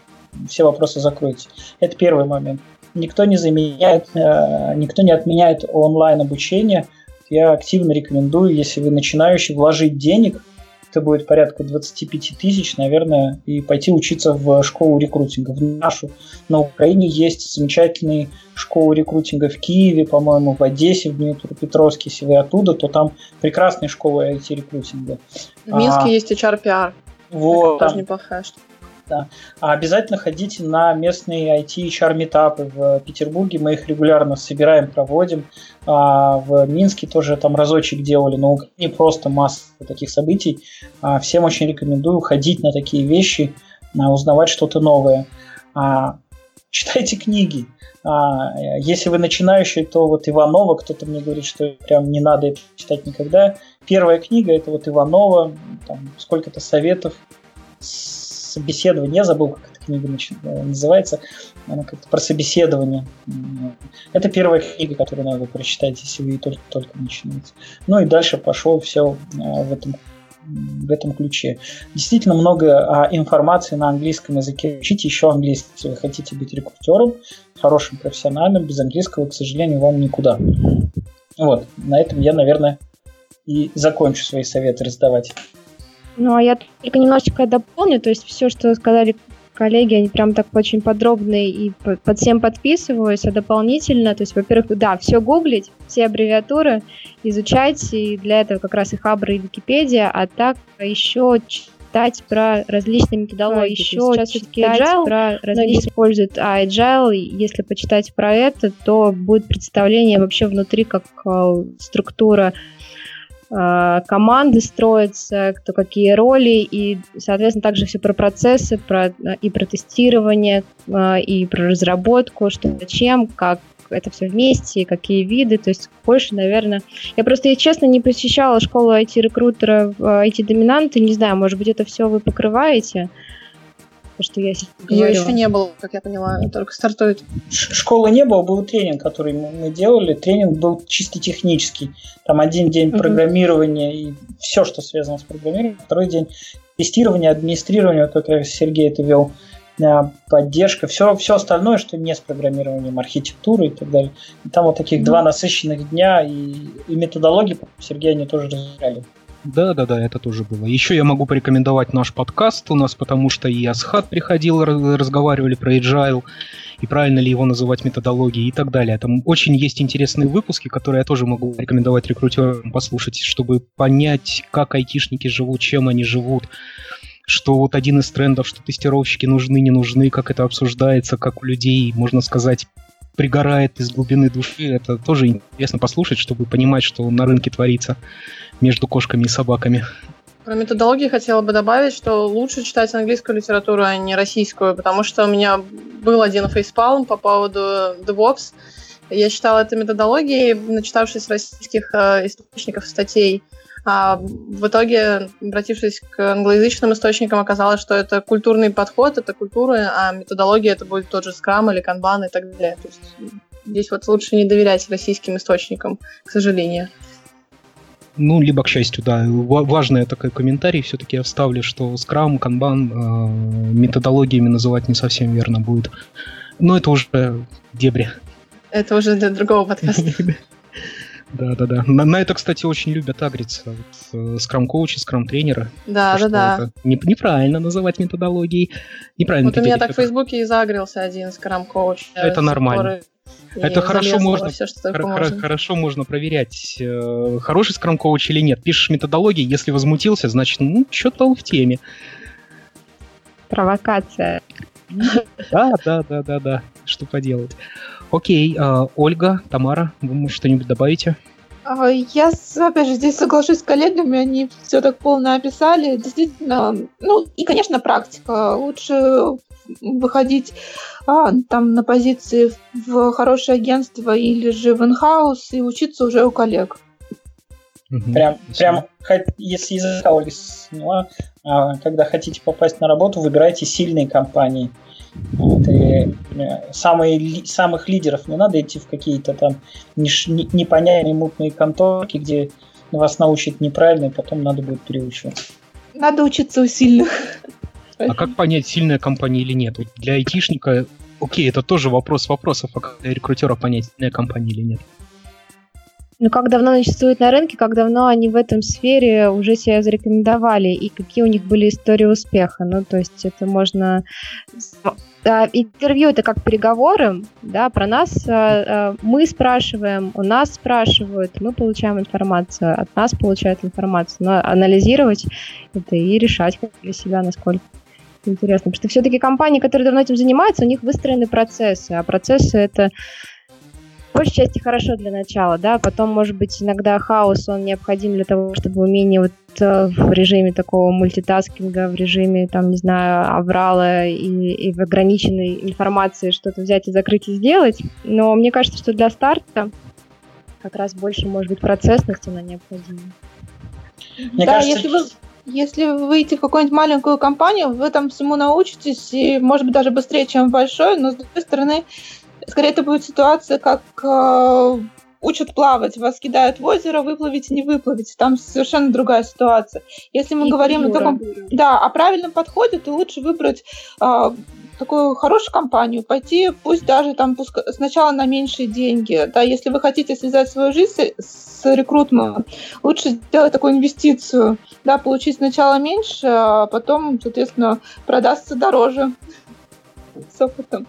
B: все вопросы закройте. Это первый момент никто не заменяет, э, никто не отменяет онлайн обучение. Я активно рекомендую, если вы начинающий, вложить денег, это будет порядка 25 тысяч, наверное, и пойти учиться в школу рекрутинга, в нашу. На Украине есть замечательные школы рекрутинга в Киеве, по-моему, в Одессе, в Дмитропетровске. Если вы оттуда, то там прекрасные школы IT-рекрутинга.
D: В Минске а, есть HR-PR.
B: Вот.
D: Это тоже неплохая штука
B: да. А обязательно ходите на местные IT HR метапы в Петербурге. Мы их регулярно собираем, проводим. А в Минске тоже там разочек делали, но не просто масса таких событий. А всем очень рекомендую ходить на такие вещи, а, узнавать что-то новое. А, читайте книги. А, если вы начинающий, то вот Иванова, кто-то мне говорит, что прям не надо это читать никогда. Первая книга это вот Иванова, там сколько-то советов собеседование, я забыл, как эта книга э, называется, она как-то про собеседование. Это первая книга, которую надо прочитать, если вы только, только начинаете. Ну и дальше пошло все э, в этом в этом ключе. Действительно много а, информации на английском языке. Учите еще английский, если вы хотите быть рекрутером, хорошим профессиональным. Без английского, к сожалению, вам никуда. Вот, на этом я, наверное, и закончу свои советы раздавать.
C: Ну, а я только немножечко дополню, то есть все, что сказали коллеги, они прям так очень подробные и под всем подписываюсь, а дополнительно, то есть, во-первых, да, все гуглить, все аббревиатуры изучать, и для этого как раз и Хабр, и Википедия, а так еще читать про различные методологии. Еще сейчас все-таки agile, про различные используют, а agile, если почитать про это, то будет представление вообще внутри, как э, структура команды строятся, кто какие роли, и, соответственно, также все про процессы, про, и про тестирование, а, и про разработку, что зачем, как это все вместе, какие виды, то есть больше, наверное... Я просто, если честно, не посещала школу IT-рекрутера IT-доминанты, не знаю, может быть, это все вы покрываете, то, что я сейчас
D: Ее еще не было, как я поняла, только стартует.
B: Школы не было, был тренинг, который мы делали. Тренинг был чисто технический. Там один день uh-huh. программирования и все, что связано с программированием. Второй день тестирование, администрирование, вот как Сергей это вел, а, поддержка, все, все остальное, что не с программированием, архитектуры и так далее. И там вот таких mm-hmm. два насыщенных дня и, и методологии Сергей они тоже разбирали.
A: Да, да, да, это тоже было. Еще я могу порекомендовать наш подкаст у нас, потому что и Асхат приходил, разговаривали про agile, и правильно ли его называть методологией и так далее. Там очень есть интересные выпуски, которые я тоже могу рекомендовать рекрутерам послушать, чтобы понять, как айтишники живут, чем они живут, что вот один из трендов, что тестировщики нужны, не нужны, как это обсуждается, как у людей, можно сказать, пригорает из глубины души. Это тоже интересно послушать, чтобы понимать, что на рынке творится между кошками и собаками.
D: Про методологии хотела бы добавить, что лучше читать английскую литературу, а не российскую, потому что у меня был один фейспалм по поводу DevOps. Я читала это методологии, начитавшись российских э, источников статей. А в итоге, обратившись к англоязычным источникам, оказалось, что это культурный подход, это культура, а методология это будет тот же Scrum или Kanban и так далее. То есть здесь вот лучше не доверять российским источникам, к сожалению.
A: Ну, либо к счастью, да. Важный такой комментарий все-таки я вставлю, что Scrum, Kanban э, методологиями называть не совсем верно будет. Но это уже дебри.
D: Это уже для другого подкаста. [laughs]
A: Да, да, да. На, на это, кстати, очень любят агриться. Вот, скрам-коучи, скрам-тренеры.
D: Да, да, да.
A: Не, неправильно называть методологией. Неправильно
D: вот у меня так в Фейсбуке и загрелся один скрам-коуч.
A: Это нормально. Это хорошо можно, все, что хор- можно. хорошо можно проверять, э, хороший скрам-коуч или нет. Пишешь методологии, если возмутился, значит, ну, что-то он в теме.
C: Провокация.
A: Да, да, да, да, да. Что поделать. Окей, э, Ольга, Тамара, вы, может, что-нибудь добавите?
F: А, я, опять же, здесь соглашусь с коллегами, они все так полно описали. Действительно, ну и, конечно, практика. Лучше выходить а, там на позиции в хорошее агентство или же в инхаус и учиться уже у коллег.
B: Угу, прям, прям, если языка Ольга сняла, а, когда хотите попасть на работу, выбирайте сильные компании. Вот, и э, самые, самых лидеров не надо идти в какие-то там непонятные мутные конторки, где вас научат неправильно, и потом надо будет переучиваться.
F: Надо учиться у сильных.
A: А как понять, сильная компания или нет? Вот для айтишника, окей, это тоже вопрос вопросов, а как для рекрутера понять, сильная компания или нет?
C: Ну, как давно они существуют на рынке, как давно они в этом сфере уже себя зарекомендовали, и какие у них были истории успеха. Ну, то есть это можно... А, интервью это как переговоры, да, про нас а, а, мы спрашиваем, у нас спрашивают, мы получаем информацию, от нас получают информацию, но анализировать это и решать для себя, насколько интересно. Потому что все-таки компании, которые давно этим занимаются, у них выстроены процессы, а процессы это в большей части хорошо для начала, да, потом, может быть, иногда хаос, он необходим для того, чтобы умение вот э, в режиме такого мультитаскинга, в режиме, там, не знаю, аврала и, и в ограниченной информации что-то взять и закрыть и сделать, но мне кажется, что для старта как раз больше, может быть, процессность она необходима.
F: Мне да, кажется, если вы если вы выйдете в какую-нибудь маленькую компанию, вы там всему научитесь, и, может быть, даже быстрее, чем в большой, но, с другой стороны, Скорее, это будет ситуация, как э, учат плавать, вас кидают в озеро, выплывите, не выплывите. Там совершенно другая ситуация. Если мы и говорим о таком, да, о правильном подходе, то лучше выбрать э, такую хорошую компанию, пойти, пусть даже там пуск... сначала на меньшие деньги. Да, если вы хотите связать свою жизнь с, рекрутментом, лучше сделать такую инвестицию, да, получить сначала меньше, а потом, соответственно, продастся дороже с опытом.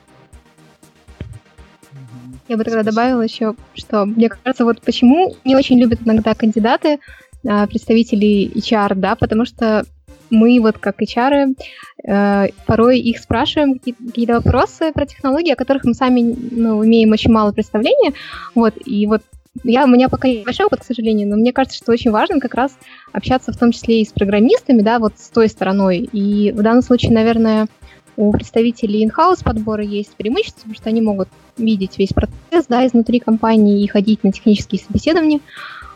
E: Я бы тогда добавила еще, что мне кажется, вот почему не очень любят иногда кандидаты, а, представители HR, да, потому что мы вот как HR э, порой их спрашиваем какие-то вопросы про технологии, о которых мы сами ну, имеем очень мало представления. Вот, и вот я, у меня пока небольшой опыт, к сожалению, но мне кажется, что очень важно как раз общаться в том числе и с программистами, да, вот с той стороной. И в данном случае, наверное, у представителей in-house подбора есть преимущество, потому что они могут видеть весь процесс да, изнутри компании и ходить на технические собеседования.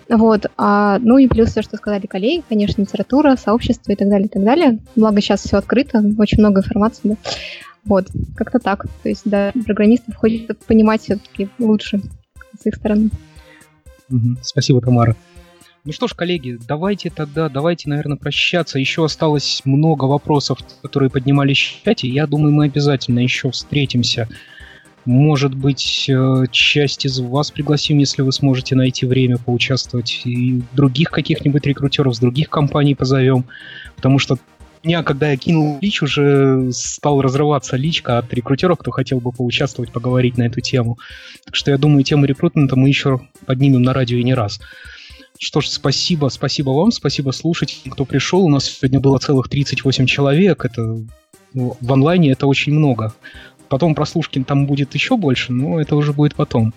E: Вот. А, ну и плюс все, что сказали коллеги, конечно, литература, сообщество и так далее, и так далее. Благо сейчас все открыто, очень много информации, да. Вот, как-то так. То есть, да, программистов хочется понимать все-таки лучше с их стороны.
A: Спасибо, Тамара. Ну что ж, коллеги, давайте тогда, давайте, наверное, прощаться. Еще осталось много вопросов, которые поднимались в чате. Я думаю, мы обязательно еще встретимся. Может быть, э, часть из вас пригласим, если вы сможете найти время поучаствовать. И других каких-нибудь рекрутеров с других компаний позовем. Потому что меня, когда я кинул лич, уже стал разрываться личка от рекрутеров, кто хотел бы поучаствовать, поговорить на эту тему. Так что я думаю, тему рекрутмента мы еще поднимем на радио и не раз. Что ж, спасибо, спасибо вам, спасибо слушателям, кто пришел. У нас сегодня было целых 38 человек. Это в онлайне это очень много. Потом прослушки там будет еще больше, но это уже будет потом.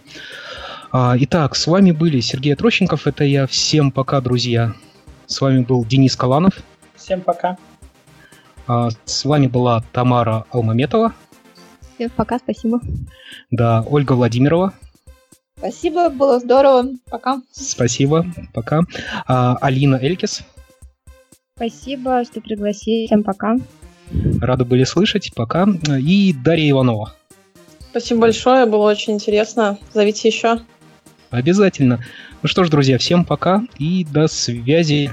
A: А, итак, с вами были Сергей Трощенков, это я. Всем пока, друзья. С вами был Денис Каланов.
B: Всем пока.
A: А, с вами была Тамара Алмаметова.
E: Всем пока, спасибо.
A: Да, Ольга Владимирова.
F: Спасибо, было здорово. Пока.
A: Спасибо, пока. А, Алина Элькис.
C: Спасибо, что пригласили. Всем пока.
A: Рады были слышать. Пока. И Дарья Иванова.
D: Спасибо большое, было очень интересно. Зовите еще.
A: Обязательно. Ну что ж, друзья, всем пока и до связи.